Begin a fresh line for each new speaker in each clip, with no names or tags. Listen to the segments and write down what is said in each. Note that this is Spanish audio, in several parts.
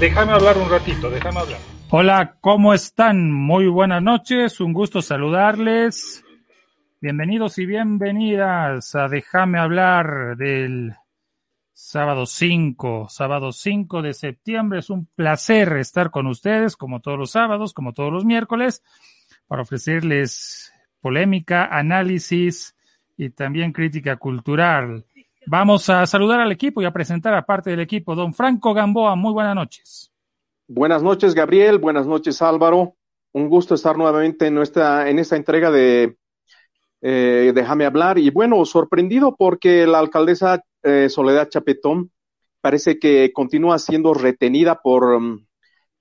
déjame hablar un ratito, déjame hablar.
Hola, ¿cómo están? Muy buenas noches, un gusto saludarles. Bienvenidos y bienvenidas a Déjame hablar del sábado 5, sábado 5 de septiembre. Es un placer estar con ustedes, como todos los sábados, como todos los miércoles, para ofrecerles polémica, análisis y también crítica cultural. Vamos a saludar al equipo y a presentar a parte del equipo. Don Franco Gamboa, muy buenas noches.
Buenas noches, Gabriel. Buenas noches, Álvaro. Un gusto estar nuevamente en, nuestra, en esta entrega de eh, Déjame hablar. Y bueno, sorprendido porque la alcaldesa eh, Soledad Chapetón parece que continúa siendo retenida por mm,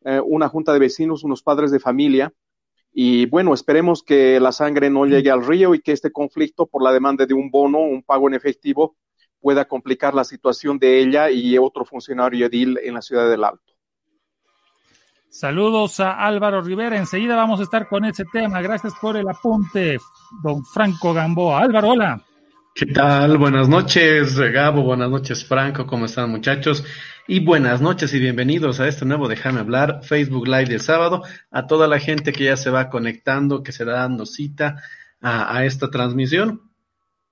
eh, una junta de vecinos, unos padres de familia. Y bueno, esperemos que la sangre no llegue al río y que este conflicto por la demanda de un bono, un pago en efectivo, pueda complicar la situación de ella y otro funcionario edil en la ciudad del Alto.
Saludos a Álvaro Rivera. Enseguida vamos a estar con ese tema. Gracias por el apunte, don Franco Gamboa. Álvaro, hola.
¿Qué tal? Buenas noches, Gabo. Buenas noches, Franco. ¿Cómo están, muchachos? Y buenas noches y bienvenidos a este nuevo Déjame hablar, Facebook Live del sábado. A toda la gente que ya se va conectando, que se da dando cita a, a esta transmisión.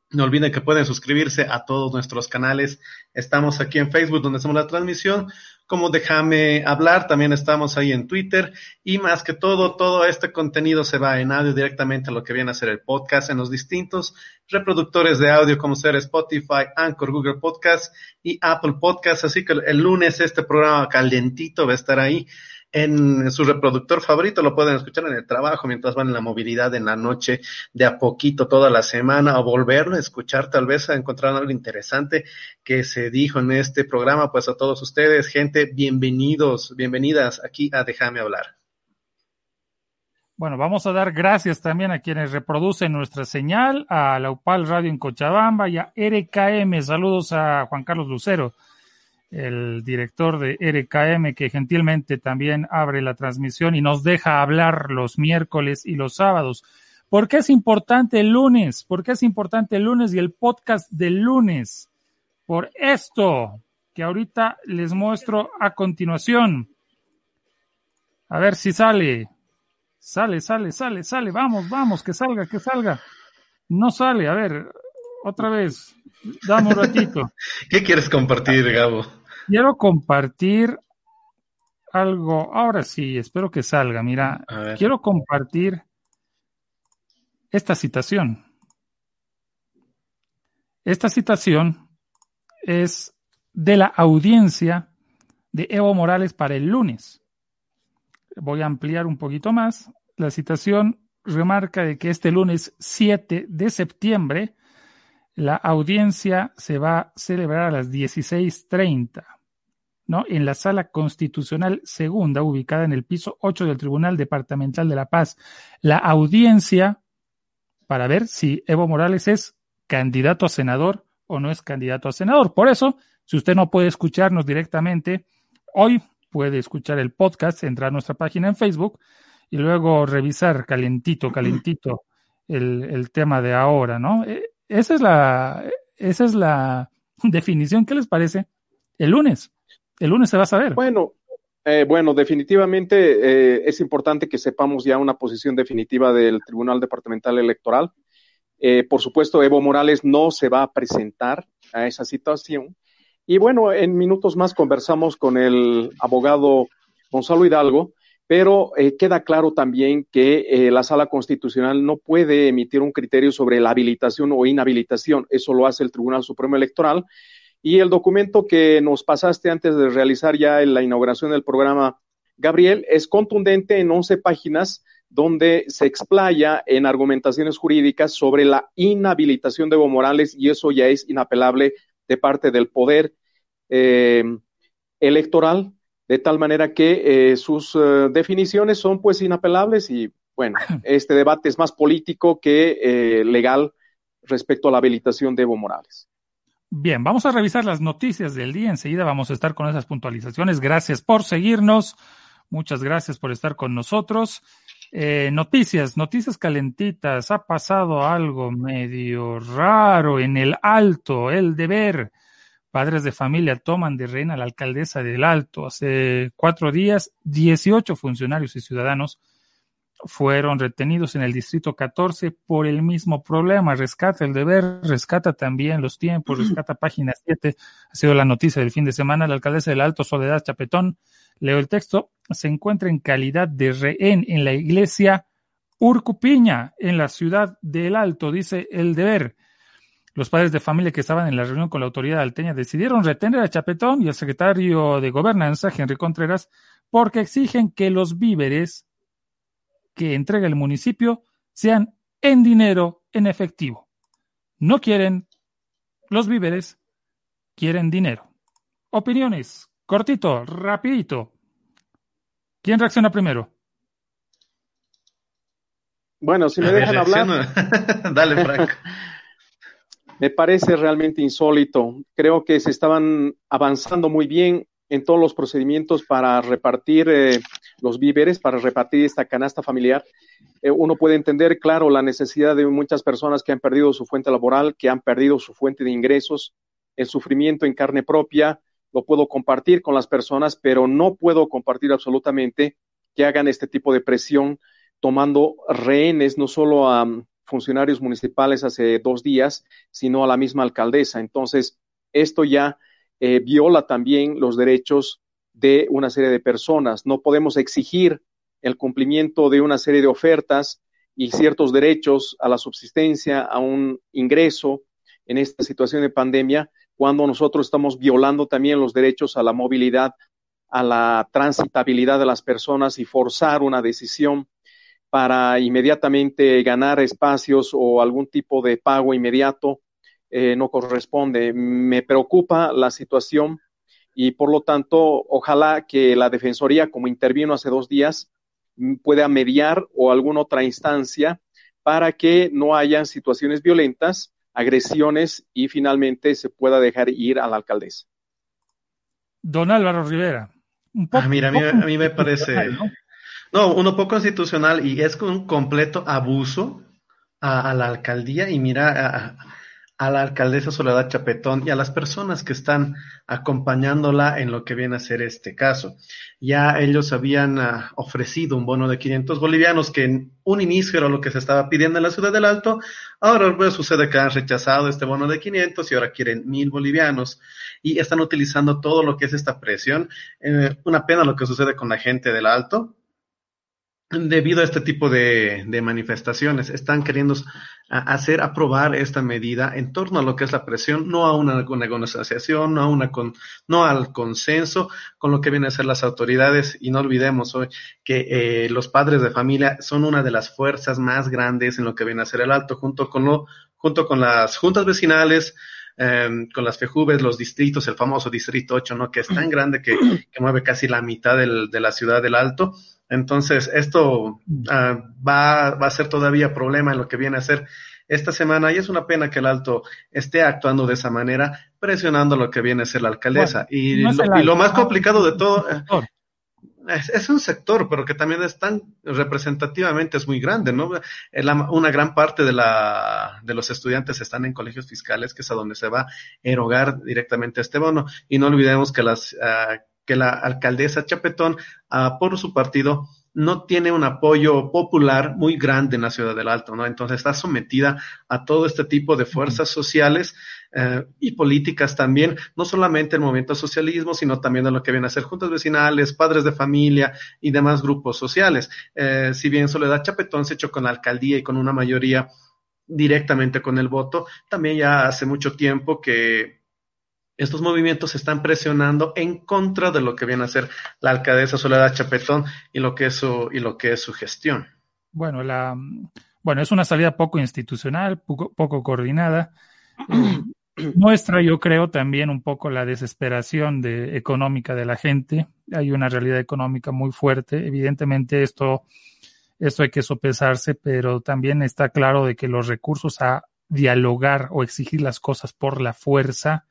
No olviden que pueden suscribirse a todos nuestros canales. Estamos aquí en Facebook donde hacemos la transmisión como déjame hablar, también estamos ahí en Twitter y más que todo, todo este contenido se va en audio directamente a lo que viene a ser el podcast en los distintos reproductores de audio como ser Spotify, Anchor, Google Podcast y Apple Podcast. Así que el lunes este programa calientito va a estar ahí en su reproductor favorito, lo pueden escuchar en el trabajo mientras van en la movilidad en la noche, de a poquito toda la semana, o volverlo a escuchar, tal vez a encontrar algo interesante que se dijo en este programa. Pues a todos ustedes, gente, bienvenidos, bienvenidas aquí a Déjame hablar.
Bueno, vamos a dar gracias también a quienes reproducen nuestra señal, a la UPAL Radio en Cochabamba y a RKM. Saludos a Juan Carlos Lucero el director de RKM, que gentilmente también abre la transmisión y nos deja hablar los miércoles y los sábados. ¿Por qué es importante el lunes? ¿Por qué es importante el lunes y el podcast del lunes? Por esto que ahorita les muestro a continuación. A ver si sale. Sale, sale, sale, sale. Vamos, vamos, que salga, que salga. No sale. A ver, otra vez. Dame un ratito.
¿Qué quieres compartir, Gabo?
Quiero compartir algo. Ahora sí, espero que salga. Mira, quiero compartir esta citación. Esta citación es de la audiencia de Evo Morales para el lunes. Voy a ampliar un poquito más. La citación remarca de que este lunes 7 de septiembre la audiencia se va a celebrar a las 16.30, ¿no? En la sala constitucional segunda, ubicada en el piso 8 del Tribunal Departamental de La Paz. La audiencia para ver si Evo Morales es candidato a senador o no es candidato a senador. Por eso, si usted no puede escucharnos directamente, hoy puede escuchar el podcast, entrar a nuestra página en Facebook y luego revisar calentito, calentito el, el tema de ahora, ¿no? Eh, esa es la, esa es la definición. ¿Qué les parece? El lunes. El lunes se va a saber.
Bueno, eh, bueno, definitivamente eh, es importante que sepamos ya una posición definitiva del Tribunal Departamental Electoral. Eh, por supuesto, Evo Morales no se va a presentar a esa situación. Y bueno, en minutos más conversamos con el abogado Gonzalo Hidalgo pero eh, queda claro también que la sala constitucional no puede emitir un criterio sobre la habilitación o inhabilitación, eso lo hace el Tribunal Supremo Electoral. Y el documento que nos pasaste antes de realizar ya la inauguración del programa, Gabriel, es contundente en 11 páginas donde se explaya en argumentaciones jurídicas sobre la inhabilitación de Evo Morales y eso ya es inapelable de parte del poder eh, electoral de tal manera que eh, sus eh, definiciones son pues inapelables y bueno, este debate es más político que legal respecto a la habilitación de Evo Morales.
Bien, vamos a revisar las noticias del día. Enseguida vamos a estar con esas puntualizaciones. Gracias por seguirnos. Muchas gracias por estar con nosotros. noticias, noticias calentitas. Ha pasado algo medio raro en el alto, el deber Padres de familia toman de reina a la alcaldesa del Alto. Hace cuatro días, 18 funcionarios y ciudadanos fueron retenidos en el distrito 14 por el mismo problema. Rescata el deber, rescata también los tiempos, rescata página 7. Ha sido la noticia del fin de semana. La alcaldesa del Alto, Soledad Chapetón, leo el texto, se encuentra en calidad de rehén en la iglesia Urcupiña, en la ciudad del Alto, dice el deber. Los padres de familia que estaban en la reunión con la autoridad alteña decidieron retener a Chapetón y al secretario de Gobernanza, Henry Contreras, porque exigen que los víveres que entrega el municipio sean en dinero en efectivo. No quieren los víveres, quieren dinero. Opiniones, cortito, rapidito. ¿Quién reacciona primero?
Bueno, si me dejan hablar.
Dale, Frank.
me parece realmente insólito. Creo que se estaban avanzando muy bien en todos los procedimientos para repartir eh, los víveres, para repartir esta canasta familiar. Eh, uno puede entender, claro, la necesidad de muchas personas que han perdido su fuente laboral, que han perdido su fuente de ingresos, el sufrimiento en carne propia, lo puedo compartir con las personas, pero no puedo compartir absolutamente que hagan este tipo de presión tomando rehenes no solo a mm, funcionarios municipales hace dos días, sino a la misma alcaldesa. Entonces, esto ya eh, viola también los derechos de una serie de personas. No podemos exigir el cumplimiento de una serie de ofertas y ciertos derechos a la subsistencia, a un ingreso en esta situación de pandemia, cuando nosotros estamos violando también los derechos a la movilidad, a la transitabilidad de las personas y forzar una decisión para inmediatamente ganar espacios o algún tipo de pago inmediato eh, no corresponde. Me preocupa la situación y por lo tanto, ojalá que la Defensoría, como intervino hace dos días, pueda mediar o alguna otra instancia para que no haya situaciones violentas, agresiones y finalmente se pueda dejar ir a la alcaldesa.
Don Álvaro Rivera.
Ah, mira, a mí, me parece... ¿no? uno poco constitucional y es un completo abuso a, la alcaldía y mira, a la alcaldesa Soledad Chapetón y a las personas que están acompañándola en lo que viene a ser este caso. Ya ellos habían ah, ofrecido un bono de 500 bolivianos que en un inicio era lo que se estaba pidiendo en la ciudad del Alto. Ahora pues, sucede que han rechazado este bono de 500 y ahora quieren mil bolivianos y están utilizando todo lo que es esta presión. Eh, una pena lo que sucede con la gente del Alto debido a este tipo de, manifestaciones, están queriendo hacer aprobar esta medida en torno a lo que es la presión, no a una, negociación, no a una con, no al consenso con lo que vienen a ser las autoridades. Y no olvidemos hoy que eh, los padres de familia son una de las fuerzas más grandes en lo que viene a ser el alto, junto con lo, junto con las juntas vecinales, em, con las FEJUVES, los distritos, el famoso distrito 8, ¿no? Que es tan grande que, que mueve casi la mitad del, de la ciudad del Alto entonces, esto ah, va, va, a ser todavía problema en lo que viene a ser esta semana y es una pena que el Alto esté actuando de esa manera, presionando lo que viene a ser la alcaldesa. y, lo, más complicado de todo es, es, un sector, pero que también es tan representativamente es muy grande, ¿no? una gran parte de, la, de los estudiantes están en colegios fiscales, que es a donde se va a erogar directamente este bono. Y no olvidemos que las... Uh, que la alcaldesa Chapetón, ah, por su partido, no tiene un apoyo popular muy grande en la ciudad del Alto, ¿no? Entonces está sometida a todo este tipo de fuerzas sociales eh, y políticas también, no solamente el movimiento socialismo, sino también en lo que viene a ser juntas vecinales, padres de familia y demás grupos sociales. Eh, si bien Soledad Chapetón se echó con la alcaldía y con una mayoría directamente con el voto, también ya hace mucho tiempo que estos movimientos están presionando en contra de lo que viene a ser la alcaldesa Soledad Chapetón y lo que es su, y lo que es su gestión.
Bueno, la, bueno, es una salida poco institucional, poco, poco coordinada. Eh, muestra, yo creo, también un poco la desesperación de, económica de la gente. Hay una realidad económica muy fuerte. Evidentemente, esto, esto hay que sopesarse, pero también está claro de que los recursos a dialogar o exigir las cosas por la fuerza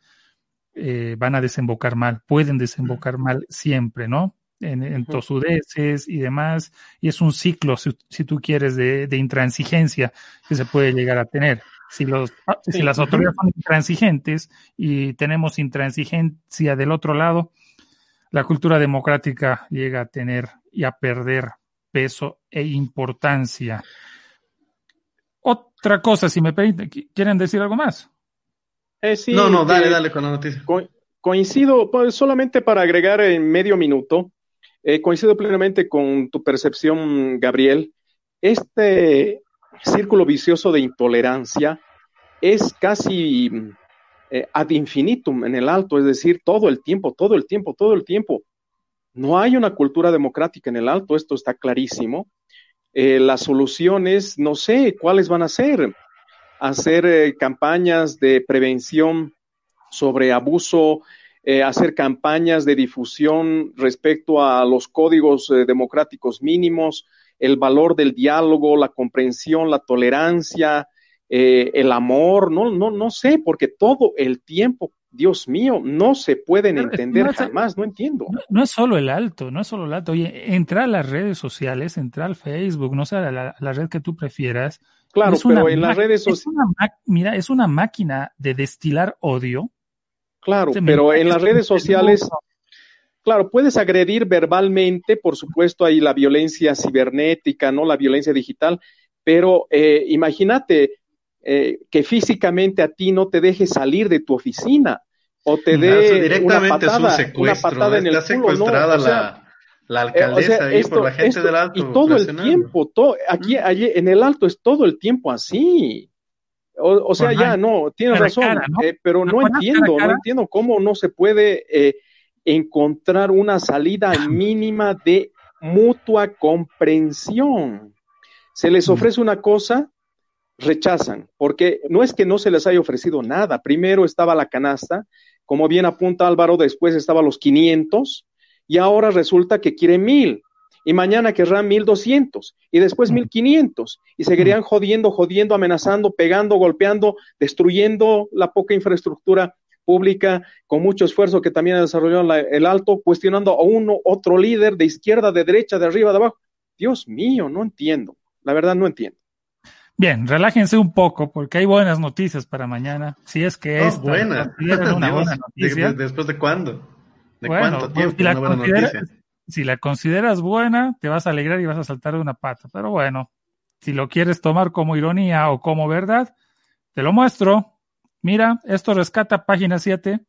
eh, van a desembocar mal, pueden desembocar mal siempre, ¿no? En, en tosudeces y demás, y es un ciclo, si, tú quieres, de, intransigencia que se puede llegar a tener. Si, los, si las autoridades son intransigentes y tenemos intransigencia del otro lado, la cultura democrática llega a tener y a perder peso e importancia. Otra cosa, si me permiten, ¿quieren decir algo más?
Eh, no, no, dale, dale con la noticia. coincido, pues, solamente para agregar en medio minuto, eh, coincido plenamente con tu percepción, Gabriel. Este círculo vicioso de intolerancia es casi eh, ad infinitum en el alto, es decir, todo el tiempo, todo el tiempo, todo el tiempo. No hay una cultura democrática en el alto, esto está clarísimo. Las soluciones, no sé cuáles van a ser. Hacer eh, campañas de prevención sobre abuso, hacer campañas de difusión respecto a los códigos democráticos mínimos, el valor del diálogo, la comprensión, la tolerancia, eh, el amor, no, no, no sé, porque todo el tiempo, Dios mío, no se pueden entender jamás, no entiendo.
No, es solo el alto, no es solo el alto. Oye, entra a las redes sociales, entra al Facebook, no sé, a la, red que tú prefieras.
Claro, pero en las redes
sociales. Mira, es una máquina de destilar odio.
Claro, pero en las redes sociales. Claro, puedes agredir verbalmente, por supuesto, hay la violencia cibernética, ¿no? La violencia digital, pero eh, imagínate, eh, que físicamente a ti no te deje salir de tu oficina o te dé una patada, una patada en el culo, ¿no?
la, la, eh, alcaldesa ahí por la gente del alto.
Y todo el tiempo, todo, aquí, allí, en el alto es todo el tiempo así. O, sea, ya no, tienes razón, eh, pero no entiendo, no entiendo cómo no se puede encontrar una salida mínima de mutua comprensión. Se les ofrece una cosa, rechazan, porque no es que no se les haya ofrecido nada. Primero estaba la canasta, como bien apunta Álvaro, después estaba los 500 y ahora resulta que quiere mil y mañana querrán 1200 y después 1500 y seguirían jodiendo, jodiendo, amenazando, pegando, golpeando, destruyendo la poca infraestructura pública con mucho esfuerzo que también ha desarrollado el alto, cuestionando a uno, otro líder de izquierda, de derecha, de arriba, de abajo. Dios mío, no entiendo. La verdad no entiendo.
Bien, relájense un poco porque hay buenas noticias para mañana. Si es que es
buena. una buena noticia. ¿Después de cuándo? ¿De cuánto pues, tiempo?
Si la, si la consideras buena, te vas a alegrar y vas a saltar de una pata. Pero bueno, si lo quieres tomar como ironía o como verdad, te lo muestro. Mira, esto rescata página 7.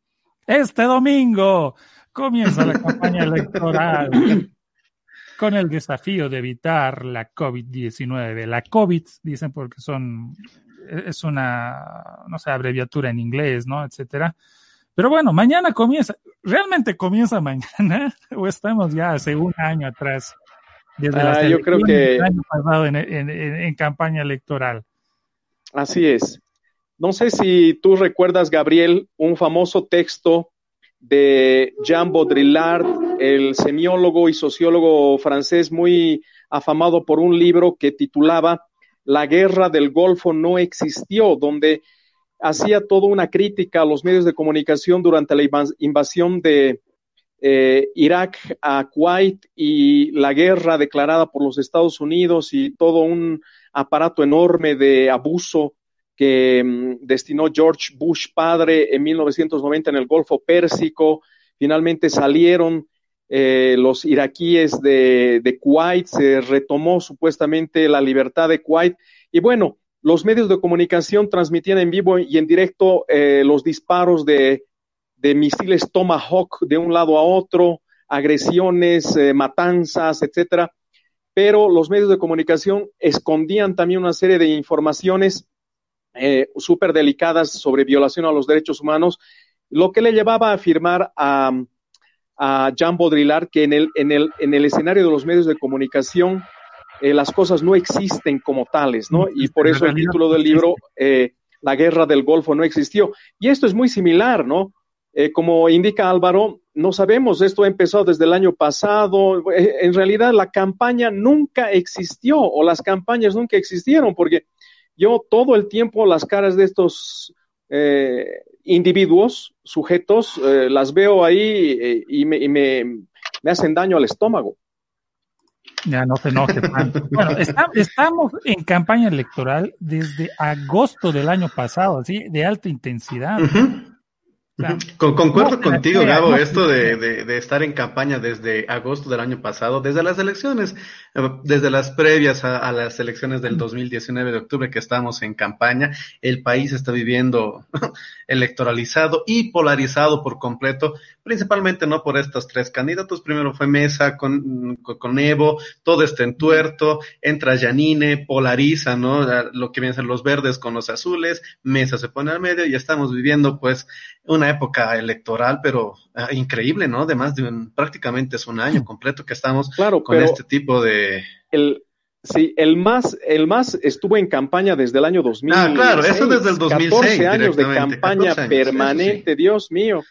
Este domingo comienza la campaña electoral con el desafío de evitar la COVID-19. La COVID, dicen porque son, es una, no sé, abreviatura en inglés, ¿no? Etcétera. Pero bueno, mañana comienza, realmente comienza mañana, o estamos ya hace un año atrás,
desde ah, yo creo que
el año pasado en, en campaña electoral.
Así es. No sé si tú recuerdas, Gabriel, un famoso texto de Jean Baudrillard, el semiólogo y sociólogo francés muy afamado por un libro que titulaba La guerra del Golfo no existió, donde hacía toda una crítica a los medios de comunicación durante la invasión de eh, Irak a Kuwait y la guerra declarada por los Estados Unidos y todo un aparato enorme de abuso que mm, destinó George Bush padre en 1990 en el Golfo Pérsico. Finalmente salieron eh, los iraquíes de, de, Kuwait, se retomó supuestamente la libertad de Kuwait. Y bueno, los medios de comunicación transmitían en vivo y en directo eh, los disparos de, misiles Tomahawk de un lado a otro, agresiones, eh, matanzas, etcétera. Pero los medios de comunicación escondían también una serie de informaciones eh, súper delicadas sobre violación a los derechos humanos, lo que le llevaba a afirmar a, a Jean Baudrillard que en el, en, el, en el escenario de los medios de comunicación eh, las cosas no existen como tales, ¿no? Y por eso el título del libro, eh, La guerra del Golfo, no existió. Y esto es muy similar, ¿no? como indica Álvaro, no sabemos, esto ha empezado desde el año pasado, en realidad la campaña nunca existió o las campañas nunca existieron porque yo todo el tiempo las caras de estos eh, individuos, sujetos, eh, las veo ahí eh, y, me, hacen daño al estómago.
Ya no se enoje. bueno, estamos en campaña electoral desde agosto del año pasado, así, de alta intensidad.
Concuerdo contigo, Gabo, esto de, estar en campaña desde agosto del año pasado, desde las elecciones, eh, desde las previas a, las elecciones del 2019 de octubre que estamos en campaña, el país está viviendo electoralizado y polarizado por completo, principalmente no por estos tres candidatos. Primero fue Mesa con, con, Evo, todo está entuerto, entra Yanine, polariza, ¿no? Lo que vienen a ser los verdes con los azules, Mesa se pone al medio y estamos viviendo pues una época electoral, pero ah, increíble, ¿no? De más de un, prácticamente es un año completo que estamos
claro,
con este tipo de...
El, sí, el más, el más estuvo en campaña desde el año 2000.
Ah, claro, eso desde el 2006. 14
años de campaña permanente, Dios mío.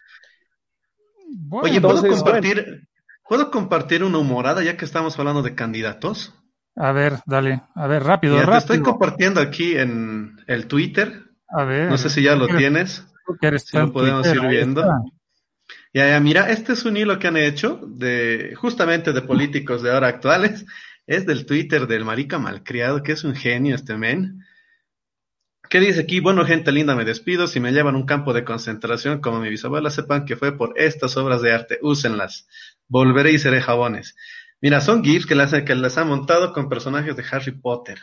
Oye, ¿puedo compartir, ¿puedo compartir una humorada ya que estamos hablando de candidatos?
A ver, dale, a ver, rápido, rápido. Te
estoy compartiendo aquí en el Twitter.
A ver.
No sé si ya lo tienes. Si lo podemos ir viendo. Ya, ya, mira, este es un hilo que han hecho de justamente de políticos de ahora actuales. Es del Twitter del marica malcriado, que es un genio este men. ¿Qué dice aquí? Bueno, gente linda, me despido. Si me llevan a un campo de concentración como mi bisabuela, sepan que fue por estas obras de arte. Úsenlas. Volveré y seré jabones. Mira, son GIFs que les, que les han montado con personajes de Harry Potter.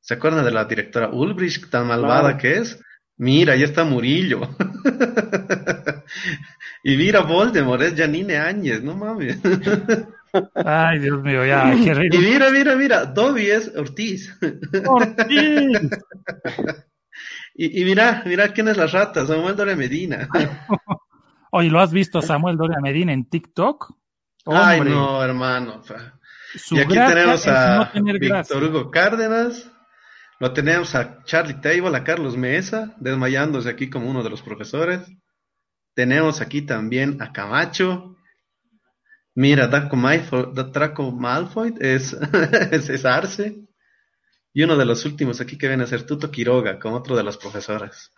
¿Se acuerdan de la directora Ulbricht, tan malvada que es? Mira, ya está Murillo. y mira, Voldemort es Janine Áñez, no mames.
Ay, Dios mío, ya.
y mira, mira, mira, Dobby es Ortiz. Ortiz. y, mira, mira quién es la rata, Samuel Doria Medina.
Oye, ¿lo has visto Samuel Doria Medina en TikTok?
Ay, no, hermano. y aquí tenemos a Víctor Hugo Cárdenas. Lo tenemos a Charlie Table, a Carlos Mesa, desmayándose aquí como uno de los profesores. Tenemos aquí también a Camacho. Mira, Draco Malfoy, es, es, Arce. Y uno de los últimos aquí que viene a ser Tuto Quiroga, como otro de los profesores.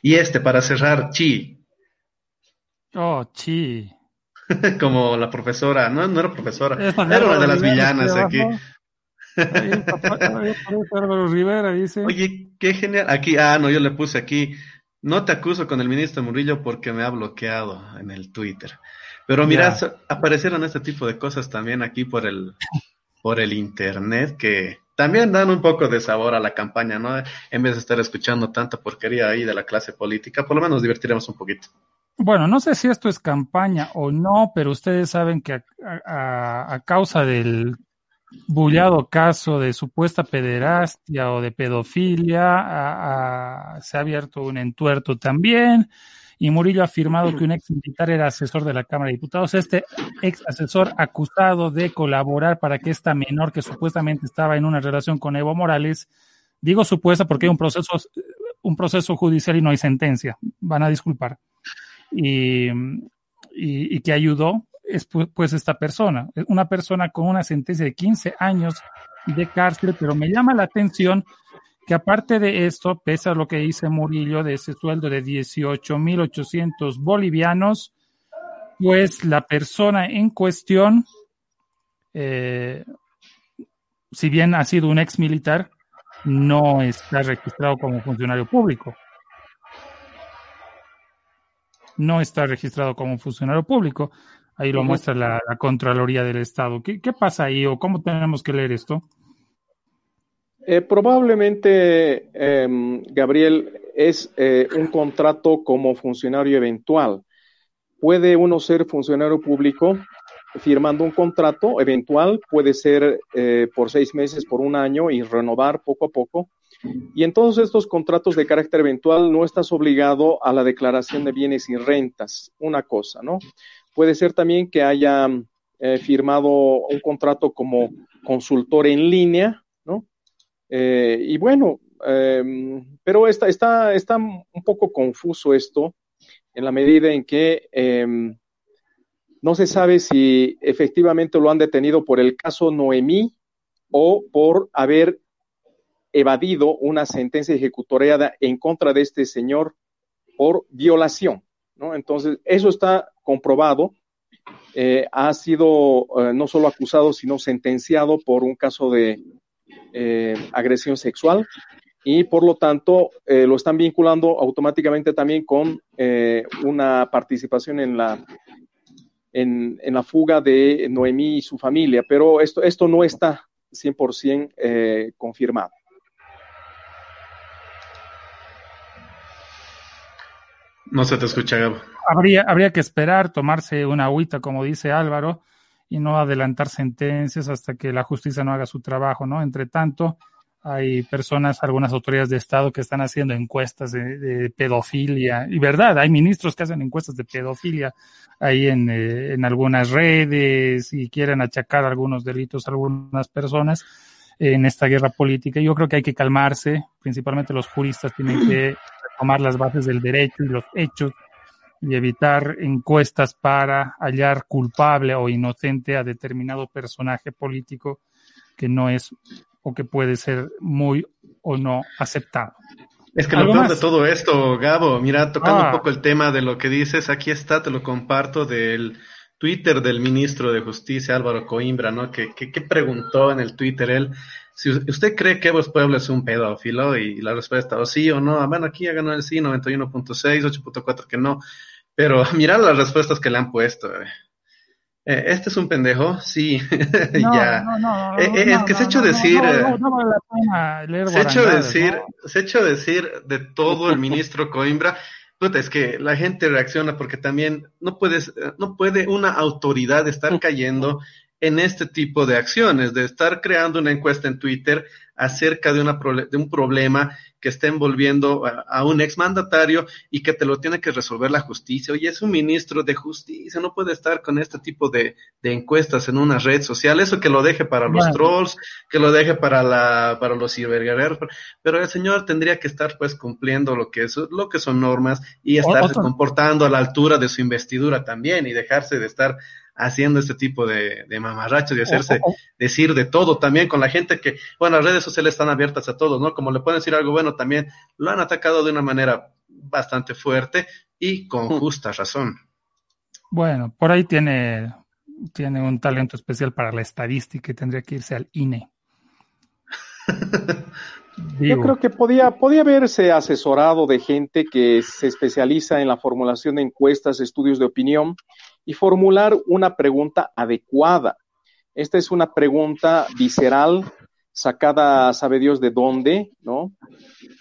Y este, para cerrar, Chi.
Oh, Chi.
como la profesora, no, no era profesora, era una de las villanas aquí. Oye, qué genial. Aquí, ah, no, yo le puse aquí. No te acuso con el ministro Murillo porque me ha bloqueado en el Twitter. Pero mira, aparecieron este tipo de cosas también aquí por el, por el internet que también dan un poco de sabor a la campaña, ¿no? En vez de estar escuchando tanta porquería ahí de la clase política, por lo menos divertiremos un poquito.
Bueno, no sé si esto es campaña o no, pero ustedes saben que a causa del bullado caso de supuesta pederastia o de pedofilia, se ha abierto un entuerto también, y Murillo ha afirmado que un ex militar era asesor de la Cámara de Diputados. Este ex asesor acusado de colaborar para que esta menor que supuestamente estaba en una relación con Evo Morales, digo supuesta porque hay un proceso, un proceso judicial y no hay sentencia, van a disculpar, y, y que ayudó es pues esta persona, una persona con una sentencia de 15 años de cárcel, pero me llama la atención que aparte de esto, pese a lo que dice Murillo de ese sueldo de 18.800 bolivianos, pues la persona en cuestión, eh, si bien ha sido un ex militar, no está registrado como funcionario público. No está registrado como funcionario público. Ahí lo muestra la, Contraloría del Estado. ¿Qué, pasa ahí o cómo tenemos que leer esto?
Eh, probablemente, em, Gabriel, es eh, un contrato como funcionario eventual. Puede uno ser funcionario público firmando un contrato eventual, puede ser eh, por seis meses, por un año y renovar poco a poco. Y en todos estos contratos de carácter eventual no estás obligado a la declaración de bienes y rentas, una cosa, ¿no? Puede ser también que haya eh, firmado un contrato como consultor en línea, ¿no? Eh, y bueno, em, pero está, está, está un poco confuso esto en la medida en que em, no se sabe si efectivamente lo han detenido por el caso Noemí o por haber evadido una sentencia ejecutoriada en contra de este señor por violación. ¿No? Entonces, eso está comprobado eh, ha sido eh, no solo acusado, sino sentenciado por un caso de eh, agresión sexual y por lo tanto lo están vinculando automáticamente también con una participación en la, en, en, la fuga de Noemí y su familia, pero esto, esto no está 100% confirmado.
No se te escucha, Gabo.
Habría, habría que esperar, tomarse una agüita, como dice Álvaro, y no adelantar sentencias hasta que la justicia no haga su trabajo, ¿no? Entre tanto, hay personas, algunas autoridades de Estado que están haciendo encuestas de, pedofilia, y verdad, hay ministros que hacen encuestas de pedofilia ahí en, eh, en algunas redes y quieren achacar algunos delitos a algunas personas en esta guerra política. Yo creo que hay que calmarse, principalmente los juristas tienen que tomar las bases del derecho y los hechos y evitar encuestas para hallar culpable o inocente a determinado personaje político que no es o que puede ser muy o no aceptado.
Es que lo peor de todo esto, Gabo, mira, tocando un ah. poco el tema de lo que dices, aquí está, te lo comparto del Twitter del ministro de Justicia, Álvaro Coimbra, ¿no? Que, que, que preguntó en el Twitter él si usted cree que Evo Pueblo es un pedófilo y la respuesta o sí o no, ah, bueno, aquí ya ganó el sí, 91.6, 8.4 que no, pero mirar las respuestas que le han puesto. Eh. Eh, este es un pendejo, sí, ya. es que se ha hecho decir, se ha hecho decir, se ha hecho decir de todo el ministro Coimbra, puta, es que la gente reacciona porque también no puedes, no puede una autoridad estar cayendo en este tipo de acciones, de estar creando una encuesta en Twitter acerca de, una de un problema que está envolviendo a, un exmandatario y que te lo tiene que resolver la justicia. Oye, es un ministro de justicia, no puede estar con este tipo de, encuestas en una red social. Eso que lo deje para los trolls, que lo deje para la, para los ciberguerreros. Pero el señor tendría que estar pues cumpliendo lo que es, lo que son normas y estarse comportando a la altura de su investidura también y dejarse de estar haciendo este tipo de, de mamarrachos y hacerse decir de todo también con la gente que, bueno, las redes sociales están abiertas a todos, ¿no? Como le pueden decir algo bueno, también lo han atacado de una manera bastante fuerte y con justa razón.
Bueno, por ahí tiene, tiene un talento especial para la estadística y tendría que irse al INE.
Yo creo que podía, podía haberse asesorado de gente que se especializa en la formulación de encuestas, estudios de opinión y formular una pregunta adecuada. Esta es una pregunta visceral, sacada, sabe Dios de dónde, ¿no?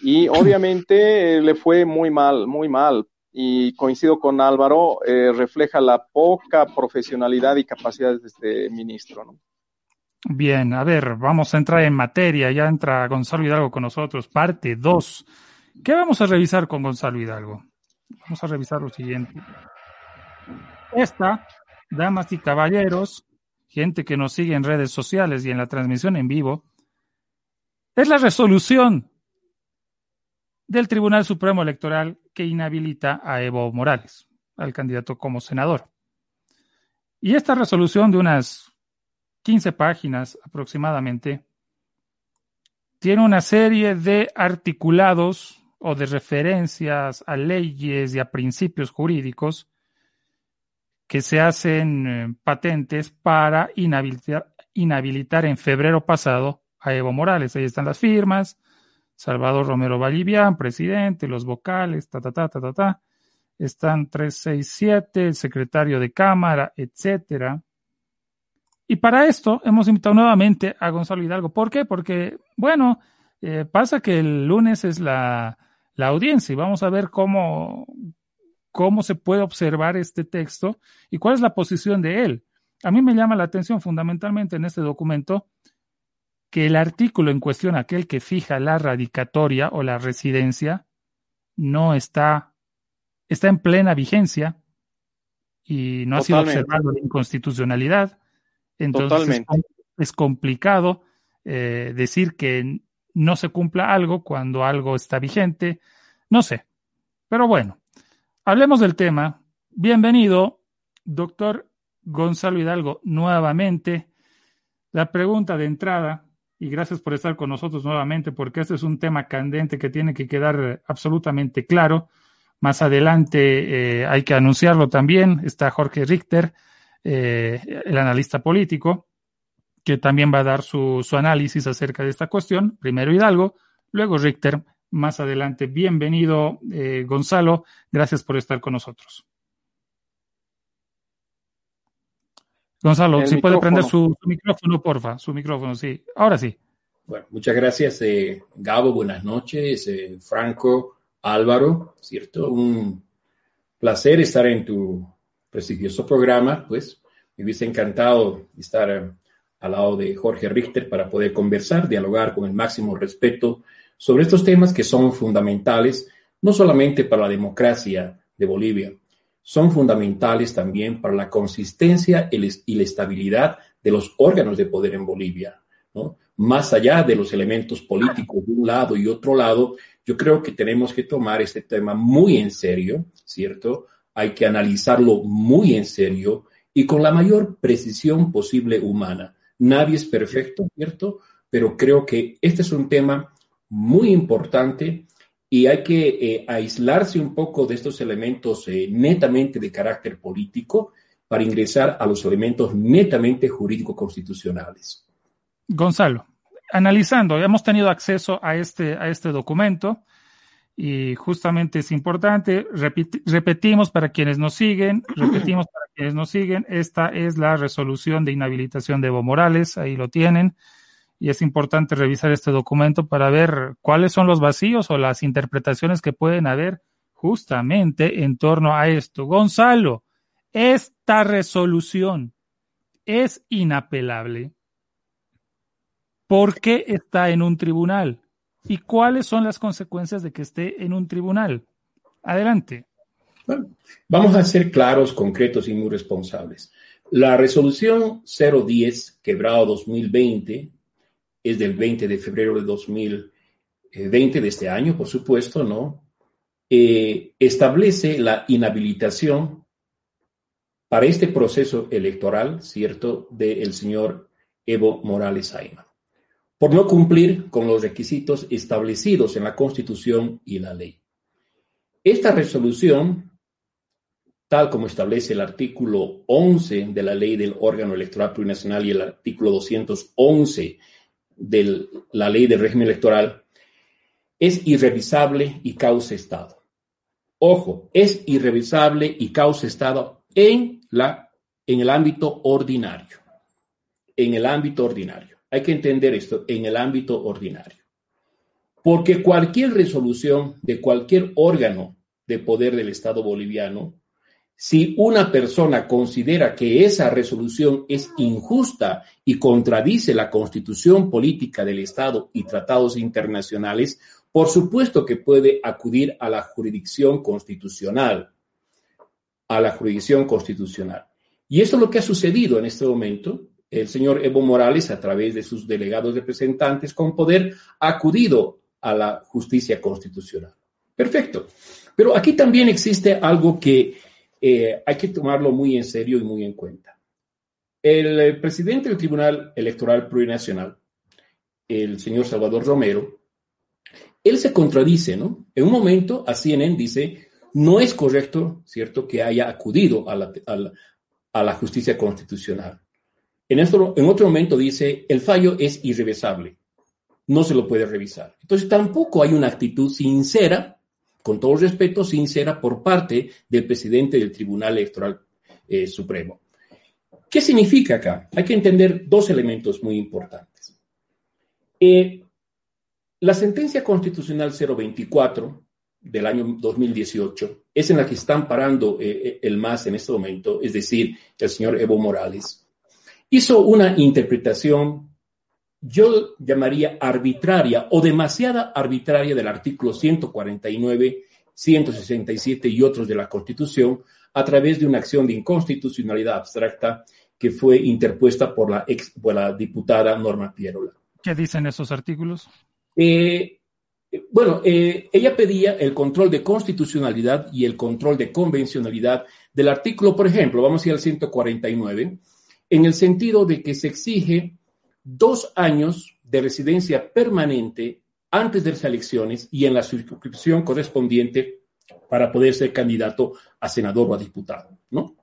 Y obviamente eh, le fue muy mal, muy mal. Y coincido con Álvaro, eh, refleja la poca profesionalidad y capacidad de este ministro, ¿no?
Bien, a ver, vamos a entrar en materia. Ya entra Gonzalo Hidalgo con nosotros, parte 2. ¿Qué vamos a revisar con Gonzalo Hidalgo? Vamos a revisar lo siguiente. Esta, damas y caballeros, gente que nos sigue en redes sociales y en la transmisión en vivo, es la resolución del Tribunal Supremo Electoral que inhabilita a Evo Morales, al candidato como senador. Y esta resolución de unas 15 páginas aproximadamente, tiene una serie de articulados o de referencias a leyes y a principios jurídicos que se hacen eh, patentes para inhabilitar, inhabilitar en febrero pasado a Evo Morales. Ahí están las firmas, Salvador Romero Vallivian, presidente, los vocales, ta, ta, ta, ta, ta, ta. Están 367, el secretario de Cámara, etcétera. Y para esto hemos invitado nuevamente a Gonzalo Hidalgo. ¿Por qué? Porque, bueno, eh, pasa que el lunes es la, la audiencia y vamos a ver cómo, cómo se puede observar este texto y cuál es la posición de él. A mí me llama la atención fundamentalmente en este documento que el artículo en cuestión, aquel que fija la radicatoria o la residencia, no está, está en plena vigencia y no ha sido observado la inconstitucionalidad. Entonces Es, complicado eh, decir que no se cumpla algo cuando algo está vigente. No sé. Pero bueno, hablemos del tema. Bienvenido, doctor Gonzalo Hidalgo, nuevamente. La pregunta de entrada, y gracias por estar con nosotros nuevamente, porque este es un tema candente que tiene que quedar absolutamente claro. Más adelante eh, hay que anunciarlo también. Está Jorge Richter eh, el analista político, que también va a dar su, su análisis acerca de esta cuestión. Primero Hidalgo, luego Richter, más adelante. Bienvenido, eh, Gonzalo. Gracias por estar con nosotros. Gonzalo, si puede prender su, micrófono, porfa, su micrófono, sí. Ahora sí.
Bueno, muchas gracias, eh, Gabo. Buenas noches, eh, Franco, Álvaro, ¿cierto? Un placer estar en tu prestigioso programa, pues me hubiese encantado estar al lado de Jorge Richter para poder conversar, dialogar con el máximo respeto sobre estos temas que son fundamentales, no solamente para la democracia de Bolivia, son fundamentales también para la consistencia y la estabilidad de los órganos de poder en Bolivia. ¿no? Más allá de los elementos políticos de un lado y otro lado, yo creo que tenemos que tomar este tema muy en serio, ¿cierto? Hay que analizarlo muy en serio y con la mayor precisión posible humana. Nadie es perfecto, ¿cierto? Pero creo que este es un tema muy importante y hay que eh, aislarse un poco de estos elementos eh, netamente de carácter político para ingresar a los elementos netamente jurídico-constitucionales.
Gonzalo, analizando, hemos tenido acceso a este, a este documento y justamente es importante, repetimos para quienes nos siguen, repetimos para quienes nos siguen, esta es la resolución de inhabilitación de Evo Morales, ahí lo tienen y es importante revisar este documento para ver cuáles son los vacíos o las interpretaciones que pueden haber justamente en torno a esto. Gonzalo, esta resolución es inapelable. ¿Por qué está en un tribunal? ¿Y cuáles son las consecuencias de que esté en un tribunal? Adelante.
vamos a ser claros, concretos y muy responsables. La resolución 010, quebrado 2020, es del 20 de febrero de 2020 de este año, por supuesto, ¿no? Eh, establece la inhabilitación para este proceso electoral, ¿cierto?, del señor Evo Morales Ayma, por no cumplir con los requisitos establecidos en la Constitución y la ley. Esta resolución, tal como establece el artículo 11 de la ley del órgano electoral plurinacional y el artículo 211 de la ley del régimen electoral es irrevisable y causa Estado. Ojo, es irrevisable y causa Estado en, la, en el ámbito ordinario. En el ámbito ordinario. Hay que entender esto, en el ámbito ordinario. Porque cualquier resolución de cualquier órgano de poder del Estado boliviano si una persona considera que esa resolución es injusta y contradice la constitución política del Estado y tratados internacionales, por supuesto que puede acudir a la jurisdicción constitucional, a la jurisdicción constitucional. Y eso es lo que ha sucedido en este momento. El señor Evo Morales, a través de sus delegados representantes con poder, ha acudido a la justicia constitucional. Perfecto. Pero aquí también existe algo que eh, hay que tomarlo muy en serio y muy en cuenta. El eh, presidente del Tribunal Electoral Plurinacional, el señor Salvador Romero, él se contradice, ¿no? En un momento a CNN dice, no es correcto, ¿cierto?, que haya acudido a la, a la, justicia constitucional. En, esto, en otro momento dice, el fallo es irreversible, no se lo puede revisar. Entonces tampoco hay una actitud sincera con todo respeto, sincera por parte del presidente del Tribunal Electoral eh, Supremo. ¿Qué significa acá? Hay que entender dos elementos muy importantes. Eh, la sentencia constitucional 024 del año 2018 es en la que están parando eh, el MAS en este momento, es decir, el señor Evo Morales, hizo una interpretación yo llamaría arbitraria o demasiada arbitraria del artículo 149, 167 y otros de la Constitución a través de una acción de inconstitucionalidad abstracta que fue interpuesta por la, ex, la diputada Norma Pierola.
¿Qué dicen esos artículos?
Eh, bueno, eh, ella pedía el control de constitucionalidad y el control de convencionalidad del artículo, por ejemplo, vamos a ir al 149, en el sentido de que se exige dos años de residencia permanente antes de las elecciones y en la circunscripción correspondiente para poder ser candidato a senador o a diputado, ¿no?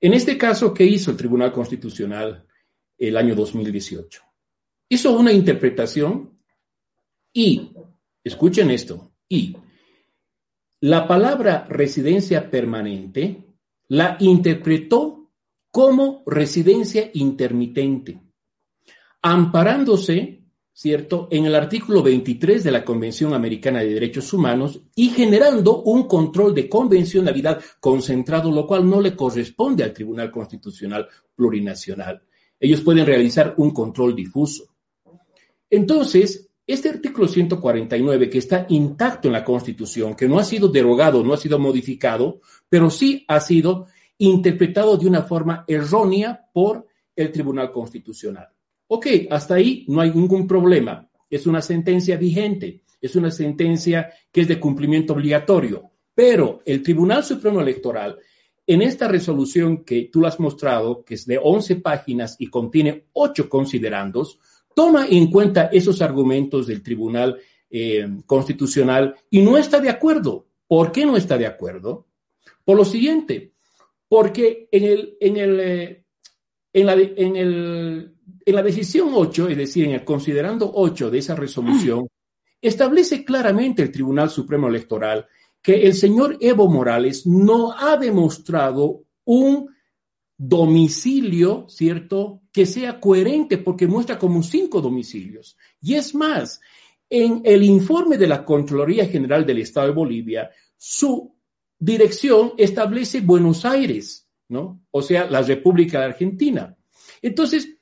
En este caso, ¿qué hizo el Tribunal Constitucional el año 2018? Hizo una interpretación y, escuchen esto, y la palabra residencia permanente la interpretó como residencia intermitente, amparándose ¿cierto?, en el artículo 23 de la Convención Americana de Derechos Humanos y generando un control de convencionalidad concentrado, lo cual no le corresponde al Tribunal Constitucional Plurinacional. Ellos pueden realizar un control difuso. Entonces, este artículo 149, que está intacto en la Constitución, que no ha sido derogado, no ha sido modificado, pero sí ha sido interpretado de una forma errónea por el Tribunal Constitucional. Ok, hasta ahí no hay ningún problema. Es una sentencia vigente, es una sentencia que es de cumplimiento obligatorio. Pero el Tribunal Supremo Electoral, en esta resolución que tú has mostrado, que es de 11 páginas y contiene 8 considerandos, toma en cuenta esos argumentos del Tribunal eh, Constitucional y no está de acuerdo. ¿Por qué no está de acuerdo? Por lo siguiente, porque en el, en el, eh, la, en el en la decisión 8, es decir, en el considerando 8 de esa resolución, establece claramente el Tribunal Supremo Electoral que el señor Evo Morales no ha demostrado un domicilio, ¿cierto?, que sea coherente porque muestra como cinco domicilios. Y es más, en el informe de la Contraloría General del Estado de Bolivia, su dirección establece Buenos Aires, ¿no? O sea, la República de Argentina. Entonces,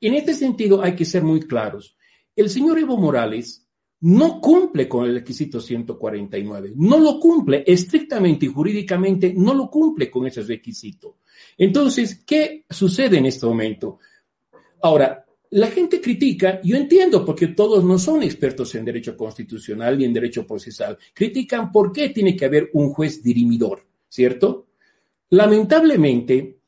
en este sentido hay que ser muy claros. El señor Evo Morales no cumple con el requisito 149, no lo cumple estrictamente y jurídicamente, no lo cumple con ese requisito. Entonces, ¿qué sucede en este momento? Ahora, la gente critica, yo entiendo porque todos no son expertos en derecho constitucional ni en derecho procesal, critican por qué tiene que haber un juez dirimidor, ¿cierto? Lamentablemente,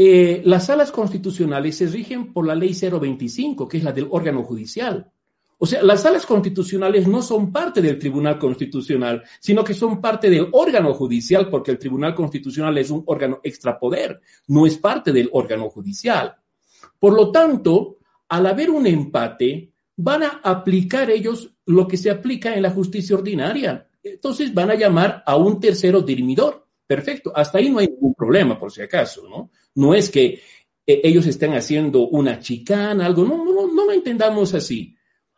eh, las salas constitucionales se rigen por la ley 025, que es la del órgano judicial. O sea, las salas constitucionales no son parte del Tribunal Constitucional, sino que son parte del órgano judicial, porque el Tribunal Constitucional es un órgano extrapoder, no es parte del órgano judicial. Por lo tanto, al haber un empate, van a aplicar ellos lo que se aplica en la justicia ordinaria. Entonces van a llamar a un tercero dirimidor. Perfecto, hasta ahí no hay ningún problema, por si acaso, ¿no? No es que eh, ellos estén haciendo una chicana, algo, no, no, no lo entendamos así.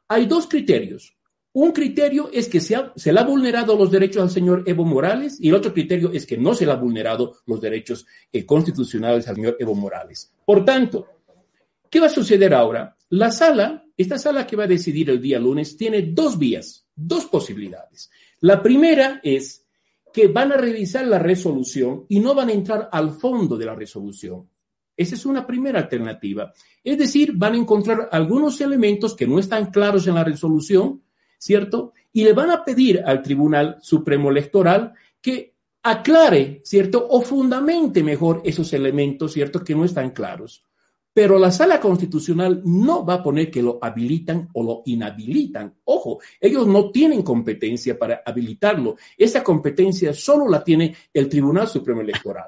Hay dos criterios. Un criterio es que se, se, le ha vulnerado los derechos al señor Evo Morales y el otro criterio es que no se le ha vulnerado los derechos eh, constitucionales al señor Evo Morales. Por tanto, ¿qué va a suceder ahora? La sala, esta sala que va a decidir el día lunes, tiene dos vías, dos posibilidades. La primera es que van a revisar la resolución y no van a entrar al fondo de la resolución. Esa es una primera alternativa. Es decir, van a encontrar algunos elementos que no están claros en la resolución, ¿cierto? Y le van a pedir al Tribunal Supremo Electoral que aclare, ¿cierto? O fundamente mejor esos elementos, ¿cierto? Que no están claros. Pero la sala constitucional no va a poner que lo habilitan o lo inhabilitan. Ojo, ellos no tienen competencia para habilitarlo. Esa competencia solo la tiene el Tribunal Supremo Electoral.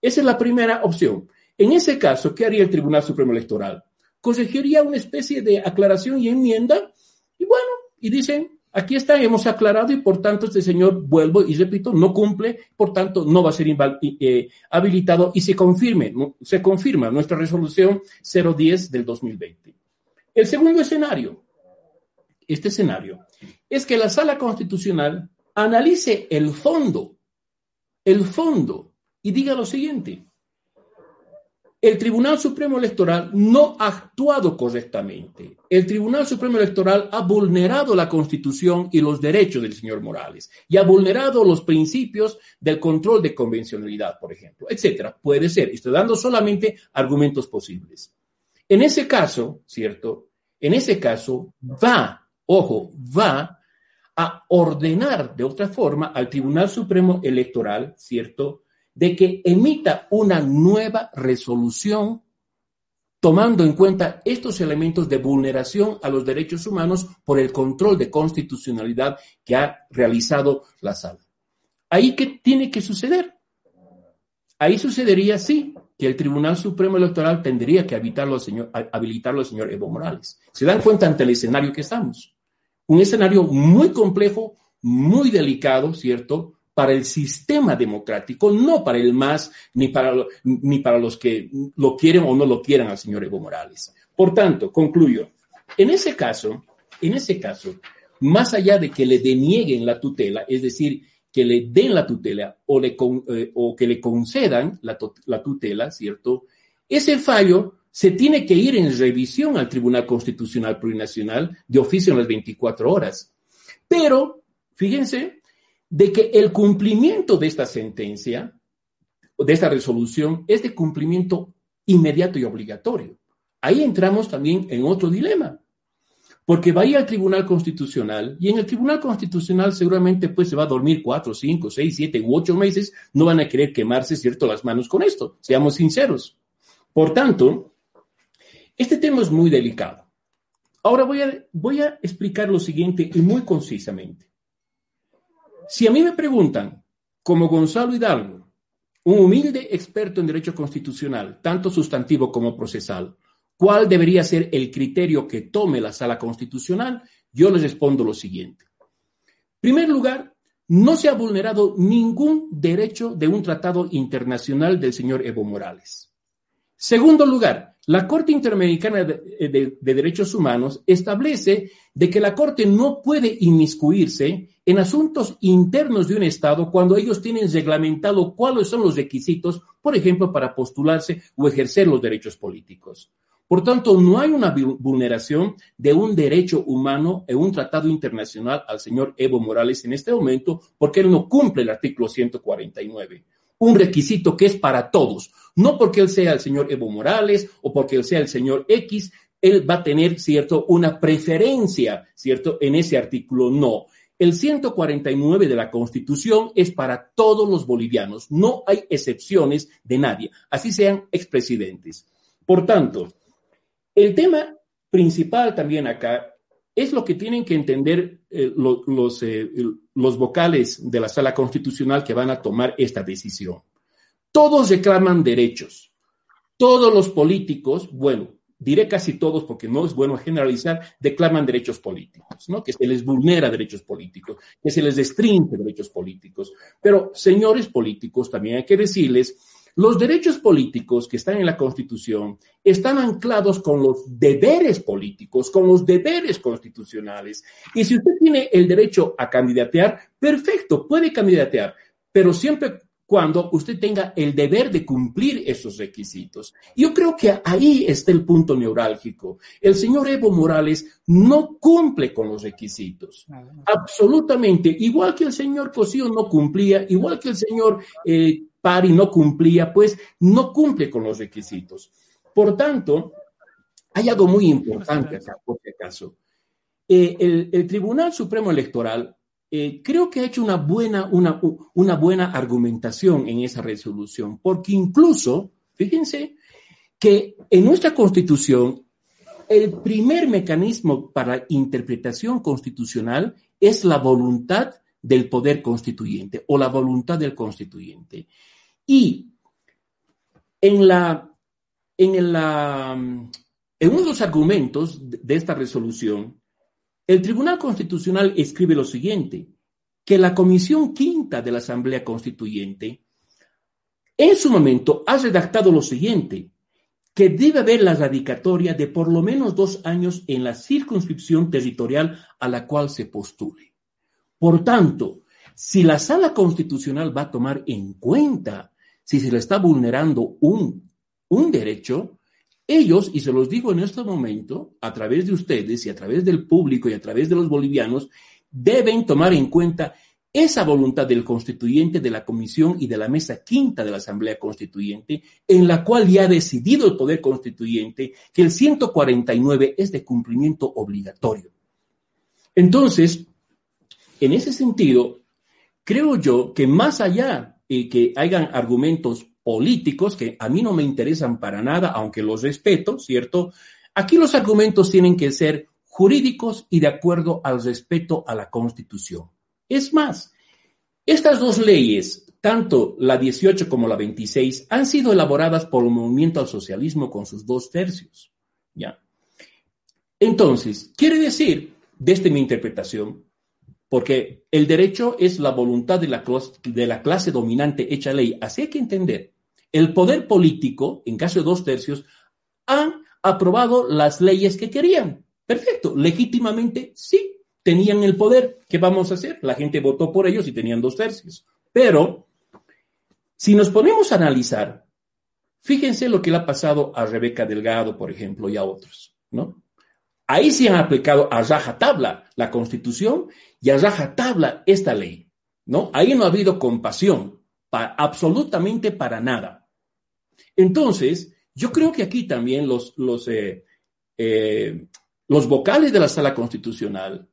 Esa es la primera opción. En ese caso, ¿qué haría el Tribunal Supremo Electoral? Conseguiría una especie de aclaración y enmienda y bueno, y dicen, Aquí está, hemos aclarado y por tanto este señor, vuelvo y repito, no cumple, por tanto no va a ser eh, habilitado y se confirme, se confirma nuestra resolución 010 del 2020. El segundo escenario, este escenario, es que la sala constitucional analice el fondo, el fondo, y diga lo siguiente, el Tribunal Supremo Electoral no ha actuado correctamente. El Tribunal Supremo Electoral ha vulnerado la Constitución y los derechos del señor Morales y ha vulnerado los principios del control de convencionalidad, por ejemplo, etcétera. Puede ser. Estoy dando solamente argumentos posibles. En ese caso, ¿cierto? En ese caso va, ojo, va a ordenar de otra forma al Tribunal Supremo Electoral, ¿cierto? De que emita una nueva resolución tomando en cuenta estos elementos de vulneración a los derechos humanos por el control de constitucionalidad que ha realizado la sala. Ahí qué tiene que suceder. ahí sucedería, sí, que el Tribunal Supremo Electoral tendría que habilitarlo al señor, habilitarlo al señor Evo Morales. ¿Se dan cuenta ante el escenario que estamos? Un escenario muy complejo, muy delicado, ¿cierto? Para el sistema democrático, no para el MAS, ni para, ni para los que lo quieren o no lo quieran al señor Evo Morales. Por tanto, concluyo. En ese caso, en ese caso, más allá de que le denieguen la tutela, es decir, que le den la tutela o, eh, que le concedan la, la tutela, ¿cierto? Ese fallo se tiene que ir en revisión al Tribunal Constitucional Plurinacional de oficio en las 24 horas. Pero, fíjense, de que el cumplimiento de esta sentencia, de esta resolución, es de cumplimiento inmediato y obligatorio. Ahí entramos también en otro dilema. Porque va a ir al Tribunal Constitucional y en el Tribunal Constitucional seguramente pues se va a dormir cuatro, cinco, seis, siete u ocho meses. No van a querer quemarse, ¿cierto?, las manos con esto. Seamos sinceros. Por tanto, este tema es muy delicado. Ahora voy a, voy a explicar lo siguiente y muy concisamente. Si a mí me preguntan, como Gonzalo Hidalgo, un humilde experto en derecho constitucional, tanto sustantivo como procesal, ¿Cuál debería ser el criterio que tome la sala constitucional? Yo les respondo lo siguiente. En primer lugar, no se ha vulnerado ningún derecho de un tratado internacional del señor Evo Morales. Segundo lugar, la Corte Interamericana de, Derechos Humanos establece de que la Corte no puede inmiscuirse en asuntos internos de un Estado cuando ellos tienen reglamentado cuáles son los requisitos, por ejemplo, para postularse o ejercer los derechos políticos. Por tanto, no hay una vulneración de un derecho humano en un tratado internacional al señor Evo Morales en este momento, porque él no cumple el artículo 149. Un requisito que es para todos, no porque él sea el señor Evo Morales o porque él sea el señor X, él va a tener, ¿cierto?, una preferencia, ¿cierto?, en ese artículo. No. El 149 de la Constitución es para todos los bolivianos. No hay excepciones de nadie, así sean expresidentes. Por tanto, el tema principal también acá es lo que tienen que entender eh, los, eh, los vocales de la sala constitucional que van a tomar esta decisión. Todos reclaman derechos. Todos los políticos, bueno, diré casi todos porque no es bueno generalizar, declaman derechos políticos, ¿no? Que se les vulnera derechos políticos, que se les restringe derechos políticos. Pero, señores políticos, también hay que decirles los derechos políticos que están en la Constitución están anclados con los deberes políticos, con los deberes constitucionales. Y si usted tiene el derecho a candidatear, perfecto, puede candidatear, pero siempre cuando usted tenga el deber de cumplir esos requisitos. Yo creo que ahí está el punto neurálgico. El señor Evo Morales no cumple con los requisitos. Absolutamente. Igual que el señor Cosío no cumplía, igual que el señor eh, Pari no cumplía, pues no cumple con los requisitos. Por tanto, hay algo muy importante acá, por si acaso. Eh, el, Tribunal Supremo Electoral eh, creo que ha hecho una buena, una, una buena argumentación en esa resolución, porque incluso, fíjense, que en nuestra Constitución el primer mecanismo para interpretación constitucional es la voluntad del poder constituyente o la voluntad del constituyente. Y en la, en en uno de los argumentos de esta resolución, el Tribunal Constitucional escribe lo siguiente, que la Comisión Quinta de la Asamblea Constituyente en su momento ha redactado lo siguiente, que debe haber la radicatoria de por lo menos dos años en la circunscripción territorial a la cual se postule. Por tanto, si la sala constitucional va a tomar en cuenta si se le está vulnerando un, un derecho, ellos, y se los digo en este momento, a través de ustedes y a través del público y a través de los bolivianos, deben tomar en cuenta esa voluntad del constituyente, de la comisión y de la mesa quinta de la Asamblea Constituyente, en la cual ya ha decidido el Poder Constituyente que el 149 es de cumplimiento obligatorio. Entonces, en ese sentido, creo yo que más allá que hayan argumentos políticos que a mí no me interesan para nada, aunque los respeto, ¿cierto? Aquí los argumentos tienen que ser jurídicos y de acuerdo al respeto a la Constitución. Es más, Estas dos leyes, tanto la 18 como la 26, han sido elaboradas por el movimiento al socialismo con sus dos tercios. ¿ya? Entonces, quiere decir, desde mi interpretación, porque el derecho es la voluntad de la, de la clase dominante hecha ley, así hay que entender, el poder político, en caso de dos tercios, han aprobado las leyes que querían. Perfecto, legítimamente sí, tenían el poder. ¿Qué vamos a hacer? La gente votó por ellos y tenían dos tercios. Pero, si nos ponemos a analizar, fíjense lo que le ha pasado a Rebeca Delgado, por ejemplo, y a otros, ¿no? Ahí sí han aplicado a raja tabla la constitución y a raja tabla esta ley, ¿no? Ahí no ha habido compasión, absolutamente para nada. Entonces, yo creo que aquí también los, los, eh, eh, los vocales de la sala constitucional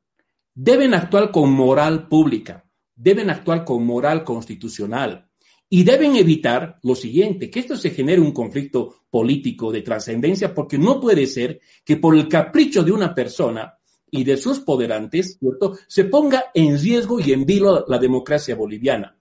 deben actuar con moral pública, deben actuar con moral constitucional y deben evitar lo siguiente, que esto se genere un conflicto político de trascendencia, porque no puede ser que por el capricho de una persona y de sus poderantes, ¿cierto?, se ponga en riesgo y en vilo la democracia boliviana.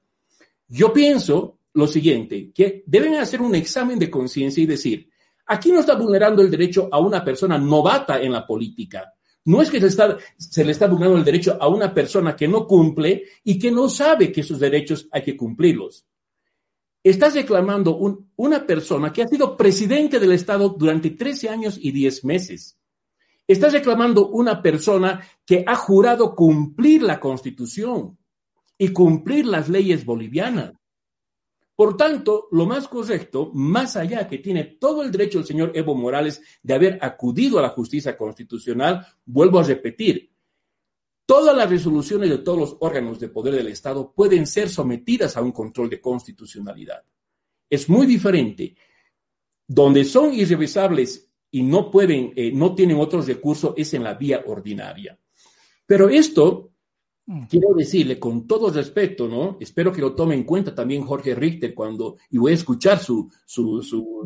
Yo pienso lo siguiente, que deben hacer un examen de conciencia y decir, aquí no está vulnerando el derecho a una persona novata en la política, no es que se, está, le está vulnerando el derecho a una persona que no cumple y que no sabe que sus derechos hay que cumplirlos. Estás reclamando una persona que ha sido presidente del Estado durante 13 años y 10 meses. Estás reclamando una persona que ha jurado cumplir la Constitución y cumplir las leyes bolivianas. Por tanto, lo más correcto, más allá que tiene todo el derecho el señor Evo Morales de haber acudido a la justicia constitucional, vuelvo a repetir, todas las resoluciones de todos los órganos de poder del Estado pueden ser sometidas a un control de constitucionalidad. Es muy diferente. Donde son irrevisables y no pueden, eh, no tienen otros recursos, es en la vía ordinaria. Pero esto Mm. Quiero decirle con todo respeto, ¿no? Espero que lo tome en cuenta también Jorge Richter cuando, y voy a escuchar su, su, su,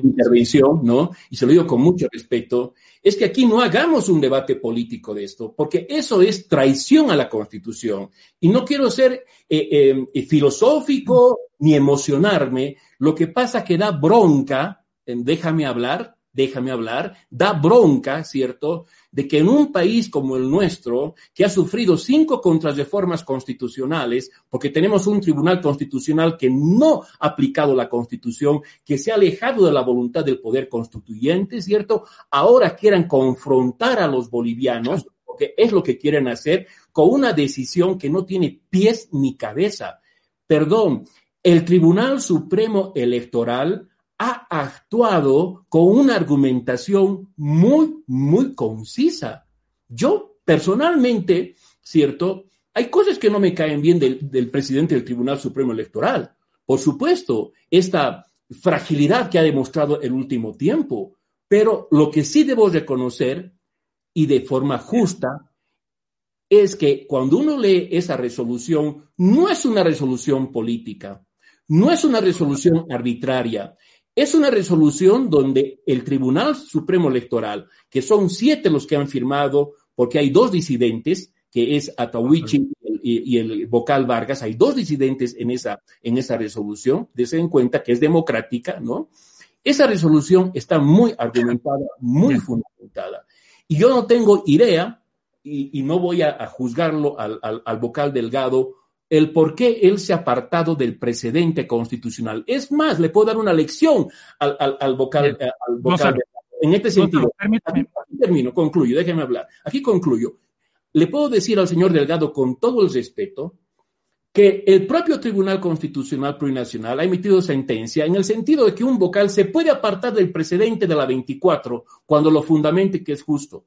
intervención, ¿no? Y se lo digo con mucho respeto, es que aquí no hagamos un debate político de esto, porque eso es traición a la Constitución. Y no quiero ser eh, eh, filosófico ni emocionarme, lo que pasa que da bronca, déjame hablar, déjame hablar, da bronca, ¿cierto?, de que en un país como el nuestro, que ha sufrido cinco contrarreformas constitucionales, porque tenemos un tribunal constitucional que no ha aplicado la constitución, que se ha alejado de la voluntad del poder constituyente, ¿cierto? Ahora quieran confrontar a los bolivianos, porque es lo que quieren hacer, con una decisión que no tiene pies ni cabeza. Perdón, el Tribunal Supremo Electoral ha actuado con una argumentación muy, muy concisa. Yo personalmente, ¿cierto? Hay cosas que no me caen bien del, presidente del Tribunal Supremo Electoral. Por supuesto, esta fragilidad que ha demostrado el último tiempo. Pero lo que sí debo reconocer, y de forma justa, es que cuando uno lee esa resolución, no es una resolución política, no es una resolución arbitraria, es una resolución donde el Tribunal Supremo Electoral, que son siete los que han firmado, porque hay dos disidentes, que es Atahuichi y, el vocal Vargas, hay dos disidentes en esa, en esa resolución, desde en cuenta que es democrática, ¿no? Esa resolución está muy argumentada, muy fundamentada. Y yo no tengo idea, y, no voy a, juzgarlo al, al vocal Delgado el por qué él se ha apartado del precedente constitucional. Es más, le puedo dar una lección al, al, vocal. Eh, en este sentido, aquí termino, concluyo, déjeme hablar. Aquí concluyo. Le puedo decir al señor Delgado con todo el respeto que el propio Tribunal Constitucional Plurinacional ha emitido sentencia en el sentido de que un vocal se puede apartar del precedente de la 24 cuando lo fundamente que es justo.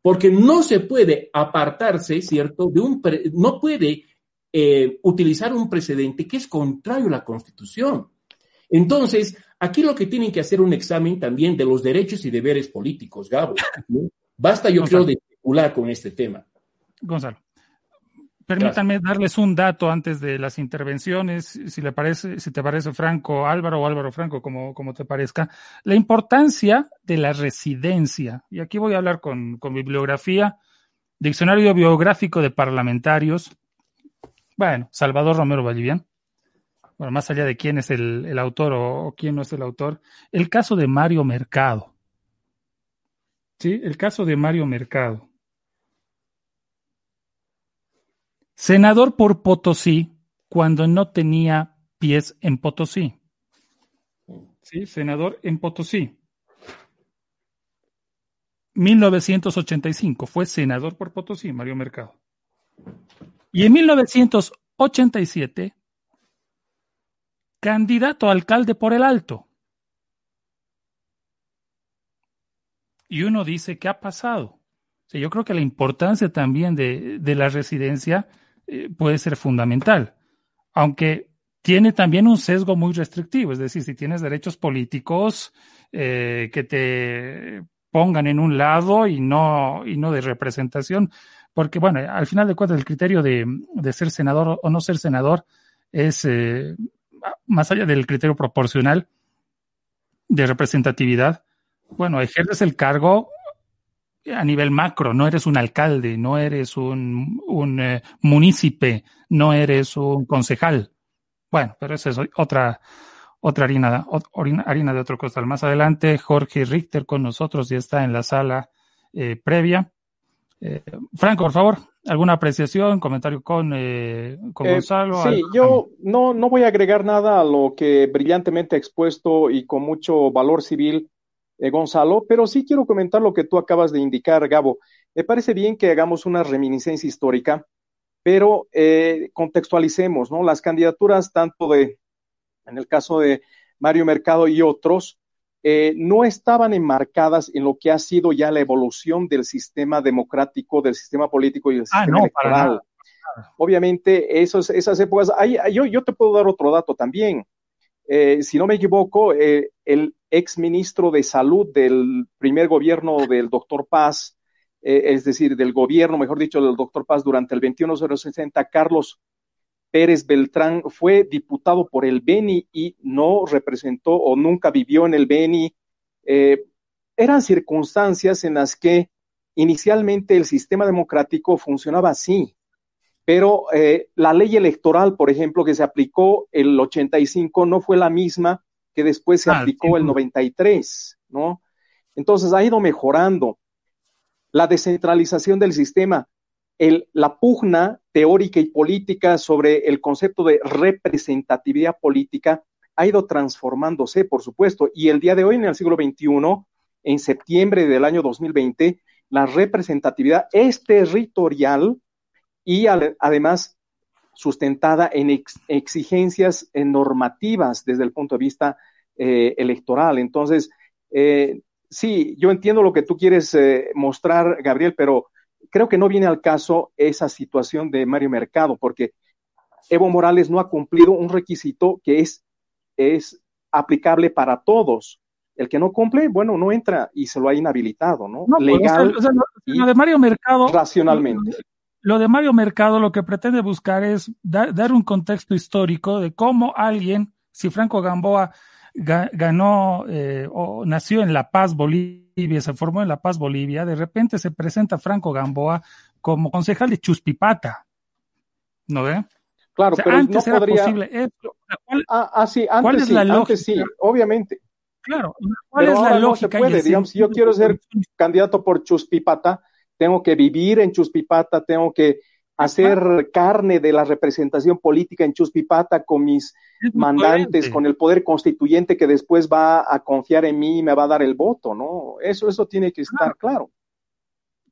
Porque no se puede apartarse, ¿cierto? De un no puede eh, utilizar un precedente que es contrario a la Constitución. Entonces, aquí lo que tienen que hacer un examen también de los derechos y deberes políticos, Gabo. Basta, yo creo, de especular con este tema.
Gonzalo. Permítanme darles un dato antes de las intervenciones, si le parece, si te parece Franco Álvaro o Álvaro Franco, como, como te parezca, la importancia de la residencia. Y aquí voy a hablar con, con bibliografía, diccionario biográfico de parlamentarios, Bueno, Salvador Romero Vallivian. Bueno, más allá de quién es el, autor o, quién no es el autor, el caso de Mario Mercado. ¿Sí? El caso de Mario Mercado. Senador por Potosí cuando no tenía pies en Potosí. Sí, senador en Potosí. 1985 fue senador por Potosí, Mario Mercado. Y en 1987, candidato a alcalde por el Alto. Y uno dice, ¿qué ha pasado? yo creo que la importancia también de, la residencia eh, puede ser fundamental, aunque tiene también un sesgo muy restrictivo, es decir, si tienes derechos políticos eh, que te pongan en un lado y no, y no de representación, porque bueno, al final de cuentas el criterio de, ser senador o no ser senador es, eh, más allá del criterio proporcional de representatividad, bueno, ejerces el cargo a nivel macro, no eres un alcalde, no eres un, un eh, munícipe, no eres un concejal. Bueno, pero esa es otra, otra harina, harina de otro costal. Más adelante, Jorge Richter con nosotros ya está en la sala eh, previa. Eh, Franco, por favor, ¿alguna apreciación, comentario con, eh, Gonzalo?
Sí, yo no, no voy a agregar nada a lo que brillantemente expuesto y con mucho valor civil Gonzalo, pero sí quiero comentar lo que tú acabas de indicar, Gabo. Me parece bien que hagamos una reminiscencia histórica, pero contextualicemos, ¿no? Las candidaturas tanto de en el caso de Mario Mercado y otros, eh, no estaban enmarcadas en lo que ha sido ya la evolución del sistema democrático, del sistema político y del ah, sistema electoral. Obviamente, esos, esas épocas, yo, yo, te puedo dar otro dato también. Eh, si no me equivoco, eh, el ex ministro de Salud del primer gobierno del doctor Paz, es decir, del gobierno, mejor dicho, del doctor Paz durante el 21060, Carlos Pérez Beltrán fue diputado por el Beni y no representó o nunca vivió en el Beni. Eh, eran circunstancias en las que inicialmente el sistema democrático funcionaba así, pero eh, la ley electoral, por ejemplo, que se aplicó el 85 no fue la misma que después se ah, aplicó el 93, ¿no? Entonces ha ido mejorando. La descentralización del sistema, la pugna teórica y política sobre el concepto de representatividad política ha ido transformándose, por supuesto, y el día de hoy, en el siglo XXI, en septiembre del año 2020, la representatividad es territorial y además sustentada en exigencias normativas desde el punto de vista eh, electoral. Entonces, eh, sí, yo entiendo lo que tú quieres eh, mostrar, Gabriel, pero creo que no viene al caso esa situación de Mario Mercado, porque Evo Morales no ha cumplido un requisito que es, es aplicable para todos. El que no cumple, bueno, no entra y se lo ha inhabilitado, ¿no?
Pues, Legal. lo, de Mario Mercado.
Racionalmente.
Lo de Mario Mercado lo que pretende buscar es dar un contexto histórico de cómo alguien, si Franco Gamboa ganó eh, o nació en La Paz, Bolivia, se formó en La Paz, Bolivia, de repente se presenta Franco Gamboa como concejal de Chuspipata, ¿no ve?
Claro, pero antes no era podría... posible ¿Cuál, ah, ah, sí, antes es la lógica? sí, obviamente.
Claro, ¿cuál es la lógica?
No se puede, digamos, si yo quiero ser candidato por Chuspipata, tengo que vivir en Chuspipata, tengo que hacer carne de la representación política en Chuspipata con mis mandantes, con el poder constituyente que después va a confiar en mí y me va a dar el voto, ¿no? Eso, eso tiene que estar claro.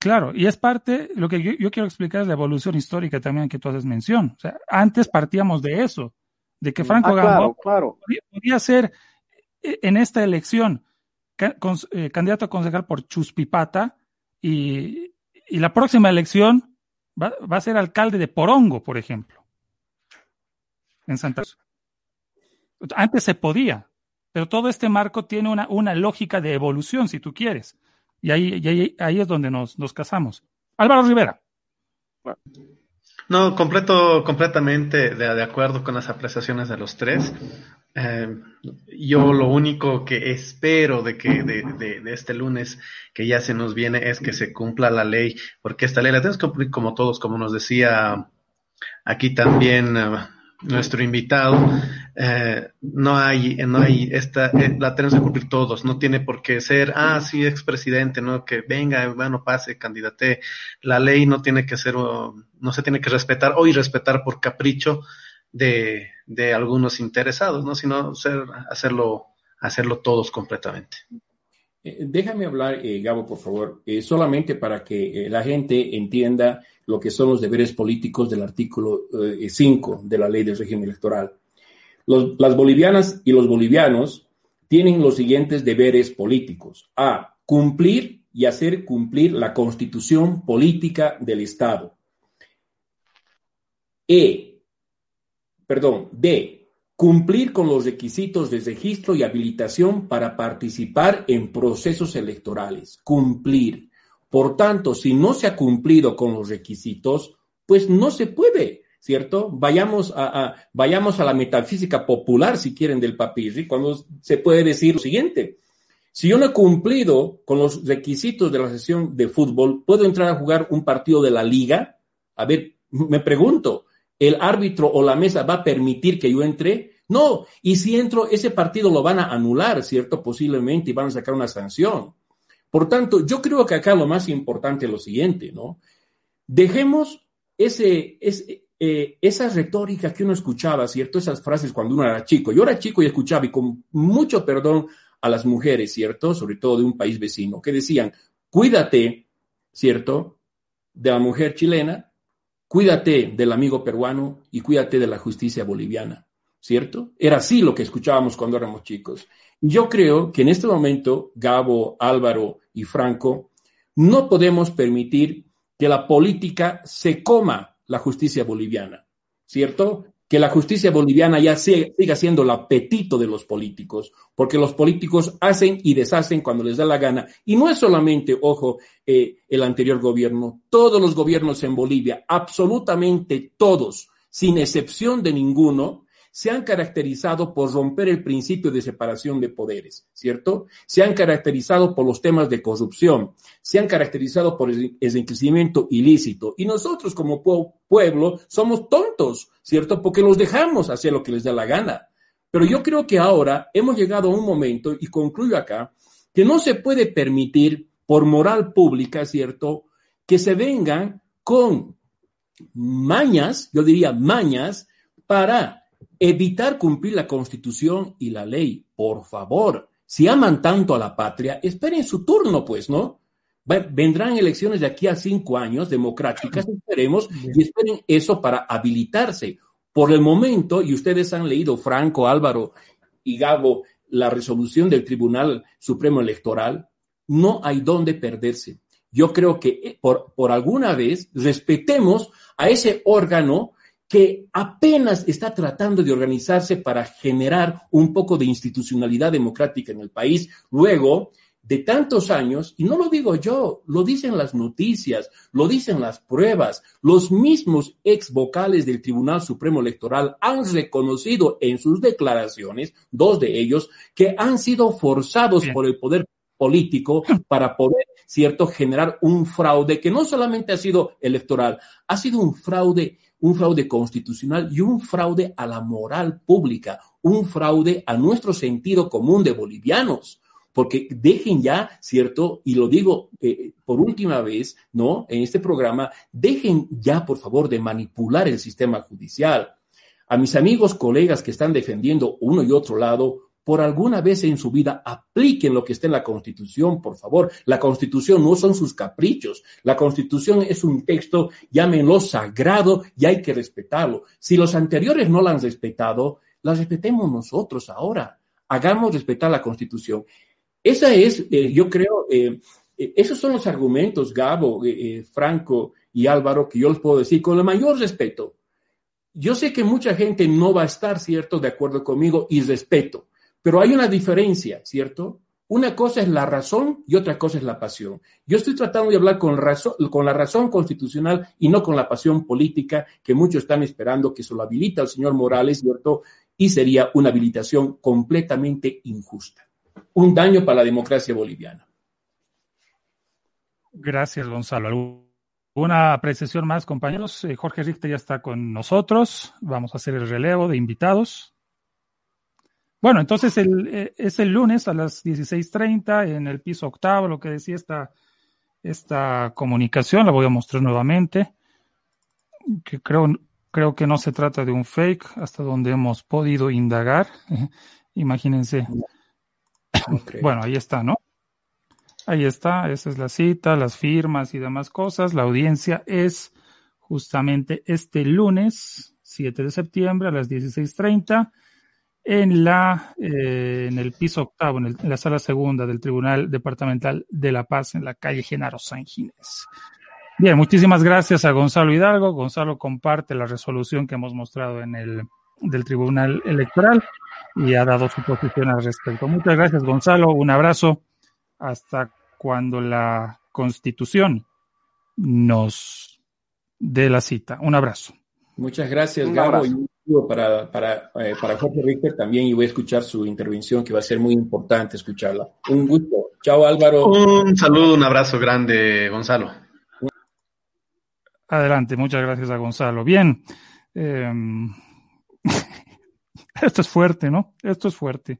claro. y es parte, lo que yo, quiero explicar es la evolución histórica también que tú haces mención. O sea, antes partíamos de eso, de que Franco
ah, claro,
Podía, ser eh, en esta elección eh, candidato a concejal por Chuspipata y, y la próxima elección va, a ser alcalde de Porongo, por ejemplo, en Santa Cruz. Antes se podía, pero todo este marco tiene una, una lógica de evolución, si tú quieres. Y ahí, ahí, es donde nos, nos casamos. Álvaro Rivera.
No, completo, completamente de, acuerdo con las apreciaciones de los tres. Eh, yo lo único que espero de que de, de, este lunes que ya se nos viene es que se cumpla la ley, porque esta ley la tenemos que cumplir como todos, como nos decía aquí también uh, nuestro invitado, eh, no hay, no hay esta, eh, la tenemos que cumplir todos, no tiene por qué ser, ah, sí, expresidente, no, que venga, bueno, pase, candidate, la ley no tiene que ser, no se tiene que respetar o irrespetar por capricho de, de algunos interesados, ¿no? Sino hacerlo, hacerlo todos completamente.
Eh, déjame hablar, eh, Gabo, por favor, eh, solamente para que la gente entienda lo que son los deberes políticos del artículo 5 de la ley del régimen electoral. las bolivianas y los bolivianos tienen los siguientes deberes políticos. A, cumplir y hacer cumplir la constitución política del Estado. E, perdón, D, Cumplir con los requisitos de registro y habilitación para participar en procesos electorales. Cumplir. Por tanto, si no se ha cumplido con los requisitos, pues no se puede, ¿cierto? Vayamos a, vayamos a la metafísica popular, si quieren, del papirri, cuando se puede decir lo siguiente. Si yo no he cumplido con los requisitos de la sesión de fútbol, ¿puedo entrar a jugar un partido de la liga? A ver, me pregunto, el árbitro o la mesa va a permitir que yo entre. No, y si entro, ese partido lo van a anular, ¿cierto? Posiblemente y van a sacar una sanción. Por tanto, yo creo que acá lo más importante es lo siguiente, ¿no? Dejemos ese, eh, esa retórica que uno escuchaba, ¿cierto? Esas frases cuando uno era chico. Yo era chico y escuchaba, y con mucho perdón a las mujeres, ¿cierto? Sobre todo de un país vecino, que decían, cuídate, ¿cierto? De la mujer chilena, Cuídate del amigo peruano y cuídate de la justicia boliviana, ¿cierto? Era así lo que escuchábamos cuando éramos chicos. Yo creo que en este momento, Gabo, Álvaro y Franco, no podemos permitir que la política se coma la justicia boliviana, ¿cierto? Que la justicia boliviana ya siga siendo el apetito de los políticos, porque los políticos hacen y deshacen cuando les da la gana. Y no es solamente, ojo, eh, el anterior gobierno, todos los gobiernos en Bolivia, absolutamente todos, sin excepción de ninguno, se han caracterizado por romper el principio de separación de poderes, ¿cierto? Se han caracterizado por los temas de corrupción, se han caracterizado por el enriquecimiento ilícito. Y nosotros como pueblo somos tontos, ¿cierto? Porque los dejamos hacer lo que les da la gana. Pero yo creo que ahora hemos llegado a un momento, y concluyo acá, que no se puede permitir por moral pública, ¿cierto? Que se vengan con mañas, yo diría mañas, para Evitar cumplir la constitución y la ley, por favor. Si aman tanto a la patria, esperen su turno, pues, ¿no? Vendrán elecciones de aquí a cinco años democráticas, esperemos, y esperen eso para habilitarse. Por el momento, y ustedes han leído, Franco, Álvaro y Gabo, la resolución del Tribunal Supremo Electoral, no hay dónde perderse. Yo creo que eh, por, por alguna vez respetemos a ese órgano que apenas está tratando de organizarse para generar un poco de institucionalidad democrática en el país, luego de tantos años, y no lo digo yo, lo dicen las noticias, lo dicen las pruebas, los mismos ex vocales del Tribunal Supremo Electoral han reconocido en sus declaraciones, dos de ellos, que han sido forzados por el poder político para poder, cierto, generar un fraude que no solamente ha sido electoral, ha sido un fraude un fraude constitucional y un fraude a la moral pública, un fraude a nuestro sentido común de bolivianos. Porque dejen ya, ¿cierto? Y lo digo eh, por última vez, ¿no? En este programa, dejen ya, por favor, de manipular el sistema judicial. A mis amigos, colegas que están defendiendo uno y otro lado, por alguna vez en su vida apliquen lo que está en la Constitución, por favor. La Constitución no son sus caprichos. La Constitución es un texto, llámenlo sagrado y hay que respetarlo. Si los anteriores no la han respetado, la respetemos nosotros ahora. Hagamos respetar la Constitución. Esa es, eh, yo creo, eh, eh, esos son los argumentos, Gabo, Franco y Álvaro, que yo les puedo decir con el mayor respeto. Yo sé que mucha gente no va a estar, ¿cierto?, de acuerdo conmigo y respeto. Pero hay una diferencia, ¿cierto? Una cosa es la razón y otra cosa es la pasión. Yo estoy tratando de hablar con, razón, con la razón constitucional y no con la pasión política que muchos están esperando que se lo habilita el señor Morales, ¿cierto? Y sería una habilitación completamente injusta. Un daño para la democracia boliviana.
Gracias, Gonzalo. Una apreciación más, compañeros. Eh, Jorge Richter ya está con nosotros. Vamos a hacer el relevo de invitados. Bueno, entonces el, eh, es el lunes a las 16.30 en el piso octavo, lo que decía esta, esta comunicación, la voy a mostrar nuevamente, que creo, creo que no se trata de un fake hasta donde hemos podido indagar. Imagínense. Bueno, ahí está, ¿no? Ahí está, esa es la cita, las firmas y demás cosas. La audiencia es justamente este lunes, 7 de septiembre a las 16.30 en la eh, en el piso octavo, en, la sala segunda del Tribunal Departamental de La Paz, en la calle Genaro San Ginés. Bien, muchísimas gracias a Gonzalo Hidalgo. Gonzalo comparte la resolución que hemos mostrado en el del Tribunal Electoral y ha dado su posición al respecto. Muchas gracias, Gonzalo. Un abrazo hasta cuando la Constitución nos dé la cita. Un abrazo.
Muchas gracias, Gabo. Para, para, eh, para Jorge Richter también y voy a escuchar su intervención que va a ser muy importante escucharla. Un gusto. Chao, Álvaro.
Un saludo, un abrazo grande, Gonzalo.
Adelante, muchas gracias a Gonzalo. Bien. Em, esto es fuerte, ¿no? Esto es fuerte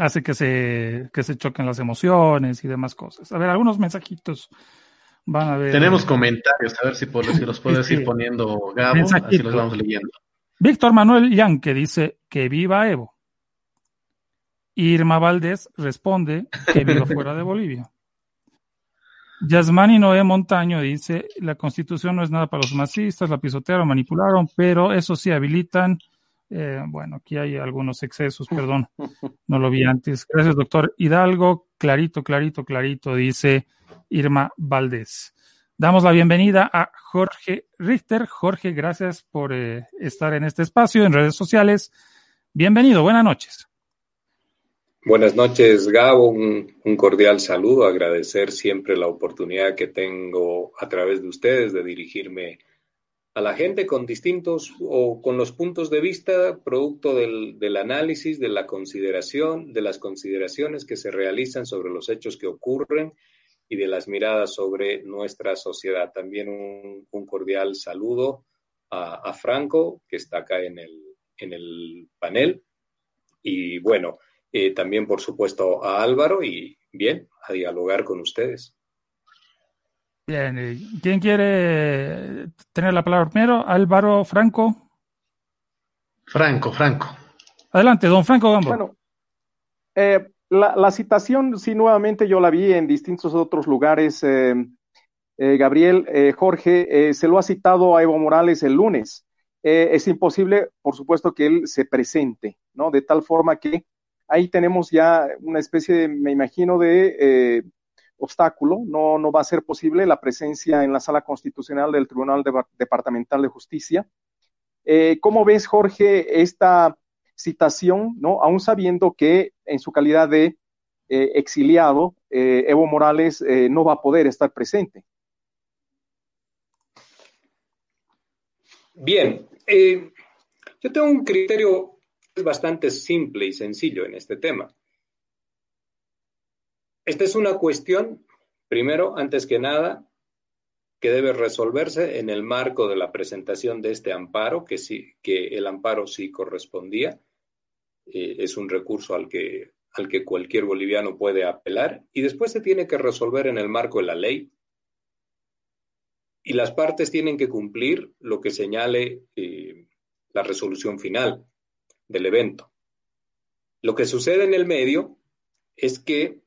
hace que se, que se choquen las emociones y demás cosas. A ver, algunos mensajitos van a ver.
Tenemos comentarios, a ver si, por, si los puedes ir poniendo Gabo, así los vamos leyendo.
Víctor Manuel que dice que viva Evo. Irma Valdés responde que viva fuera de Bolivia. Yasmani Noé Montaño dice, la constitución no es nada para los masistas, la pisotearon, manipularon, pero eso sí habilitan eh, bueno, aquí hay algunos excesos, perdón, no lo vi antes. Gracias, doctor Hidalgo. Clarito, clarito, clarito, dice Irma Valdés. Damos la bienvenida a Jorge Richter. Jorge, gracias por eh, estar en este espacio, en redes sociales. Bienvenido, buenas noches.
Buenas noches, Gabo. un, cordial saludo. Agradecer siempre la oportunidad que tengo a través de ustedes de dirigirme a la gente con distintos o con los puntos de vista producto del, del, análisis, de la consideración, de las consideraciones que se realizan sobre los hechos que ocurren y de las miradas sobre nuestra sociedad. También un, cordial saludo a, a, Franco, que está acá en el, en el panel. Y bueno, eh, también por supuesto a Álvaro y bien, a dialogar con ustedes.
Bien, eh, ¿quién quiere tener la palabra primero? Álvaro Franco.
Franco, Franco.
Adelante, don Franco Gambo.
Bueno, eh, la, citación, sí, nuevamente yo la vi en distintos otros lugares. Eh, Gabriel, Jorge, se lo ha citado a Evo Morales el lunes. es imposible, por supuesto, que él se presente, ¿no? De tal forma que ahí tenemos ya una especie, de, me imagino, de obstáculo, no, no va a ser posible la presencia en la sala constitucional del Tribunal Departamental de Justicia. Eh, ¿Cómo ves, Jorge, esta citación, ¿no? aún sabiendo que en su calidad de eh, exiliado, eh, Evo Morales no va a poder estar presente?
Bien, yo tengo un criterio bastante simple y sencillo en este tema. Esta es una cuestión, primero, antes que nada, que debe resolverse en el marco de la presentación de este amparo, que sí, que el amparo sí correspondía. Eh, es un recurso al que, al que cualquier boliviano puede apelar y después se tiene que resolver en el marco de la ley. Y las partes tienen que cumplir lo que señale eh, la resolución final del evento. Lo que sucede en el medio es que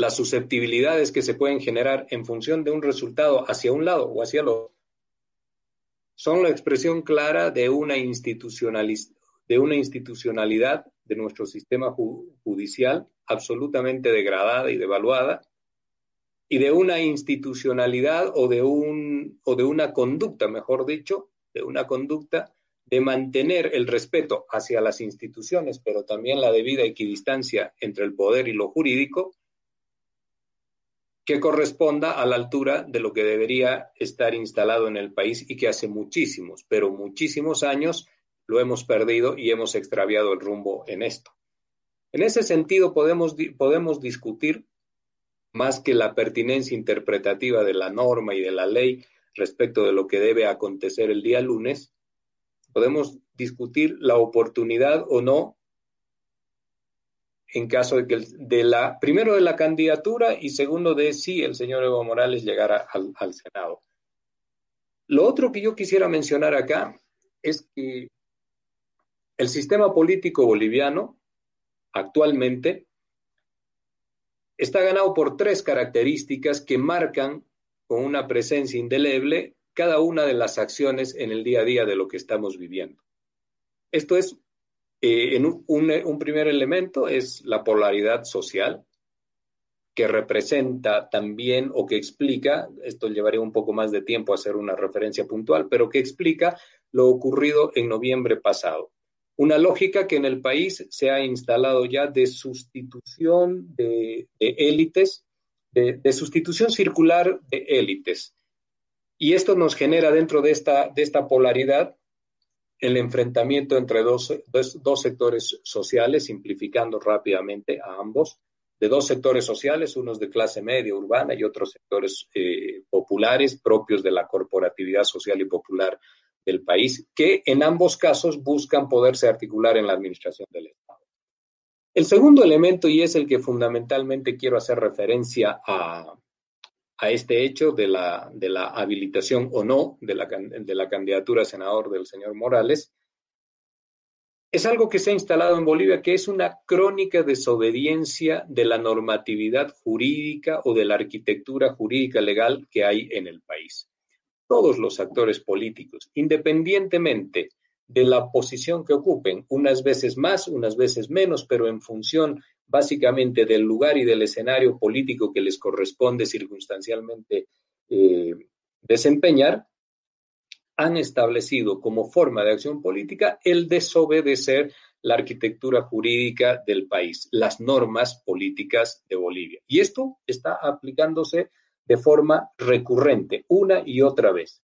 las susceptibilidades que se pueden generar en función de un resultado hacia un lado o hacia el otro son la expresión clara de una, de una institucionalidad de nuestro sistema judicial absolutamente degradada y devaluada y de una institucionalidad o de, un, o de una conducta, mejor dicho, de una conducta de mantener el respeto hacia las instituciones, pero también la debida equidistancia entre el poder y lo jurídico, que corresponda a la altura de lo que debería estar instalado en el país y que hace muchísimos, pero muchísimos años lo hemos perdido y hemos extraviado el rumbo en esto. En ese sentido, podemos, podemos discutir más que la pertinencia interpretativa de la norma y de la ley respecto de lo que debe acontecer el día lunes, podemos discutir la oportunidad o no en caso de que de la primero de la candidatura y segundo de si el señor Evo Morales llegara al, al Senado. Lo otro que yo quisiera mencionar acá es que el sistema político boliviano actualmente está ganado por tres características que marcan con una presencia indeleble cada una de las acciones en el día a día de lo que estamos viviendo. Esto es, eh, en un, primer elemento es la polaridad social, que representa también o que explica, esto llevaría un poco más de tiempo a hacer una referencia puntual, pero que explica lo ocurrido en noviembre pasado. Una lógica que en el país se ha instalado ya de sustitución de, élites, de, sustitución circular de élites. Y esto nos genera dentro de esta polaridad el enfrentamiento entre dos, dos, sectores sociales, simplificando rápidamente a ambos, de dos sectores sociales, unos de clase media urbana y otros sectores eh, populares propios de la corporatividad social y popular del país, que en ambos casos buscan poderse articular en la administración del Estado. El segundo elemento, y es el que fundamentalmente quiero hacer referencia a, a este hecho de la, de la habilitación o no de la, de la candidatura a senador del señor Morales, es algo que se ha instalado en Bolivia, que es una crónica desobediencia de la normatividad jurídica o de la arquitectura jurídica legal que hay en el país. Todos los actores políticos, independientemente de la posición que ocupen, unas veces más, unas veces menos, pero en función básicamente del lugar y del escenario político que les corresponde circunstancialmente eh, desempeñar, han establecido como forma de acción política el desobedecer la arquitectura jurídica del país, las normas políticas de Bolivia. Y esto está aplicándose de forma recurrente, una y otra vez.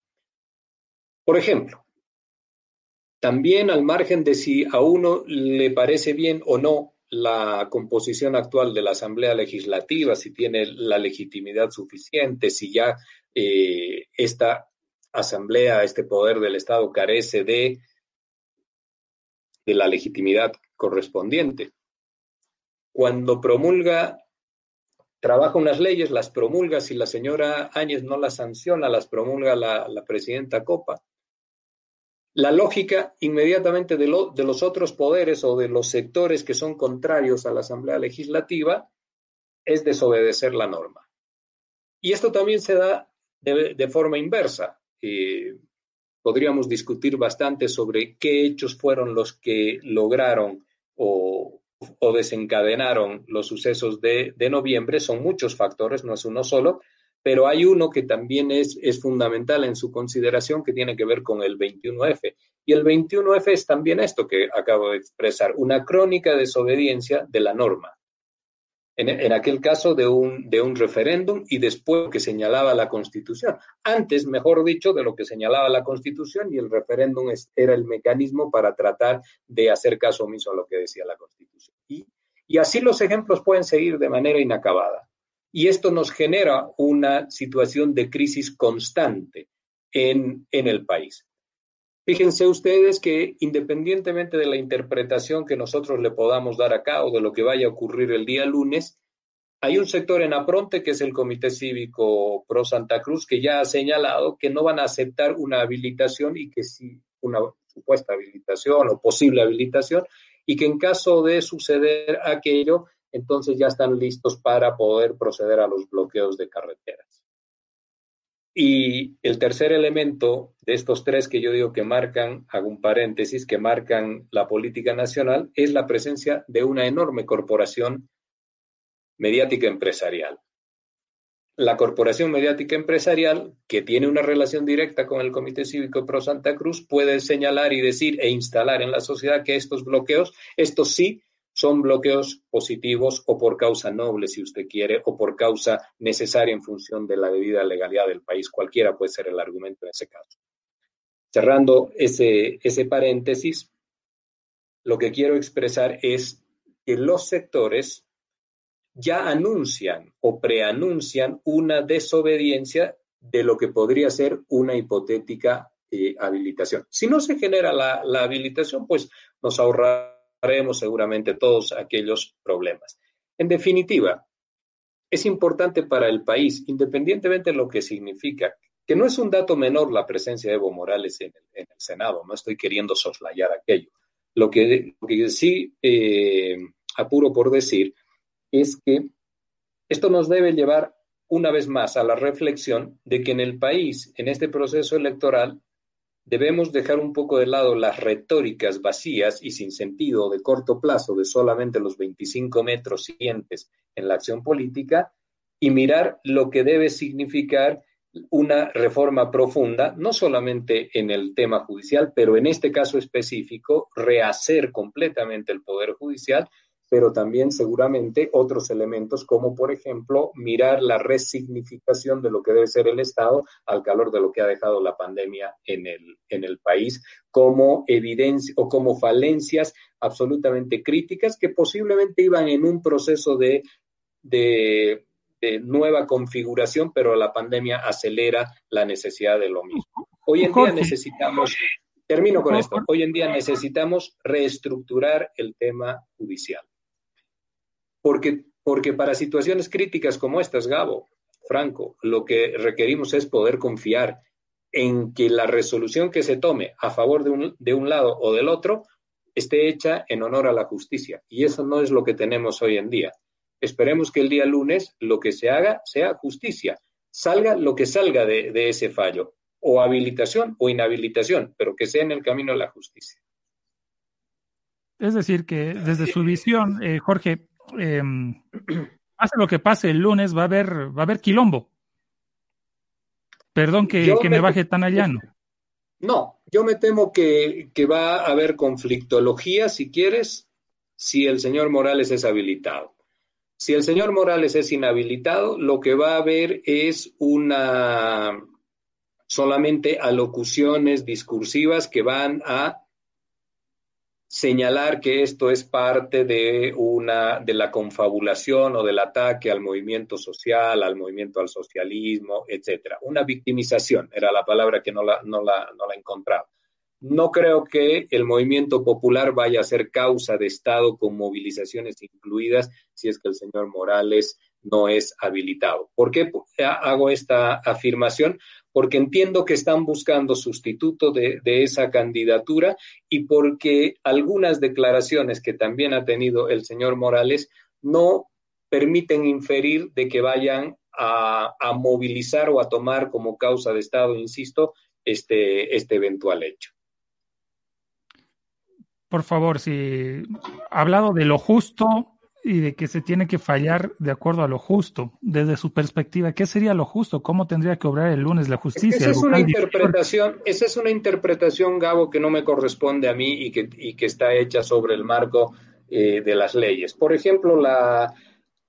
Por ejemplo, también al margen de si a uno le parece bien o no la composición actual de la Asamblea Legislativa, si tiene la legitimidad suficiente, si ya eh, esta Asamblea, este poder del Estado carece de, de la legitimidad correspondiente. Cuando promulga trabaja unas leyes, las promulga, si la señora Áñez no las sanciona, las promulga la, presidenta Copa. La lógica inmediatamente de, los otros poderes o de los sectores que son contrarios a la Asamblea Legislativa es desobedecer la norma. Y esto también se da de, forma inversa. Eh, podríamos discutir bastante sobre qué hechos fueron los que lograron o desencadenaron los sucesos de, noviembre son muchos factores, no es uno solo, pero hay uno que también es, es fundamental en su consideración que tiene que ver con el 21F. Y el 21F es también esto que acabo de expresar, una crónica de desobediencia de la norma en, aquel caso de un, de un referéndum y después que señalaba la Constitución. Antes, mejor dicho, de lo que señalaba la Constitución y el referéndum era el mecanismo para tratar de hacer caso omiso a lo que decía la Constitución. Y, y así los ejemplos pueden seguir de manera inacabada. Y esto nos genera una situación de crisis constante en, en el país. Fíjense ustedes que independientemente de la interpretación que nosotros le podamos dar acá o de lo que vaya a ocurrir el día lunes, hay un sector en Apronte, que es el Comité Cívico Pro Santa Cruz, que ya ha señalado que no van a aceptar una habilitación y que si una supuesta habilitación o posible habilitación, y que en caso de suceder aquello, entonces ya están listos para poder proceder a los bloqueos de carreteras. Y el tercer elemento de estos tres que yo digo que marcan, hago un paréntesis, que marcan la política nacional, es la presencia de una enorme corporación mediática empresarial. La corporación mediática empresarial, que tiene una relación directa con el Comité Cívico Pro Santa Cruz, puede señalar y decir e instalar en la sociedad que estos bloqueos, estos sí, son bloqueos positivos o por causa noble, si usted quiere, o por causa necesaria en función de la debida legalidad del país. Cualquiera puede ser el argumento en ese caso. Cerrando ese, ese paréntesis, lo que quiero expresar es que los sectores ya anuncian o preanuncian una desobediencia de lo que podría ser una hipotética eh, habilitación. Si no se genera la, la habilitación, pues nos ahorraremos seguramente todos aquellos problemas. En definitiva, es importante para el país, independientemente de lo que significa, que no es un dato menor la presencia de Evo Morales en el, Senado, no estoy queriendo soslayar aquello. Lo que, sí eh, apuro por decir es que esto nos debe llevar una vez más a la reflexión de que en el país, en este proceso electoral, debemos dejar un poco de lado las retóricas vacías y sin sentido de corto plazo de solamente los 25 metros siguientes en la acción política y mirar lo que debe significar una reforma profunda, no solamente en el tema judicial, pero en este caso específico, rehacer completamente el Poder Judicial pero también seguramente otros elementos como, por ejemplo, mirar la resignificación de lo que debe ser el Estado al calor de lo que ha dejado la pandemia en el, en el país, como evidencia o como falencias absolutamente críticas que posiblemente iban en un proceso de, de, nueva configuración, pero la pandemia acelera la necesidad de lo mismo. Hoy en día necesitamos Termino con esto. Hoy en día necesitamos reestructurar el tema judicial. Porque, porque para situaciones críticas como estas, Gabo, Franco, lo que requerimos es poder confiar en que la resolución que se tome a favor de un, de un lado o del otro esté hecha en honor a la justicia. Y eso no es lo que tenemos hoy en día. Esperemos que el día lunes lo que se haga sea justicia, salga lo que salga de, de ese fallo, o habilitación o inhabilitación, pero que sea en el camino de la justicia.
Es decir, que desde su visión, eh, Jorge, eh, pase lo que pase el lunes, va a haber, va a haber quilombo. Perdón que, me, baje tan allá,
No, yo me temo que, que va a haber conflictología, si quieres, si el señor Morales es habilitado. Si el señor Morales es inhabilitado, lo que va a haber es una solamente alocuciones discursivas que van a señalar que esto es parte de una de la confabulación o del ataque al movimiento social, al movimiento al socialismo, etcétera. Una victimización era la palabra que no la, no la, no la encontraba. No creo que el movimiento popular vaya a ser causa de Estado con movilizaciones incluidas si es que el señor Morales no es habilitado. ¿Por qué hago esta afirmación? Porque entiendo que están buscando sustituto de, esa candidatura y porque algunas declaraciones que también ha tenido el señor Morales no permiten inferir de que vayan a, movilizar o a tomar como causa de Estado, insisto, este, este eventual hecho.
Por favor, si ha hablado de lo justo, y de que se tiene que fallar de acuerdo a lo justo. Desde su perspectiva, ¿qué sería lo justo? ¿Cómo tendría que obrar el lunes la justicia?
Esa es una interpretación, esa es una interpretación, Gabo, que no me corresponde a mí y que, y que está hecha sobre el marco eh, de las leyes. Por ejemplo, la,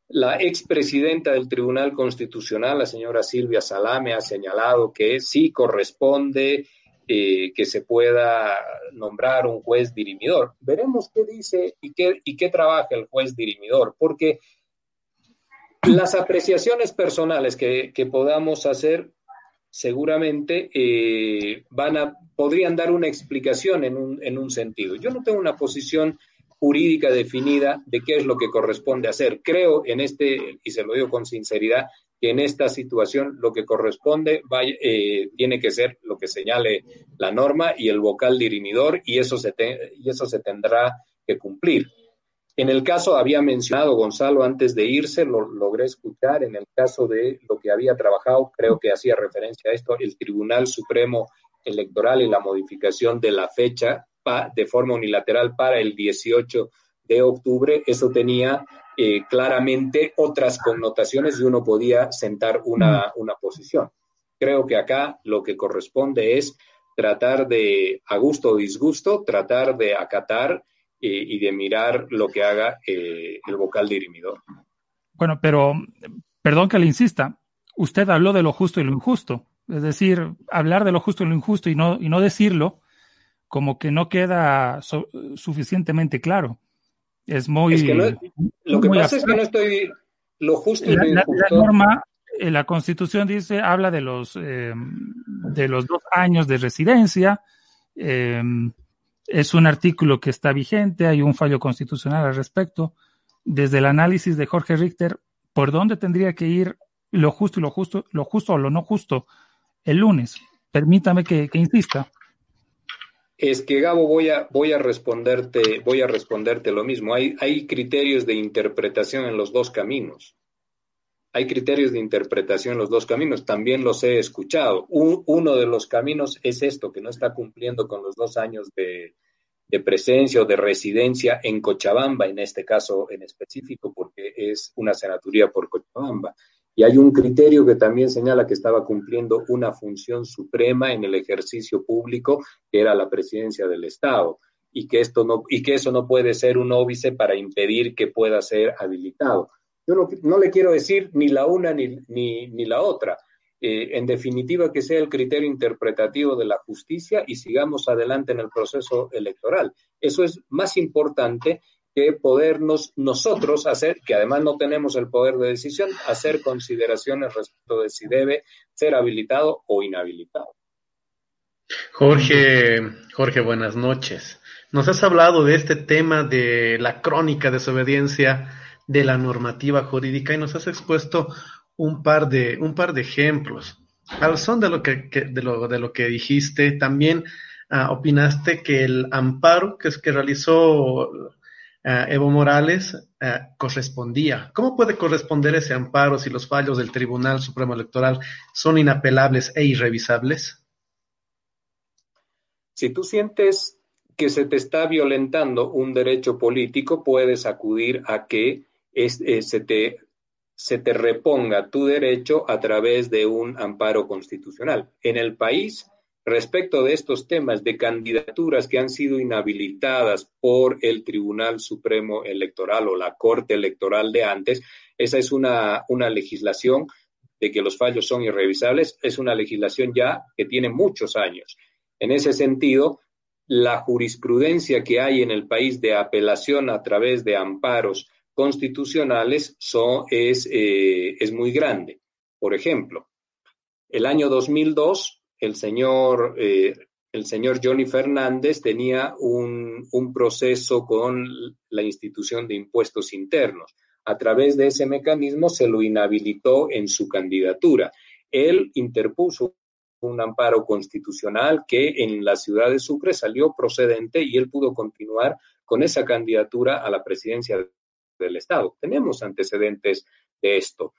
la expresidenta del Tribunal Constitucional, la señora Silvia Salame, ha señalado que sí corresponde eh, que se pueda nombrar un juez dirimidor. Veremos qué dice y qué, y qué trabaja el juez dirimidor, porque las apreciaciones personales que, podamos hacer seguramente eh, van a, podrían dar una explicación en un, en un sentido. Yo no tengo una posición jurídica definida de qué es lo que corresponde hacer. Creo en este, y se lo digo con sinceridad, que en esta situación lo que corresponde eh, tiene que ser lo que señale la norma y el vocal dirimidor y eso se, y eso se tendrá que cumplir. En el caso, había mencionado Gonzalo antes de irse, lo logré escuchar, en el caso de lo que había trabajado, creo que hacía referencia a esto, el Tribunal Supremo Electoral y la modificación de la fecha de forma unilateral para el 18 de octubre, eso tenía eh, claramente otras connotaciones y uno podía sentar una, una posición. Creo que acá lo que corresponde es tratar de, a gusto o disgusto, tratar de acatar eh, y de mirar lo que haga eh, el vocal dirimidor.
Bueno, pero perdón que le insista, usted habló de lo justo y lo injusto. Es decir, hablar de lo justo y lo injusto y no, y no decirlo, como que no queda suficientemente claro. Es muy.
lo que pasa es que no estoy.
lo justo y lo injusto. La, norma, eh, la Constitución dice, habla de los, eh, de los dos años de residencia. Eh, es un artículo que está vigente, hay un fallo constitucional al respecto. Desde el análisis de Jorge Richter, ¿por dónde tendría que ir lo justo y lo justo, lo justo o lo no justo el lunes? Permítame que, que insista.
Es que Gabo voy a voy a responderte voy a responderte lo mismo. Hay hay criterios de interpretación en los dos caminos. Hay criterios de interpretación en los dos caminos. También los he escuchado. uno de los caminos es esto que no está cumpliendo con los dos años de, de presencia o de residencia en Cochabamba, en este caso en específico, porque es una senaturía por Cochabamba. Y hay un criterio que también señala que estaba cumpliendo una función suprema en el ejercicio público, que era la presidencia del Estado, y que, esto no, y que eso no puede ser un óbice para impedir que pueda ser habilitado. Yo no, le quiero decir ni la una ni, ni, la otra. Eh, en definitiva, que sea el criterio interpretativo de la justicia y sigamos adelante en el proceso electoral. Eso es más importante que podernos nosotros hacer, que además no tenemos el poder de decisión, hacer consideraciones respecto de si debe ser habilitado o inhabilitado.
Jorge, Jorge, buenas noches. Nos has hablado de este tema de la crónica de desobediencia de la normativa jurídica y nos has expuesto un par de, un par de ejemplos. Al son de lo que, de, lo, de lo que dijiste, también ah, opinaste que el amparo que, es, que realizó eh, Evo Morales eh, correspondía. ¿Cómo puede corresponder ese amparo si los fallos del Tribunal Supremo Electoral son inapelables e irrevisables?
Si tú sientes que se te está violentando un derecho político, puedes acudir a que eh, se, te, se te reponga tu derecho a través de un amparo constitucional. En el país respecto de estos temas de candidaturas que han sido inhabilitadas por el Tribunal Supremo Electoral o la Corte Electoral de antes, esa es una, una legislación de que los fallos son irrevisables, es una legislación ya que tiene muchos años. En ese sentido, la jurisprudencia que hay en el país de apelación a través de amparos constitucionales es, eh, es muy grande. Por ejemplo, el año 2002 el señor, eh, el señor Johnny Fernández tenía un, un proceso con la institución de impuestos internos. A través de ese mecanismo se lo inhabilitó en su candidatura. Él interpuso un amparo constitucional que en la ciudad de Sucre salió procedente y él pudo continuar con esa candidatura a la presidencia del Estado. Tenemos antecedentes de esto.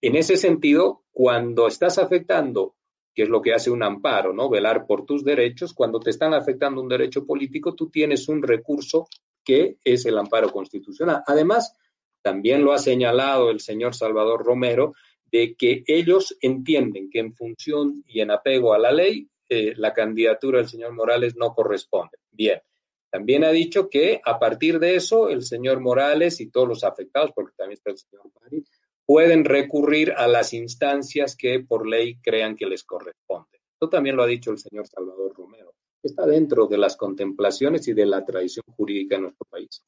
En ese sentido, cuando estás afectando que es lo que hace un amparo, ¿no? Velar por tus derechos. Cuando te están afectando un derecho político, tú tienes un recurso que es el amparo constitucional. Además, también lo ha señalado el señor Salvador Romero, de que ellos entienden que en función y en apego a la ley, eh, la candidatura del señor Morales no corresponde. Bien. También ha dicho que a partir de eso, el señor Morales y todos los afectados, porque también está el señor pueden recurrir a las instancias que por ley crean que les corresponde. Esto también lo ha dicho el señor Salvador Romero. Está dentro de las contemplaciones y de la tradición jurídica en nuestro país.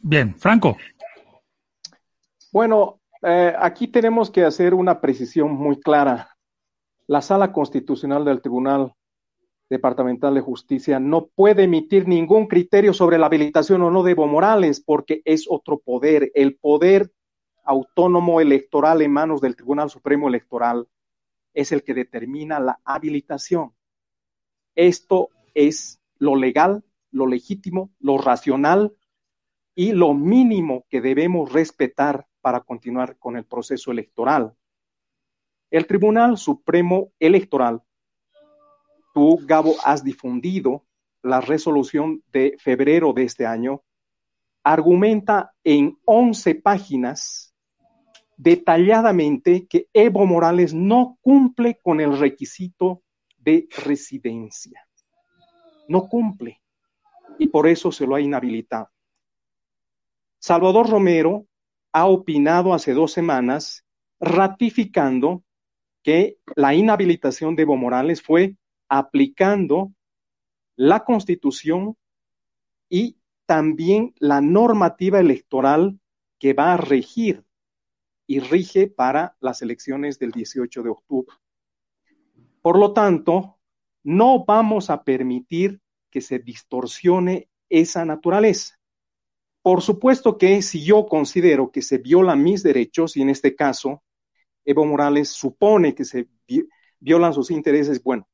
Bien, Franco.
Bueno, eh, aquí tenemos que hacer una precisión muy clara. La sala constitucional del Tribunal Departamental de Justicia no puede emitir ningún criterio sobre la habilitación o no de Evo Morales porque es otro poder, el poder autónomo electoral en manos del Tribunal Supremo Electoral es el que determina la habilitación. Esto es lo legal, lo legítimo, lo racional y lo mínimo que debemos respetar para continuar con el proceso electoral. El Tribunal Supremo Electoral Gabo, has difundido la resolución de febrero de este año, argumenta en 11 páginas detalladamente que Evo Morales no cumple con el requisito de residencia. No cumple. Y por eso se lo ha inhabilitado. Salvador Romero ha opinado hace dos semanas ratificando que la inhabilitación de Evo Morales fue aplicando la constitución y también la normativa electoral que va a regir y rige para las elecciones del 18 de octubre. Por lo tanto, no vamos a permitir que se distorsione esa naturaleza. Por supuesto que si yo considero que se violan mis derechos, y en este caso Evo Morales supone que se violan sus intereses, bueno,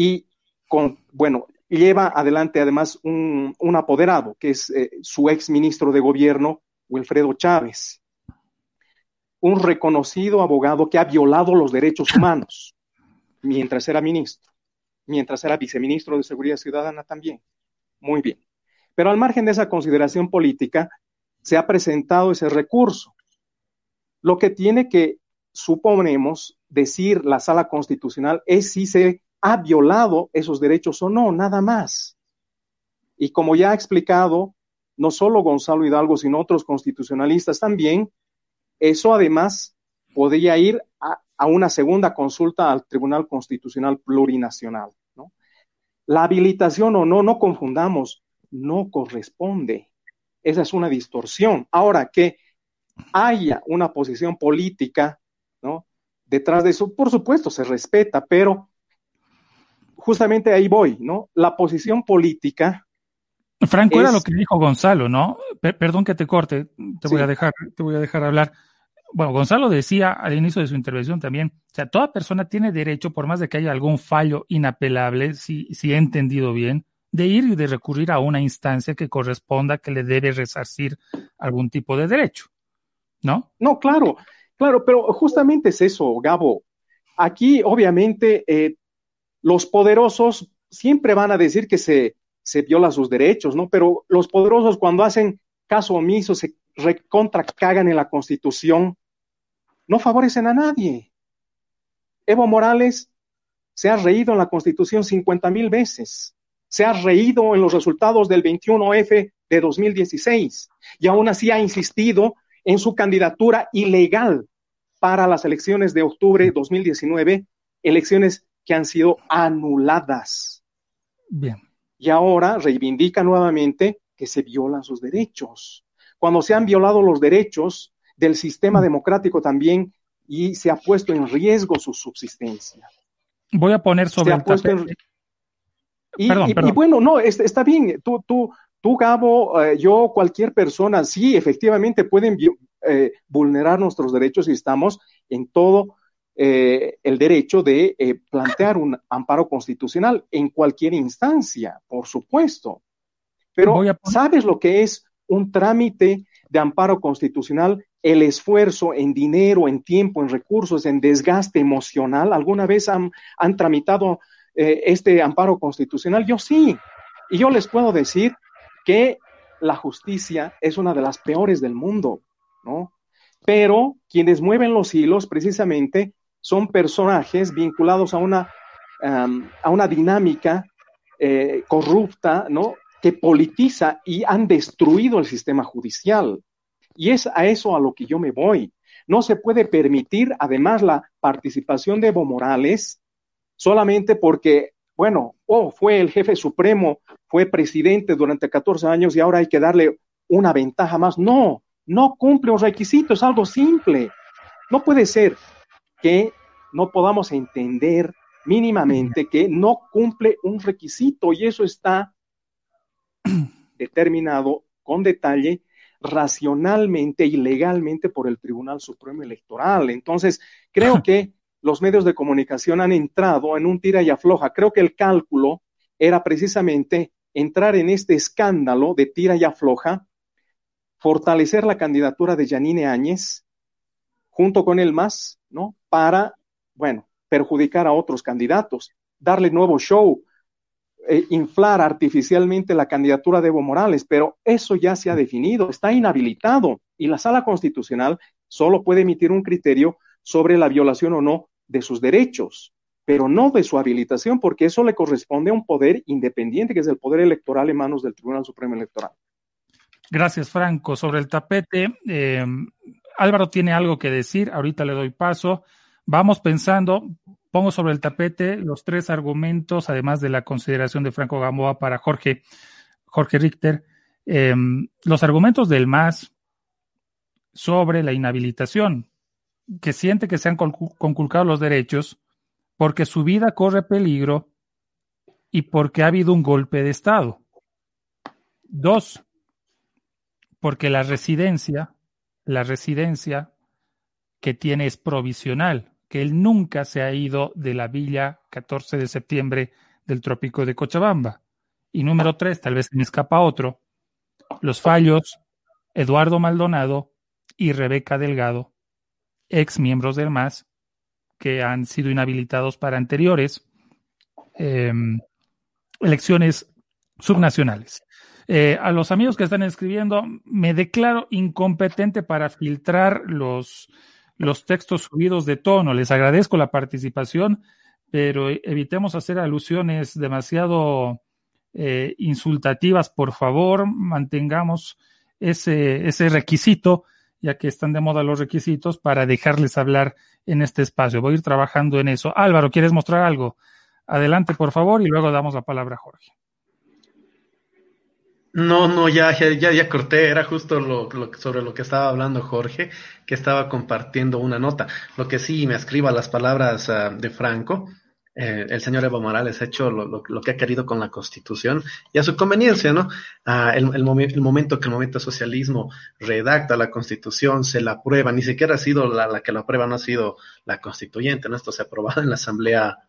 y con, bueno, lleva adelante además un, apoderado, que es eh, su ex ministro de gobierno, Wilfredo Chávez, un reconocido abogado que ha violado los derechos humanos mientras era ministro, mientras era viceministro de Seguridad Ciudadana también. Muy bien. Pero al margen de esa consideración política, se ha presentado ese recurso. Lo que tiene que, suponemos, decir la sala constitucional es si se ha violado esos derechos o no, nada más. Y como ya ha explicado, no solo Gonzalo Hidalgo, sino otros constitucionalistas también, eso además podría ir a, una segunda consulta al Tribunal Constitucional Plurinacional. ¿no? La habilitación o no, no confundamos, no corresponde. Esa es una distorsión. Ahora, que haya una posición política ¿no? detrás de eso, por supuesto, se respeta, pero justamente ahí voy, ¿no? La posición política.
Franco era lo que dijo Gonzalo, ¿no? perdón que te corte, te voy a dejar, te voy a dejar hablar. Bueno, Gonzalo decía al inicio de su intervención también, o sea, toda persona tiene derecho, por más de que haya algún fallo inapelable, si, si he entendido bien, de ir y de recurrir a una instancia que corresponda, que le debe resarcir algún tipo de derecho, ¿no?
No, claro, claro, pero justamente es eso, Gabo. Aquí, obviamente, eh, los poderosos siempre van a decir que se, se viola sus derechos, ¿no? Pero los poderosos cuando hacen caso omiso, se recontra cagan en la constitución, no favorecen a nadie. Evo Morales se ha reído en la constitución 50 mil veces, se ha reído en los resultados del 21F de 2016 y aún así ha insistido en su candidatura ilegal para las elecciones de octubre de 2019, elecciones que han sido anuladas.
Bien.
Y ahora reivindica nuevamente que se violan sus derechos. Cuando se han violado los derechos del sistema democrático también y se ha puesto en riesgo su subsistencia.
Voy a poner sobre
y, bueno, no, está, bien. Tú, tú, tú Gabo, eh, yo, cualquier persona, sí, efectivamente pueden eh, vulnerar nuestros derechos y estamos en todo eh, el derecho de eh, plantear un amparo constitucional en cualquier instancia, por supuesto. Pero ¿sabes lo que es un trámite de amparo constitucional? El esfuerzo en dinero, en tiempo, en recursos, en desgaste emocional. ¿Alguna vez han, tramitado eh, este amparo constitucional? Yo sí. Y yo les puedo decir que la justicia es una de las peores del mundo, ¿no? Pero quienes mueven los hilos precisamente son personajes vinculados a una, a una dinámica eh, corrupta, ¿no? Que politiza y han destruido el sistema judicial. Y es a eso a lo que yo me voy. No se puede permitir, además, la participación de Evo Morales solamente porque, bueno, oh, fue el jefe supremo, fue presidente durante 14 años y ahora hay que darle una ventaja más. No, no cumple un requisito, es algo simple. No puede ser que no podamos entender mínimamente que no cumple un requisito y eso está determinado con detalle racionalmente y legalmente por el Tribunal Supremo Electoral. Entonces, creo que los medios de comunicación han entrado en un tira y afloja. Creo que el cálculo era precisamente entrar en este escándalo de tira y afloja, fortalecer la candidatura de Yanine Áñez junto con el MAS, ¿no? Para, bueno, perjudicar a otros candidatos, darle nuevo show, eh, inflar artificialmente la candidatura de Evo Morales, pero eso ya se ha definido, está inhabilitado y la sala constitucional solo puede emitir un criterio sobre la violación o no de sus derechos, pero no de su habilitación, porque eso le corresponde a un poder independiente, que es el poder electoral en manos del Tribunal Supremo Electoral.
Gracias, Franco. Sobre el tapete, eh, Álvaro tiene algo que decir, ahorita le doy paso. Vamos pensando, pongo sobre el tapete los tres argumentos, además de la consideración de Franco Gamboa para Jorge, Jorge Richter, em, los argumentos del MAS sobre la inhabilitación, que siente que se han conculcado los derechos porque su vida corre peligro y porque ha habido un golpe de Estado. Dos, porque la residencia, la residencia que tiene es provisional, que él nunca se ha ido de la villa 14 de septiembre del trópico de Cochabamba. Y número tres, tal vez me escapa otro, los fallos Eduardo Maldonado y Rebeca Delgado, ex miembros del MAS, que han sido inhabilitados para anteriores em, elecciones subnacionales. Eh, a los amigos que están escribiendo, me declaro incompetente para filtrar los, los textos subidos de tono. Les agradezco la participación, pero evitemos hacer alusiones demasiado eh, insultativas, por favor. Mantengamos ese, ese requisito, ya que están de moda los requisitos, para dejarles hablar en este espacio. Voy a ir trabajando en eso. Álvaro, ¿quieres mostrar algo? Adelante, por favor, y luego damos la palabra a Jorge.
No, no, ya, ya, ya corté, era justo lo, sobre lo que estaba hablando Jorge, que estaba compartiendo una nota. Lo que sí me escriba las palabras ah, de Franco, eh, el señor Evo Morales ha hecho lo, que ha querido con la Constitución y a su conveniencia, ¿no? Ah, el, el, momento que el movimiento socialismo redacta la Constitución, se la aprueba, ni siquiera ha sido la, la que la aprueba, no ha sido la constituyente, ¿no? Esto se ha aprobado en la Asamblea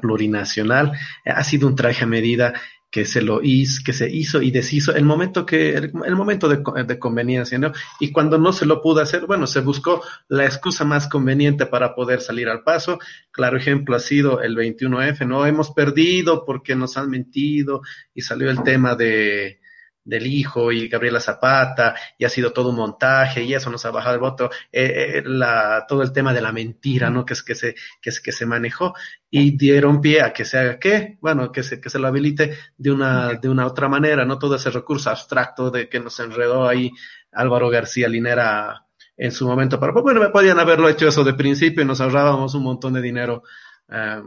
plurinacional, ha sido un traje a medida que se lo hizo, que se hizo y deshizo el momento que, el, momento de, de, conveniencia, ¿no? Y cuando no se lo pudo hacer, bueno, se buscó la excusa más conveniente para poder salir al paso. Claro ejemplo ha sido el 21F, ¿no? Hemos perdido porque nos han mentido y salió el tema de, del hijo y Gabriela Zapata y ha sido todo un montaje y eso nos ha bajado el voto, eh, eh, la, todo el tema de la mentira, ¿no? Que es que se, que es que se manejó y dieron pie a que se haga qué, bueno, que se, que se lo habilite de una, de una otra manera, no todo ese recurso abstracto de que nos enredó ahí Álvaro García Linera en su momento, pero pues, bueno, podían haberlo hecho eso de principio y nos ahorrábamos un montón de dinero. Eh,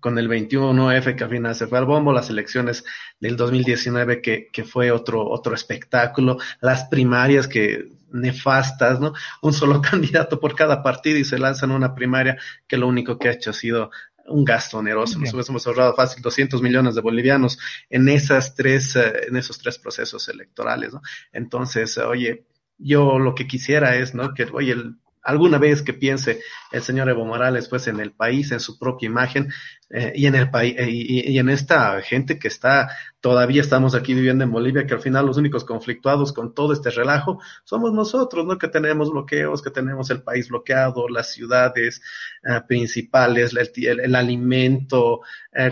con el 21F que al final se fue al bombo, las elecciones del 2019 que, que fue otro, otro espectáculo, las primarias que nefastas, ¿no? Un solo candidato por cada partido y se lanzan una primaria que lo único que ha hecho ha sido un gasto oneroso. Nos hubiésemos ahorrado fácil 200 millones de bolivianos en esas tres, eh, en esos tres procesos electorales, ¿no? Entonces, oye, yo lo que quisiera es, ¿no? Que, oye, el alguna vez que piense el señor Evo Morales pues en el país, en su propia imagen eh, y en el país eh, y, en esta gente que está todavía estamos aquí viviendo en Bolivia que al final los únicos conflictuados con todo este relajo somos nosotros, ¿no? Que tenemos bloqueos, que tenemos el país bloqueado, las ciudades eh, principales, el, el, alimento,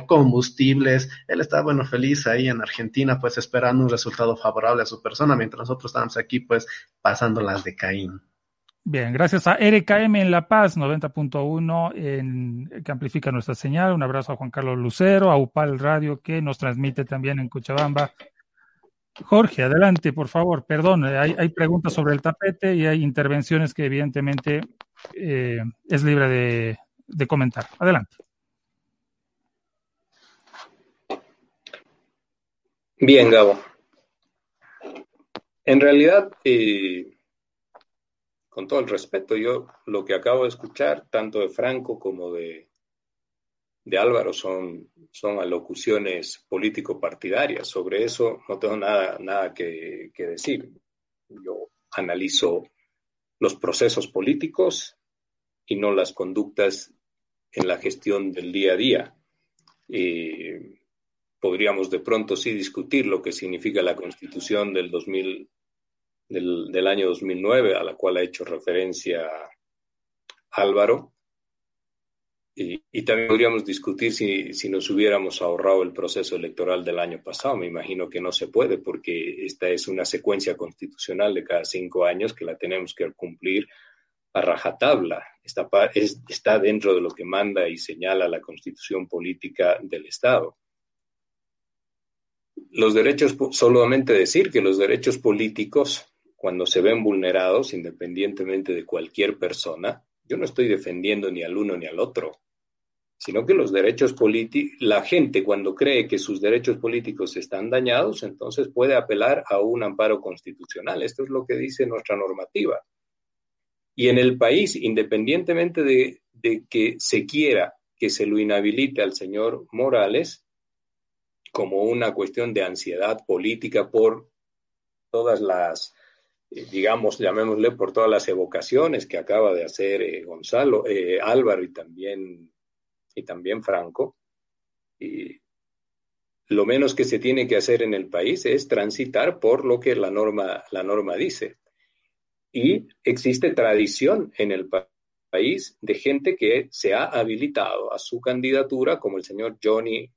combustibles. Él está bueno feliz ahí en Argentina pues esperando un resultado favorable a su persona mientras nosotros estamos aquí pues pasando las de Caín.
Bien, gracias a RKM en La Paz 90.1 que amplifica nuestra señal. Un abrazo a Juan Carlos Lucero, a UPAL Radio que nos transmite también en Cochabamba. Jorge, adelante, por favor. Perdón, hay, hay preguntas sobre el tapete y hay intervenciones que evidentemente eh, es libre de, de comentar. Adelante.
Bien, Gabo. En realidad, eh, con todo el respeto, yo lo que acabo de escuchar, tanto de Franco como de, de Álvaro, son, son alocuciones político-partidarias. Sobre eso no tengo nada, nada que, decir. Yo analizo los procesos políticos y no las conductas en la gestión del día a día. podríamos de pronto sí discutir lo que significa la constitución del 2000, del, año 2009, a la cual ha hecho referencia Álvaro. Y, también podríamos discutir si, si, nos hubiéramos ahorrado el proceso electoral del año pasado. Me imagino que no se puede porque esta es una secuencia constitucional de cada cinco años que la tenemos que cumplir a rajatabla. Está dentro de lo que manda y señala la constitución política del Estado los derechos, solamente decir que los derechos políticos cuando se ven vulnerados, independientemente de cualquier persona, yo no estoy defendiendo ni al uno ni al otro. sino que los derechos políticos, la gente cuando cree que sus derechos políticos están dañados, entonces puede apelar a un amparo constitucional. Esto es lo que dice nuestra normativa. Y en el país, independientemente de, de que se quiera que se lo inhabilite al señor Morales, como una cuestión de ansiedad política por todas las, digamos, llamémosle por todas las evocaciones que acaba de hacer eh, Gonzalo, eh, Álvaro y también y también Franco. Y lo menos que se tiene que hacer en el país es transitar por lo que la norma, la norma dice. Y existe tradición en el país de gente que se ha habilitado a su candidatura, como el señor Johnny,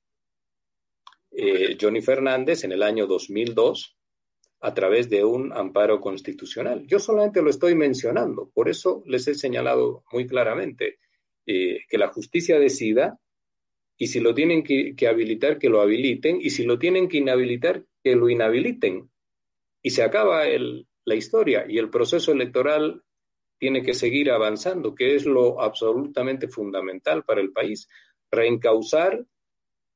eh, Johnny Fernández en el año 2002, a través de un amparo constitucional. Yo solamente lo estoy mencionando, por eso les he señalado muy claramente eh, que la justicia decida y si lo tienen que, habilitar, que lo habiliten y si lo tienen que inhabilitar, que lo inhabiliten. Y se acaba la historia y el proceso electoral tiene que seguir avanzando, que es lo absolutamente fundamental para el país, reencauzar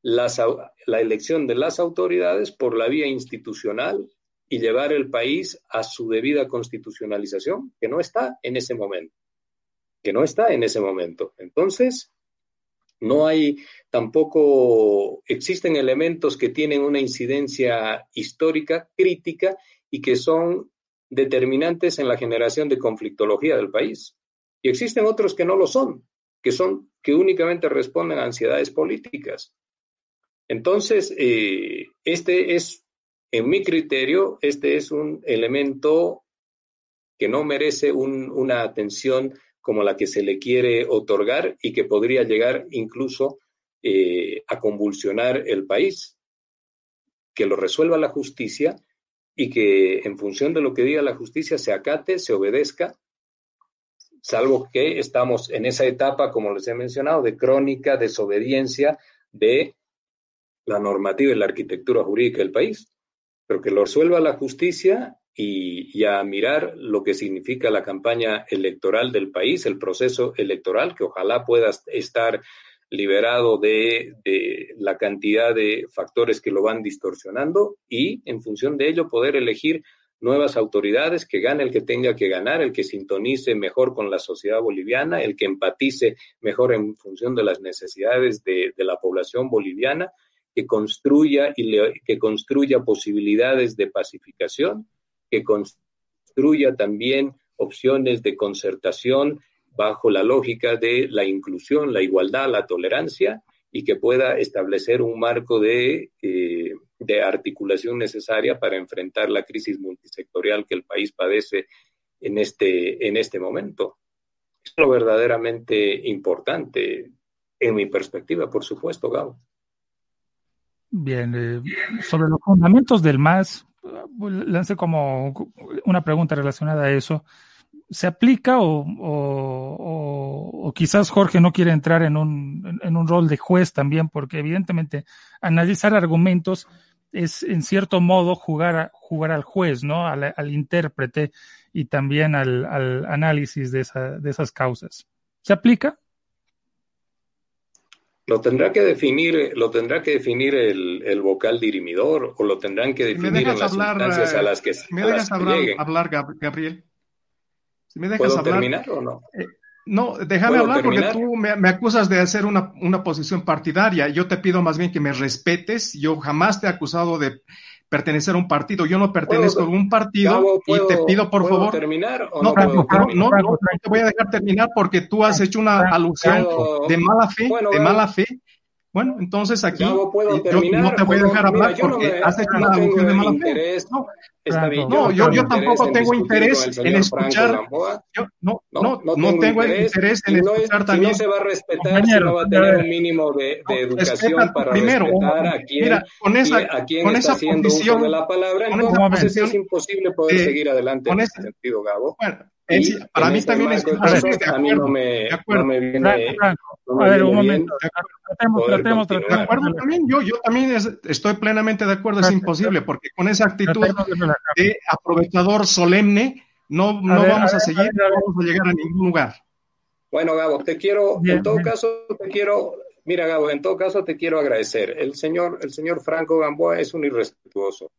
la elección de las autoridades por la vía institucional y llevar el país a su debida constitucionalización, que no está en ese momento que no está en ese momento. Entonces, no hay tampoco, existen elementos que tienen una incidencia histórica, crítica, y que son determinantes en la generación de conflictología del país. Y existen otros que no lo son, que son, que únicamente responden a ansiedades políticas. Entonces, eh, este es, en mi criterio, este es un elemento que no merece una atención como la que se le quiere otorgar y que podría llegar incluso eh, a convulsionar el país. Que lo resuelva la justicia y que en función de lo que diga la justicia se acate, se obedezca, salvo que estamos en esa etapa, como les he mencionado, de crónica desobediencia de la normativa y la arquitectura jurídica del país, pero que lo resuelva la justicia y, a mirar lo que significa la campaña electoral del país, el proceso electoral, que ojalá pueda estar liberado de, la cantidad de factores que lo van distorsionando y en función de ello poder elegir nuevas autoridades, que gane el que tenga que ganar, el que sintonice mejor con la sociedad boliviana, el que empatice mejor en función de las necesidades de, la población boliviana, que construya y que construya posibilidades de pacificación que construya también opciones de concertación bajo la lógica de la inclusión, la igualdad, la tolerancia y que pueda establecer un marco de, eh, de articulación necesaria para enfrentar la crisis multisectorial que el país padece en este, en este momento. Es lo verdaderamente importante, en mi perspectiva, por supuesto, Gabo.
Bien, eh, sobre los fundamentos del MAS, lance como una pregunta relacionada a eso. ¿Se aplica o, o, quizás Jorge no quiere entrar en un, en un rol de juez también? Porque evidentemente analizar argumentos es en cierto modo jugar, jugar al juez, ¿no? Al, al intérprete y también al, al análisis de, esa, de esas causas. ¿Se aplica?
Lo tendrá que definir, lo tendrá que definir el, el vocal dirimidor o lo tendrán que definir en las instancias a las que
¿Me dejas hablar, hablar, Gabriel?
¿Me dejas ¿Puedo hablar? terminar o no?
Eh, no, déjame hablar porque tú me, me, acusas de hacer una, una posición partidaria. Yo te pido más bien que me respetes. Yo jamás te he acusado de pertenecer a un partido. Yo no pertenezco a un partido y te pido por favor.
terminar o
no, no, no, no, te voy a dejar terminar porque tú has hecho una alusión de mala fe, de mala fe bueno, entonces aquí
no, puedo terminar,
no te voy a dejar hablar porque has hecho una alusión de mala fe. No, yo, yo, tampoco tengo interés en escuchar. Yo no, no, no, tengo interés en escuchar también.
Si no se va a respetar, si no va a tener un mínimo de, educación para
primero,
respetar a quien,
mira, con esa, con esa condición,
de la palabra, entonces es imposible poder seguir adelante en ese sentido, Gabo.
Bueno, para mí también es
a mí no me, no me viene.
a ver, un momento.
Tratemos, tratemos, De acuerdo también, yo, yo también estoy plenamente de acuerdo, es imposible, porque con esa actitud de aprovechador solemne, no, no vamos a, seguir, no vamos a llegar a ningún lugar.
Bueno, Gabo, te quiero, en todo caso, te quiero Mira, Gabo, en todo caso te quiero agradecer. El señor, el señor Franco Gamboa es un irrespetuoso.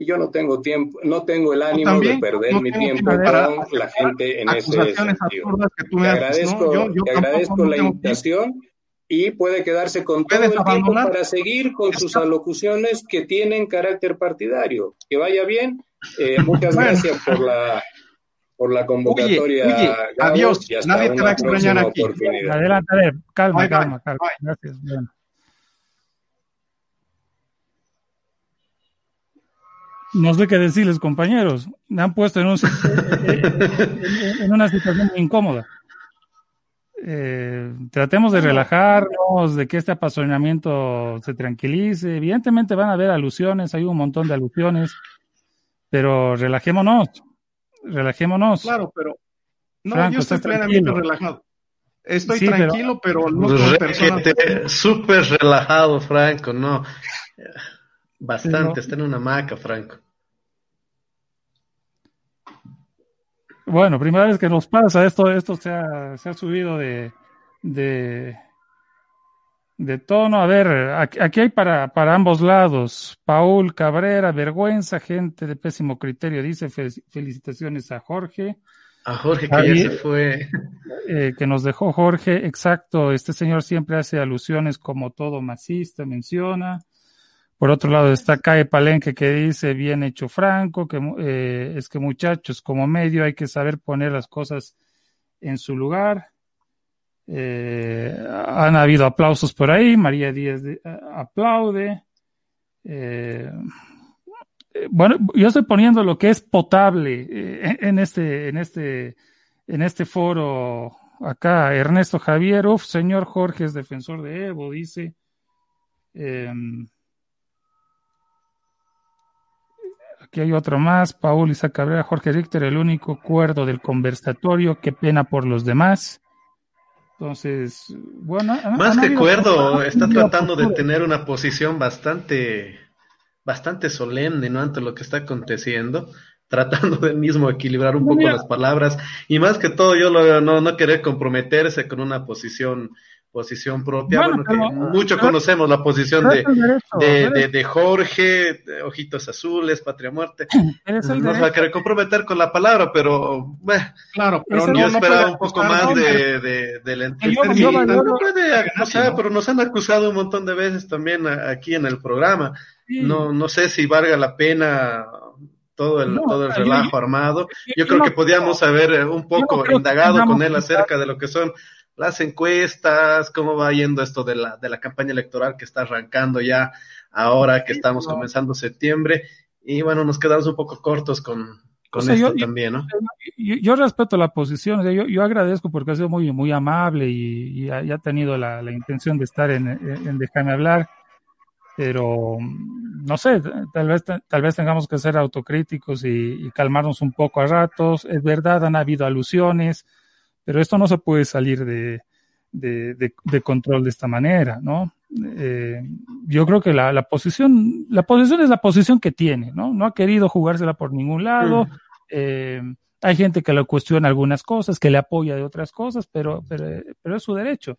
Y yo no tengo tiempo, no tengo el ánimo de perder mi tiempo para la gente en ese sentido. te agradezco, te agradezco la invitación y puede quedarse con todo el tiempo para seguir con sus alocuciones que tienen carácter partidario. Que vaya bien. Eh, muchas gracias por la por la convocatoria.
adiós, nadie te va a extrañar aquí.
Adelante, a ver, calma, calma, calma. Gracias. No sé qué decirles, compañeros. Me han puesto en, en una situación muy incómoda. Eh, tratemos de relajarnos, de que este apasionamiento se tranquilice. Evidentemente van a haber alusiones, hay un montón de alusiones, pero relajémonos, relajémonos.
Claro, pero no, yo estoy plenamente relajado. Estoy tranquilo, pero, no con personas.
Súper relajado, Franco, no. Bastante, está en una maca, Franco.
Bueno, primera vez que nos pasa, esto, esto se ha, se ha subido de, de, de tono. A ver, aquí, hay para, para ambos lados. Paul Cabrera, vergüenza, gente de pésimo criterio, dice felicitaciones a Jorge.
A Jorge que ya se fue.
Eh, que nos dejó Jorge, exacto. Este señor siempre hace alusiones como todo masista, menciona. Por otro lado está Cae Palenque que dice, bien hecho Franco, que eh, es que muchachos, como medio hay que saber poner las cosas en su lugar. Eh, han habido aplausos por ahí, María Díaz aplaude. Eh, bueno, yo estoy poniendo lo que es potable en, este, en este, en este foro acá. Ernesto Javier, uf, señor Jorge es defensor de Evo, dice. Aquí hay otro más. Paul Isaac Cabrera, Jorge Richter, el único cuerdo del conversatorio. Qué pena por los demás. Entonces, bueno.
Más que cuerdo, está tratando de tener una posición bastante, bastante solemne, ¿no? Ante lo que está aconteciendo. Tratando de mismo equilibrar un poco las palabras. Y más que todo, yo lo, no, no querer comprometerse con una posición posición propia. Bueno, mucho conocemos la posición de, de, de, Jorge, Ojitos Azules, Patria Muerte. No se va a querer comprometer con la palabra, pero
claro, pero
yo esperaba un poco más de, de, de la no sé, pero nos han acusado un montón de veces también aquí en el programa. No, no sé si valga la pena todo el, todo el relajo armado. Yo, creo que podíamos haber un poco indagado con él acerca de lo que son las encuestas, cómo va yendo esto de la, de la campaña electoral que está arrancando ya ahora que estamos comenzando septiembre. Y bueno, nos quedamos un poco cortos con, con esto también, ¿no?
Yo, respeto la posición, yo, yo agradezco porque ha sido muy, muy amable y, ha, tenido la, intención de estar en, en, Dejarme hablar, pero no sé, tal vez, tal vez tengamos que ser autocríticos y, y calmarnos un poco a ratos. Es verdad, han habido alusiones, pero esto no se puede salir de, de, control de esta manera, ¿no? Eh, yo creo que la, la, posición, la posición es la posición que tiene, ¿no? No ha querido jugársela por ningún lado. Eh, hay gente que le cuestiona algunas cosas, que le apoya de otras cosas, pero, pero, pero es su derecho.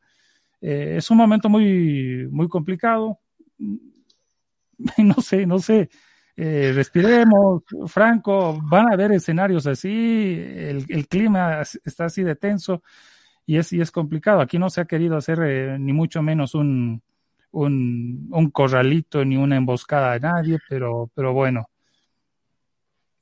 Eh, es un momento muy, muy complicado. No sé, no sé eh, respiremos, Franco, van a haber escenarios así, el, clima está así de tenso y es, y es complicado. Aquí no se ha querido hacer eh, ni mucho menos un, un, un, corralito ni una emboscada a nadie, pero, pero bueno,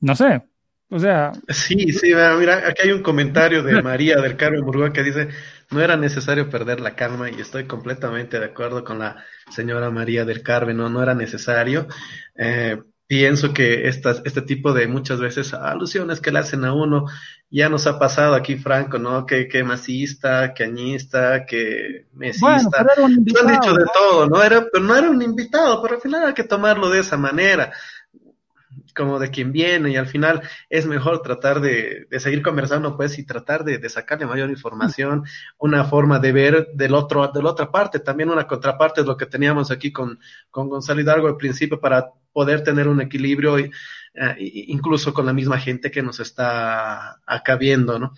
no sé. O sea.
Sí, sí, mira, aquí hay un comentario de María del Carmen Burgua que dice, no era necesario perder la calma y estoy completamente de acuerdo con la señora María del Carmen, no, no era necesario. Eh, pienso que estas, este tipo de muchas veces alusiones que le hacen a uno, ya nos ha pasado aquí, Franco, ¿no? Que, que masista, que añista, que mesista. Bueno, han dicho de todo, ¿no? Era, pero no era un invitado, pero al final hay que tomarlo de esa manera como de quien viene y al final es mejor tratar de, de seguir conversando pues y tratar de, de, sacarle mayor información, una forma de ver del otro, de la otra parte, también una contraparte es lo que teníamos aquí con, con Gonzalo Hidalgo al principio para poder tener un equilibrio y, eh, incluso con la misma gente que nos está acá viendo, ¿no?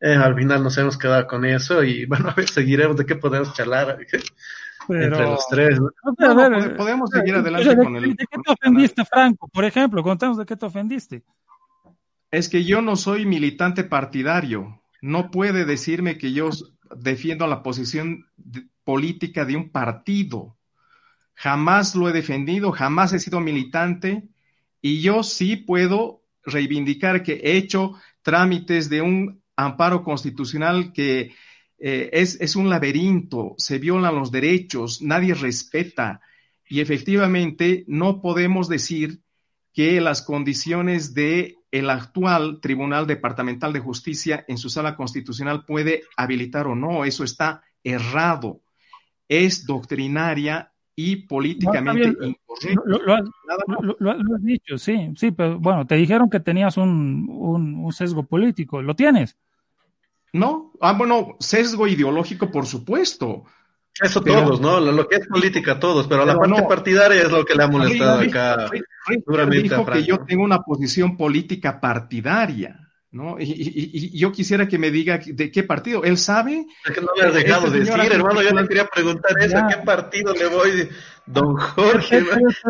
Eh, al final nos hemos quedado con eso y bueno, a ver, seguiremos de qué podemos charlar. entre los tres.
podemos seguir adelante con el.
¿De qué te ofendiste, Franco? Por ejemplo, contanos de qué te ofendiste.
Es que yo no soy militante partidario. No puede decirme que yo defiendo la posición política de un partido. Jamás lo he defendido, jamás he sido militante y yo sí puedo reivindicar que he hecho trámites de un amparo constitucional que eh, es, es, un laberinto, se violan los derechos, nadie respeta y efectivamente no podemos decir que las condiciones de el actual Tribunal Departamental de Justicia en su sala constitucional puede habilitar o no, eso está errado, es doctrinaria y políticamente incorrecto.
Lo, has dicho, sí, sí, pero bueno, te dijeron que tenías un, un, sesgo político, ¿lo tienes?
No, ah, bueno, sesgo ideológico, por supuesto.
Eso todos, ¿no? Lo, que es política todos, pero, la parte partidaria es lo que le ha molestado acá.
dijo que yo tengo una posición política partidaria. ¿no? Y, yo quisiera que me diga de qué partido. ¿Él sabe?
Es que no me has dejado de decir, hermano. Yo le quería preguntar eso. ¿A qué partido le voy? Don Jorge,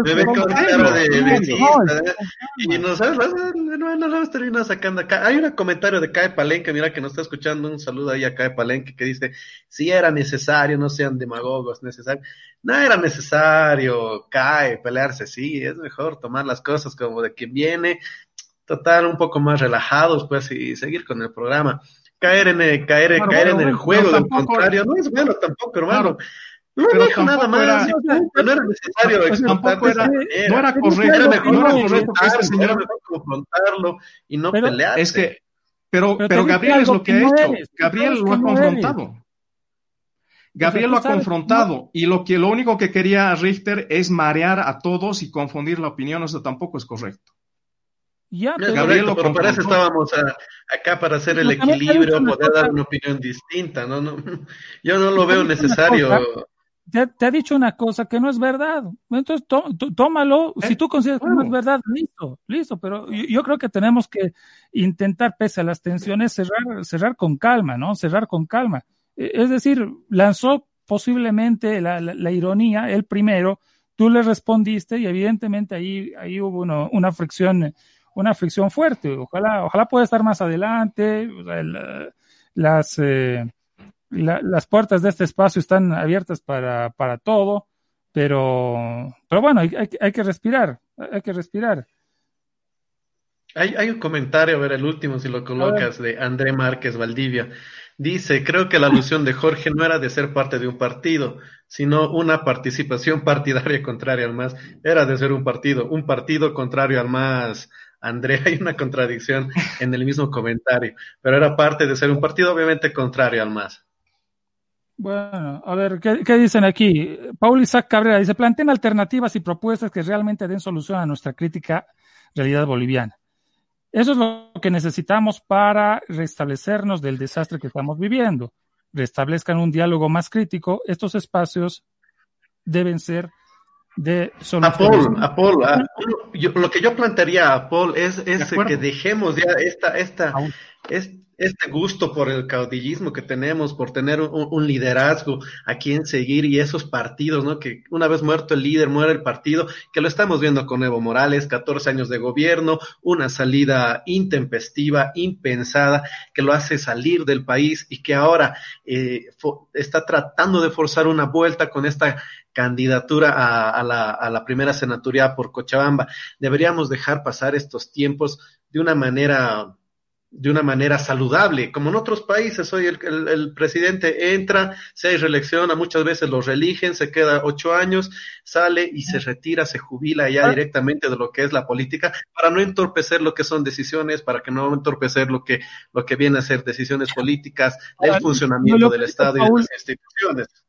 me ve con cara de, de Y no sabes, no, no, no, termina sacando acá. Hay un comentario de Cae Palenque, mira que nos está escuchando. Un saludo ahí a Cae Palenque que dice: Si era necesario, no sean demagogos, necesario. No era necesario, cae, pelearse, sí, es mejor tomar las cosas como de quien viene estar un poco más relajados, pues, y seguir con el programa. Caer en el, caer, caer en el juego del contrario, no es bueno tampoco, hermano. No pero dijo nada más, no era necesario pues, tampoco era,
no era correcto, era mejor, no era correcto que este señor
mejor confrontarlo y no pelear.
Es que, pero, pero, Gabriel es lo que, ha hecho, Gabriel lo ha confrontado. Gabriel lo ha confrontado y lo que lo único que quería Richter es marear a todos y confundir la opinión, eso tampoco es correcto.
Ya, pero, Gabriel, pero para eso estábamos acá para hacer el equilibrio, poder dar una opinión distinta, ¿no? no yo no lo veo necesario.
Te, ha dicho una cosa que no es verdad. Entonces, tómalo. Si eh, tú consideras que no es verdad, listo, listo. Pero yo, creo que tenemos que intentar, pese a las tensiones, cerrar, cerrar con calma, ¿no? Cerrar con calma. E, es decir, lanzó posiblemente la, la, ironía, el primero, tú le respondiste y evidentemente ahí, ahí hubo una fricción una fricción fuerte. Ojalá, ojalá pueda estar más adelante. las, eh, las puertas de este espacio están abiertas para, para todo, pero, pero bueno, hay, hay, que respirar, hay que respirar.
Hay, hay un comentario, a ver, el último, si lo colocas, de André Márquez Valdivia. Dice, creo que la alusión de Jorge no era de ser parte de un partido, sino una participación partidaria contraria al MAS. Era de ser un partido, un partido contrario al MAS. Andrea, hay una contradicción en el mismo comentario, pero era parte de ser un partido obviamente contrario al MAS.
Bueno, a ver, ¿qué, dicen aquí? Paul Isaac Cabrera dice, planteen alternativas y propuestas que realmente den solución a nuestra crítica realidad boliviana. Eso es lo que necesitamos para restablecernos del desastre que estamos viviendo. Restablezcan un diálogo más crítico. Estos espacios deben ser de
A Paul, a Paul, lo que yo plantearía a Paul es, es que dejemos ya esta, esta, este gusto por el caudillismo que tenemos, por tener un, liderazgo a quien seguir y esos partidos, ¿no? Que una vez muerto el líder, muere el partido, que lo estamos viendo con Evo Morales, 14 años de gobierno, una salida intempestiva, impensada, que lo hace salir del país y que ahora eh, está tratando de forzar una vuelta con esta candidatura a, la, a la primera senaturía por Cochabamba. Deberíamos dejar pasar estos tiempos de una manera de una manera saludable, como en otros países. Hoy el, el, presidente entra, se reelecciona, muchas veces lo reeligen, se queda ocho años, sale y se retira, se jubila ya directamente de lo que es la política, para no entorpecer lo que son decisiones, para que no entorpecer lo que, lo que viene a ser decisiones políticas, el funcionamiento del Estado y de las instituciones.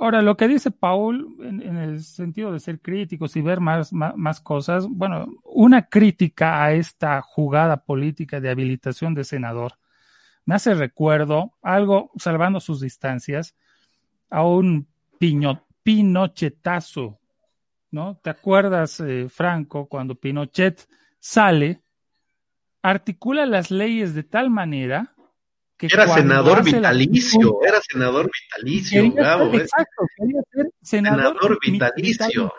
Ahora, lo que dice Paul en, el sentido de ser críticos y ver más, más, cosas, bueno, una crítica a esta jugada política de habilitación de senador me hace recuerdo algo, salvando sus distancias, a un piño, pinochetazo, ¿no? ¿Te acuerdas, eh, Franco, cuando Pinochet sale, articula las leyes de tal manera
era senador vitalicio, era senador vitalicio, Gabo,
¿eh? Exacto, quería ser senador, vitalicio.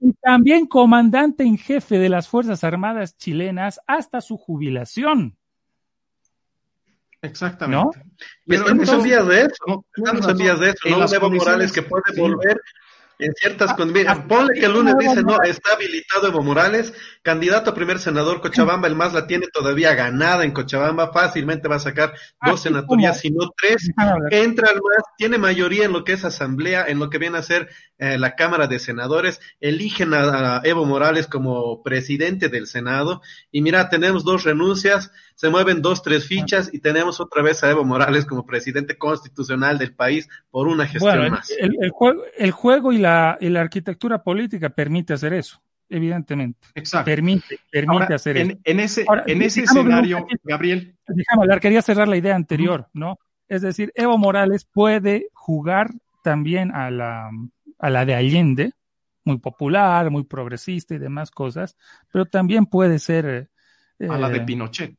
Y también comandante en jefe de las Fuerzas Armadas chilenas hasta su jubilación.
Exactamente.
¿No? Pero estamos en días de eso. estamos en días de eso. ¿no? Evo Morales que puede volver en ciertas ah, condiciones. Ah, Ponle que el lunes dice, no, está habilitado Evo Morales, candidato a primer senador Cochabamba, el más la tiene todavía ganada en Cochabamba, fácilmente va a sacar dos senatorías, si no tres. Entra al más, tiene mayoría en lo que es asamblea, en lo que viene a ser eh, la Cámara de Senadores, eligen a, Evo Morales como presidente del Senado, y mira, tenemos dos renuncias, se mueven dos, tres fichas, y tenemos otra vez a Evo Morales como presidente constitucional del país por una gestión más.
El, el, juego, el juego y la la, arquitectura política permite hacer eso, evidentemente.
Exacto.
Permite, permite hacer
en,
eso.
En ese, en ese escenario, Gabriel.
Déjame hablar, quería cerrar la idea anterior, ¿no? Es decir, Evo Morales puede jugar también a la, a la de Allende, muy popular, muy progresista y demás cosas, pero también puede ser...
a la de eh, Pinochet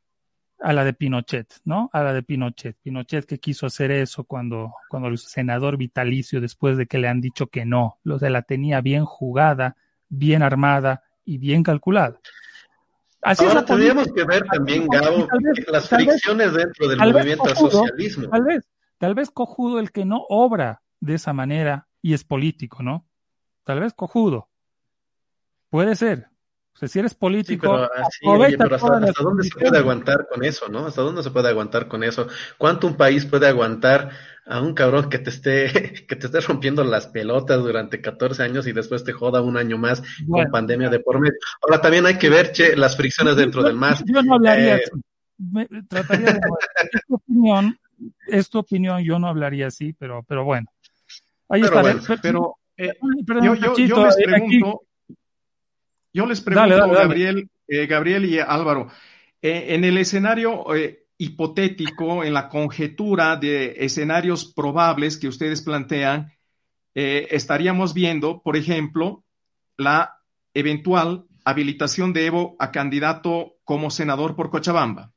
a la de Pinochet, ¿no? A la de Pinochet. Pinochet que quiso hacer eso cuando, cuando el senador vitalicio, después de que le han dicho que no, lo de la tenía bien jugada, bien armada y bien calculada.
Así Ahora tendríamos que ver también, Gabo, las fricciones dentro del movimiento socialismo.
Tal vez, tal vez cojudo el que no obra de esa manera y es político, ¿no? Tal vez cojudo. Puede ser, si eres político,
pero, hasta, dónde se puede aguantar con eso, ¿no? ¿Hasta dónde se puede aguantar con eso? ¿Cuánto un país puede aguantar a un cabrón que te esté, que te esté rompiendo las pelotas durante 14 años y después te joda un año más con pandemia de por medio? Ahora también hay que ver, che, las fricciones dentro del MAS.
Yo no hablaría, eh, trataría de, es tu opinión, es tu opinión, yo no hablaría así, pero, pero bueno.
Ahí está. pero, eh, yo, yo, yo, les pregunto, yo les pregunto, Gabriel, eh, Gabriel y Álvaro, eh, en el escenario eh, hipotético, en la conjetura de escenarios probables que ustedes plantean, estaríamos viendo, por ejemplo, la eventual habilitación de Evo a candidato como senador por Cochabamba.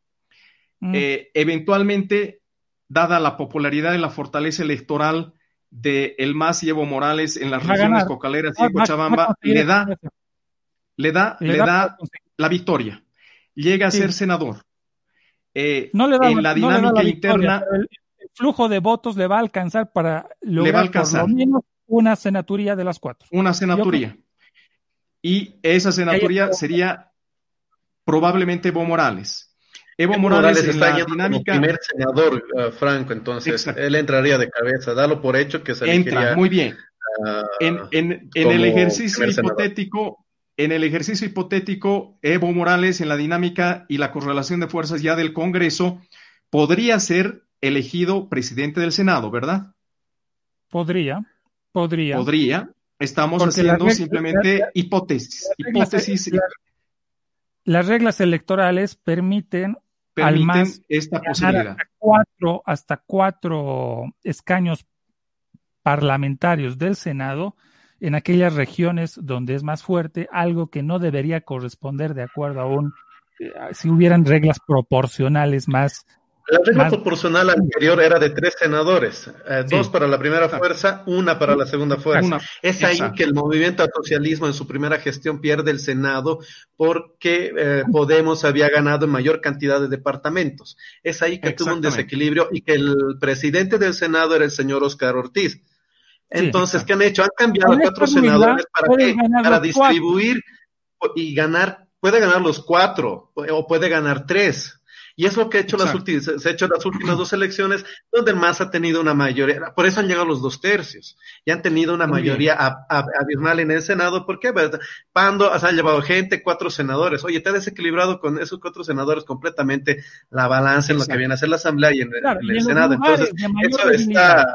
Mm. eventualmente, dada la popularidad y la fortaleza electoral de el MAS y Evo Morales en las regiones cocaleras y Cochabamba, le da le da, le, da, la victoria. Llega a ser senador.
Eh, no le da, en la dinámica interna. El, flujo de votos le va a alcanzar para lograr por lo menos una senaturía de las cuatro.
Una senaturía. Y esa senaturía sería probablemente Evo Morales.
Evo, Morales, está en la dinámica. Como primer senador, uh, Franco, entonces él entraría de cabeza. Dalo por hecho que se
Entra, muy bien. Uh, en, en, en el ejercicio hipotético, en el ejercicio hipotético, Evo Morales, en la dinámica y la correlación de fuerzas ya del Congreso, podría ser elegido presidente del Senado, ¿verdad?
Podría, podría.
Podría. Estamos haciendo simplemente hipótesis. hipótesis.
las reglas electorales permiten, al más
esta posibilidad.
Hasta cuatro, hasta cuatro escaños parlamentarios del Senado en aquellas regiones donde es más fuerte, algo que no debería corresponder de acuerdo a un, eh, si hubieran reglas proporcionales más.
La regla proporcional anterior era de tres senadores, eh, dos para la primera fuerza, una para la segunda fuerza. es ahí que el movimiento al socialismo en su primera gestión pierde el Senado porque eh, Podemos había ganado en mayor cantidad de departamentos. Es ahí que tuvo un desequilibrio y que el presidente del Senado era el señor Oscar Ortiz entonces, ¿qué han hecho? Han cambiado a cuatro senadores para, qué? para distribuir y ganar, puede ganar los cuatro o puede ganar tres. Y es lo que ha hecho las últimas, se ha hecho las últimas dos elecciones, donde el MAS ha tenido una mayoría, por eso han llegado los dos tercios, y han tenido una mayoría abismal en el Senado, ¿por qué? Pues, Pando, se han llevado gente, cuatro senadores, oye, te ha desequilibrado con esos cuatro senadores completamente la balanza en lo que viene a ser la Asamblea y en, el Senado, entonces, eso está,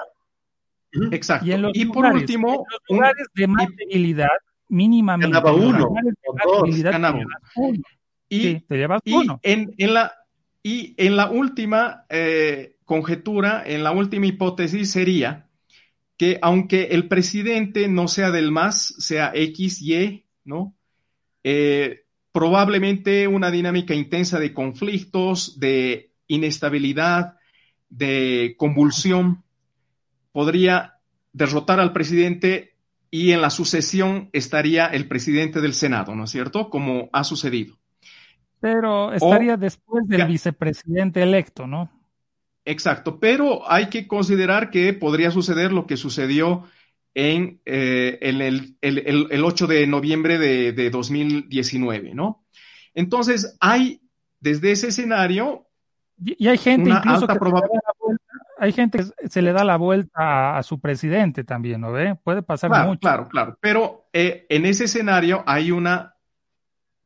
Exacto. Y, por último,
en lugares de más debilidad, mínimamente.
Ganaba uno.
Y, te llevas uno. En, en, la, y en la última eh, conjetura, en la última hipótesis sería que aunque el presidente no sea del MAS, sea X, Y, ¿no? Eh, probablemente una dinámica intensa de conflictos, de inestabilidad,
de convulsión podría derrotar al presidente y en la sucesión estaría el presidente del Senado, ¿no es cierto? Como ha sucedido.
Pero estaría después del vicepresidente electo, ¿no?
Exacto, pero hay que considerar que podría suceder lo que sucedió en, eh, el, 8 de noviembre de, 2019, ¿no? Entonces, hay desde ese escenario...
Y, hay gente incluso que hay gente que se le da la vuelta a, su presidente también, ¿no ve? Puede pasar mucho.
Claro, claro, pero eh, en ese escenario hay una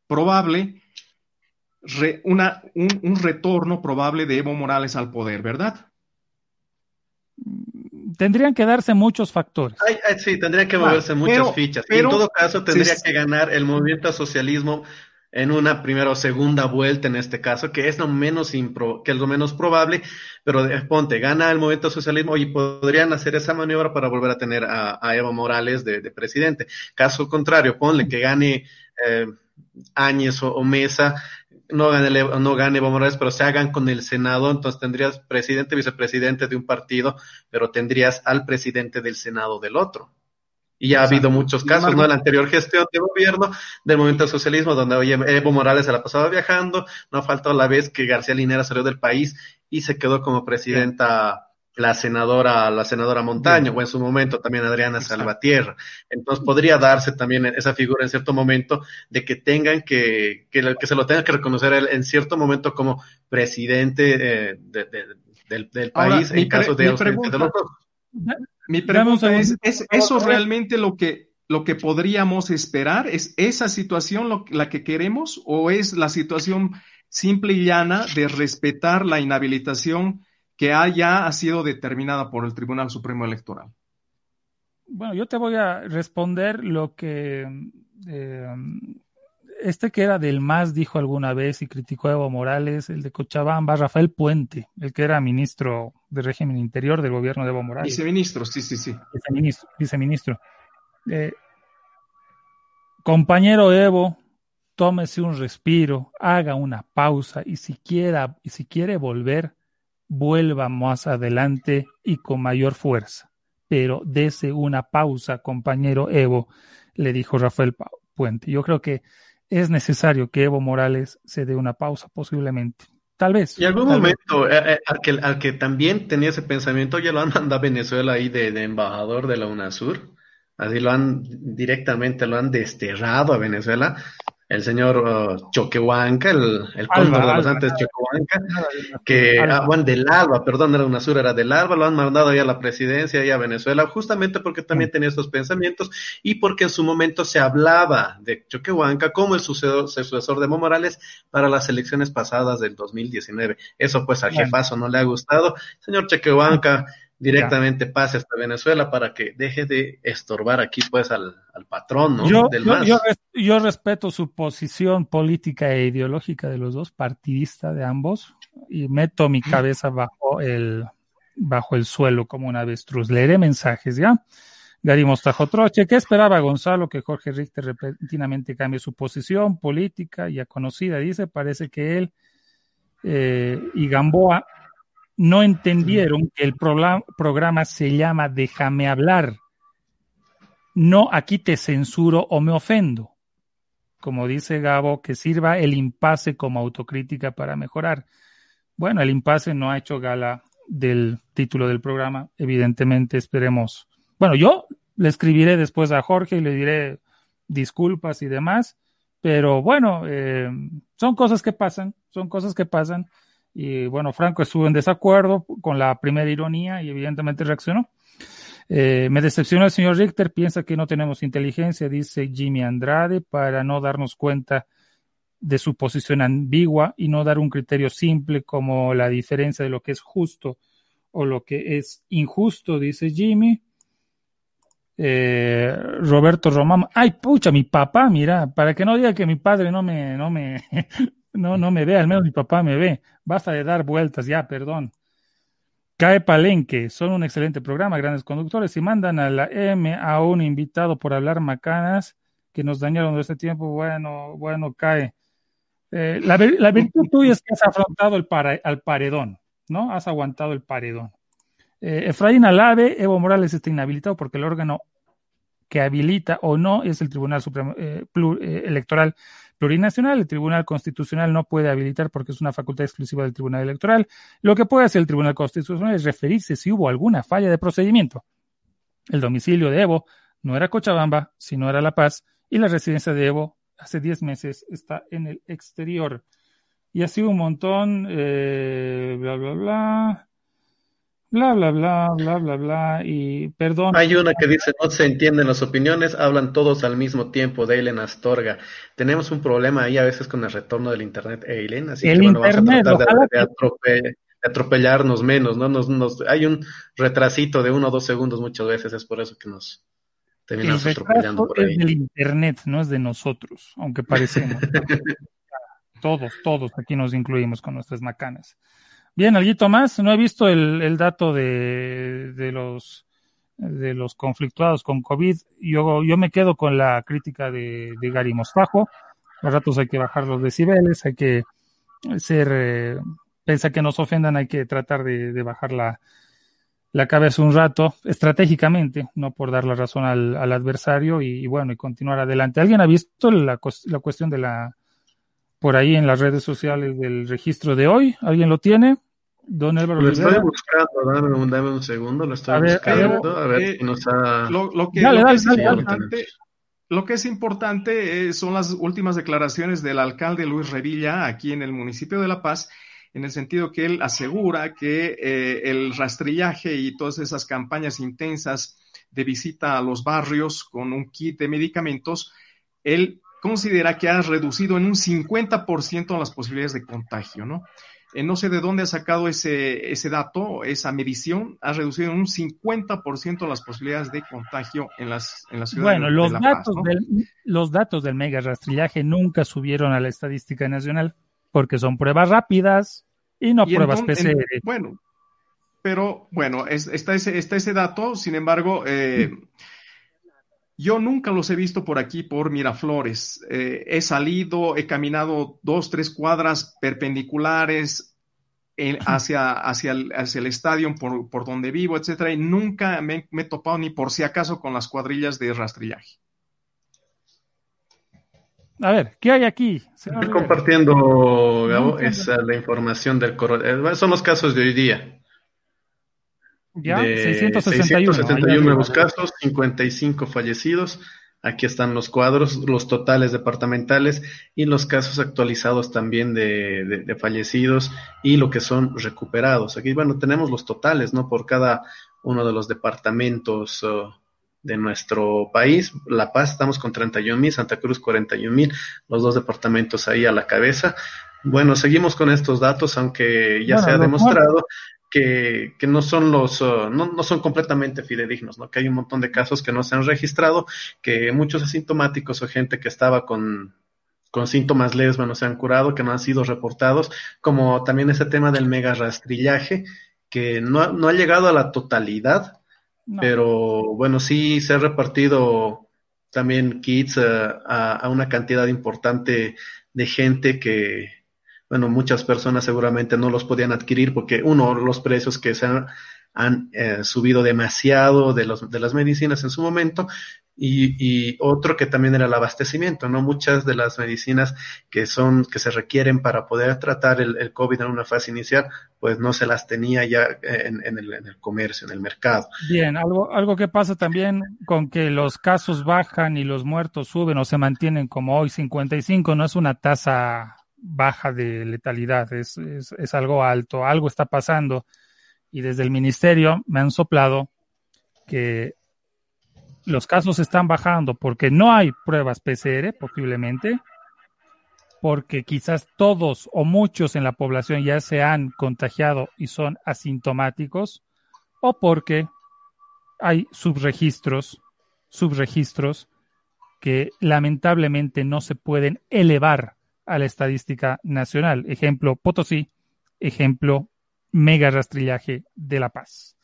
probable, una, un, retorno probable de Evo Morales al poder, ¿verdad?
Mm, tendrían que darse muchos factores.
sí, tendrían que moverse muchas fichas. en todo caso, tendría que ganar el movimiento socialismo en una primera o segunda vuelta en este caso, que es lo menos que es lo menos probable, pero ponte, gana el movimiento socialismo y podrían hacer esa maniobra para volver a tener a, Evo Morales de, presidente. Caso contrario, ponle que gane eh, Áñez o, Mesa, no gane, no gane Evo Morales, pero se hagan con el Senado, entonces tendrías presidente, vicepresidente de un partido, pero tendrías al presidente del Senado del otro. Y ya ha habido muchos casos, ¿no? En la anterior gestión de gobierno del movimiento del socialismo, donde oye, Evo Morales se la pasaba viajando, no ha faltado la vez que García Linera salió del país y se quedó como presidenta la senadora, la senadora Montaño, o en su momento también Adriana Salvatierra. Entonces podría darse también esa figura en cierto momento de que tengan que, que, que se lo tenga que reconocer él en cierto momento como presidente eh, del, país en caso de, de los
mi pregunta es, ¿es eso realmente lo que, lo que podríamos esperar? ¿Es esa situación lo, la que queremos o es la situación simple y llana de respetar la inhabilitación que ya ha sido determinada por el Tribunal Supremo Electoral?
Bueno, yo te voy a responder lo que eh, este que era del MAS dijo alguna vez y criticó a Evo Morales, el de Cochabamba, Rafael Puente, el que era ministro de régimen interior del gobierno de Evo Morales.
Viceministro, sí, sí, sí.
Viceministro. viceministro. Eh, compañero Evo, tómese un respiro, haga una pausa y si, y si quiere volver, vuelva más adelante y con mayor fuerza. Pero dese una pausa, compañero Evo, le dijo Rafael Puente. Yo creo que es necesario que Evo Morales se dé una pausa, posiblemente. Tal vez.
Y algún momento, eh, eh, al, que, al que también tenía ese pensamiento, ya lo han mandado a Venezuela ahí de, de, embajador de la UNASUR. Así lo han directamente, lo han desterrado a Venezuela el señor uh, Choquehuanca, el, el cóndor de los antes Choquehuanca, que, ah, bueno, del Alba, perdón, era una sur, era del Alba, lo han mandado ya a la presidencia y a Venezuela, justamente porque también tenía estos pensamientos y porque en su momento se hablaba de Choquehuanca como el sucesor, sucesor de Mo Morales para las elecciones pasadas del 2019. Eso pues al jefazo no le ha gustado. Señor Choquehuanca, directamente pase hasta Venezuela para que deje de estorbar aquí pues al, patrón, ¿no?
Yo, yo, respeto su posición política e ideológica de los dos, partidista de ambos, y meto mi cabeza bajo el, bajo el suelo como un avestruz. Leeré mensajes, ¿ya? Gary Mostajo Troche, ¿qué esperaba Gonzalo que Jorge Richter repentinamente cambie su posición política ya conocida? Dice, parece que él eh, y Gamboa no entendieron que el programa se llama Déjame hablar. No aquí te censuro o me ofendo. Como dice Gabo, que sirva el impasse como autocrítica para mejorar. Bueno, el impasse no ha hecho gala del título del programa. Evidentemente, esperemos. Bueno, yo le escribiré después a Jorge y le diré disculpas y demás. Pero bueno, eh, son cosas que pasan, son cosas que pasan. Y bueno, Franco estuvo en desacuerdo con la primera ironía y evidentemente reaccionó. Eh, me decepciona el señor Richter, piensa que no tenemos inteligencia, dice Jimmy Andrade, para no darnos cuenta de su posición ambigua y no dar un criterio simple como la diferencia de lo que es justo o lo que es injusto, dice Jimmy. Eh, Roberto Román, ay pucha, mi papá, mira, para que no diga que mi padre no me, no me, no, no me ve, al menos mi papá me ve. Basta de dar vueltas, ya, perdón. Cae Palenque, son un excelente programa, grandes conductores. Y mandan a la M a un invitado por hablar macanas que nos dañaron de este tiempo, bueno, bueno, cae. Eh, la, la, virtud tuya es que has afrontado el para, al paredón. ¿no? Has aguantado el paredón. Eh, Efraín Alave, Evo Morales está inhabilitado porque el órgano que habilita o no es el Tribunal Supremo eh, eh, Electoral Plurinacional. El Tribunal Constitucional no puede habilitar porque es una facultad exclusiva del Tribunal Electoral. Lo que puede hacer el Tribunal Constitucional es referirse si hubo alguna falla de procedimiento. El domicilio de Evo no era Cochabamba, sino era La Paz, y la residencia de Evo hace 10 meses está en el exterior. Y así un montón, eh, bla, bla, bla, bla, bla, bla, bla, bla, bla, y perdón.
Hay una que dice, no se entienden las opiniones, hablan todos al mismo tiempo, de Eileen Astorga. Tenemos un problema ahí a veces con el retorno del Internet, Eileen, así que bueno, vamos a tratar de, atropellarnos menos, ¿no? Nos, nos, hay un retrasito de uno o dos segundos muchas veces, es por eso que nos terminamos atropellando por ahí.
Es del Internet, no es de nosotros, aunque parecemos. todos, todos aquí nos incluimos con nuestras macanas. Bien, algo más. No he visto el, dato de, de, los de los conflictuados con COVID. Yo, yo me quedo con la crítica de, de Gary Mosfajo. A ratos hay que bajar los decibeles, hay que ser, eh, que nos ofendan, hay que tratar de, de bajar la, la cabeza un rato, estratégicamente, no por dar la razón al, adversario y, y, bueno, y continuar adelante. ¿Alguien ha visto la, la cuestión de la por ahí en las redes sociales del registro de hoy. ¿Alguien lo tiene?
Don Álvaro Lo estoy buscando, dame, un segundo, lo estoy buscando, a ver si nos ha...
Lo, que, es importante, lo que es importante eh, son las últimas declaraciones del alcalde Luis Revilla aquí en el municipio de La Paz, en el sentido que él asegura que eh, el rastrillaje y todas esas campañas intensas de visita a los barrios con un kit de medicamentos, él considera que ha reducido en un 50% las posibilidades de contagio, ¿no? Eh, no sé de dónde ha sacado ese, ese dato, esa medición, ha reducido en un 50% las posibilidades de contagio en las, en las ciudades.
Bueno, los, datos del, los datos del mega rastrillaje nunca subieron a la estadística nacional porque son pruebas rápidas y no pruebas PCR.
bueno, pero bueno, está, ese, está ese dato, sin embargo, eh, yo nunca los he visto por aquí, por Miraflores. Eh, he salido, he caminado dos, tres cuadras perpendiculares hacia, hacia, el, hacia el estadio por, por, donde vivo, etcétera, y nunca me, he topado ni por si acaso con las cuadrillas de rastrillaje.
A ver, ¿qué hay aquí?
Estoy compartiendo, Gabo, esa la información del coronavirus. Son los casos de hoy día.
Ya, 661.
nuevos casos, 55 fallecidos. Aquí están los cuadros, los totales departamentales y los casos actualizados también de, fallecidos y lo que son recuperados. Aquí, bueno, tenemos los totales, ¿no? Por cada uno de los departamentos uh, de nuestro país. La Paz estamos con 31 mil, Santa Cruz 41 mil, los dos departamentos ahí a la cabeza. Bueno, seguimos con estos datos, aunque ya se ha demostrado que, que no son los, uh, no, no, son completamente fidedignos, ¿no? Que hay un montón de casos que no se han registrado, que muchos asintomáticos o gente que estaba con, con síntomas leves, bueno, se han curado, que no han sido reportados, como también ese tema del mega rastrillaje, que no, no ha llegado a la totalidad, pero bueno, sí se ha repartido también kits uh, a, a, una cantidad importante de gente que, bueno, muchas personas seguramente no los podían adquirir porque uno, los precios que se han, eh, subido demasiado de, los, de las medicinas en su momento y, otro que también era el abastecimiento, ¿no? Muchas de las medicinas que son, que se requieren para poder tratar el, el COVID en una fase inicial, pues no se las tenía ya en, en, el, en, el, comercio, en el mercado.
Bien, algo, algo que pasa también con que los casos bajan y los muertos suben o se mantienen como hoy 55, no es una tasa baja de letalidad, es, es, algo alto, algo está pasando. Y desde el ministerio me han soplado que los casos están bajando porque no hay pruebas PCR, posiblemente, porque quizás todos o muchos en la población ya se han contagiado y son asintomáticos, o porque hay subregistros, subregistros que lamentablemente no se pueden elevar a la estadística nacional. Ejemplo, Potosí, ejemplo, mega rastrillaje de La Paz.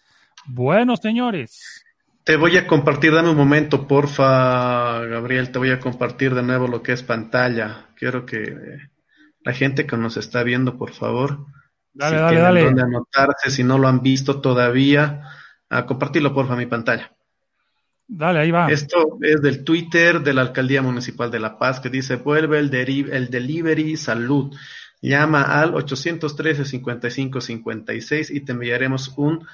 Bueno, señores.
Te voy a compartir, dame un momento, porfa, Gabriel, te voy a compartir de nuevo lo que es pantalla. Quiero que la gente que nos está viendo, por favor,
Dale, dale, dale.
Donde anotarse si no lo han visto todavía. A compartirlo, porfa, mi pantalla.
Dale, ahí va.
Esto es del Twitter de la Alcaldía Municipal de La Paz que dice, vuelve el, el delivery salud. Llama al 813-5556 y te enviaremos un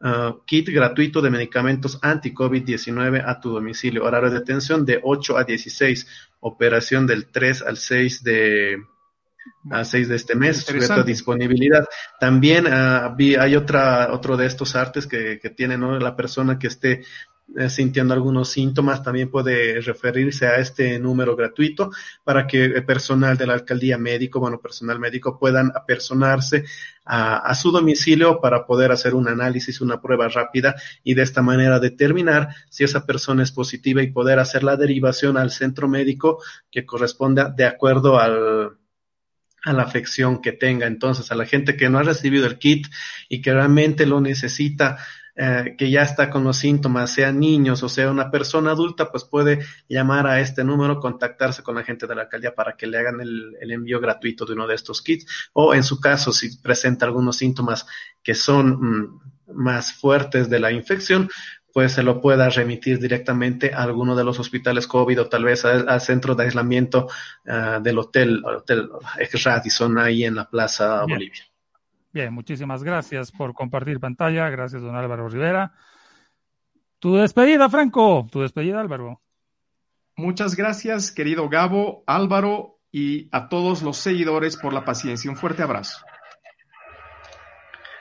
uh, kit gratuito de medicamentos anti-COVID-19 a tu domicilio. Horario de atención de 8 a 16. Operación del 3 al 6 de, a 6 de este mes, sujeta disponibilidad. También uh, hay otra, otro de estos artes que, que tiene ¿no? la persona que esté sintiendo algunos síntomas, también puede referirse a este número gratuito para que el personal de la alcaldía médico, bueno, personal médico puedan apersonarse a, su domicilio para poder hacer un análisis, una prueba rápida y de esta manera determinar si esa persona es positiva y poder hacer la derivación al centro médico que corresponda de acuerdo al, a la afección que tenga. Entonces, a la gente que no ha recibido el kit y que realmente lo necesita, eh, que ya está con los síntomas, sean niños o sea una persona adulta, pues puede llamar a este número, contactarse con la gente de la alcaldía para que le hagan el, envío gratuito de uno de estos kits. O en su caso, si presenta algunos síntomas que son mm, más fuertes de la infección, pues se lo pueda remitir directamente a alguno de los hospitales COVID o tal vez al, centro de aislamiento uh, del hotel, hotel Radisson ahí en la Plaza Bolivia.
Bien, muchísimas gracias por compartir pantalla. Gracias, don Álvaro Rivera. Tu despedida, Franco. Tu despedida, Álvaro.
Muchas gracias, querido Gabo, Álvaro y a todos los seguidores por la paciencia. Un fuerte abrazo.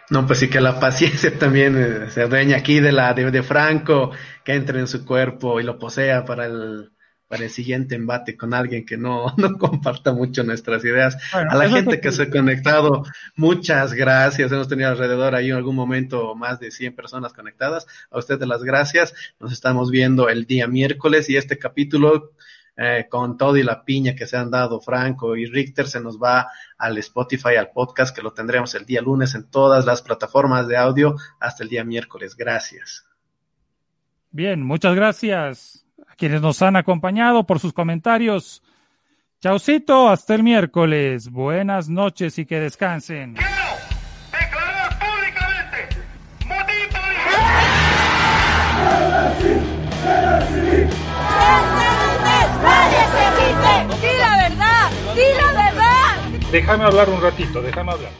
No, pues sí que la paciencia también eh, se adueña aquí de la de, de Franco, que entre en su cuerpo y lo posea para el, para el siguiente embate con alguien que no, no comparta mucho nuestras ideas. a la gente que se ha conectado, muchas gracias. Hemos tenido alrededor ahí en algún momento más de 100 personas conectadas. A ustedes las gracias. Nos estamos viendo el día miércoles y este capítulo eh, con todo y la piña que se han dado Franco y Richter se nos va al Spotify, al podcast que lo tendremos el día lunes en todas las plataformas de audio hasta el día miércoles. Gracias.
Bien, muchas gracias quienes nos han acompañado por sus comentarios. Chaucito, hasta el miércoles. Buenas noches y que descansen.
Déjame hablar un ratito, déjame hablar.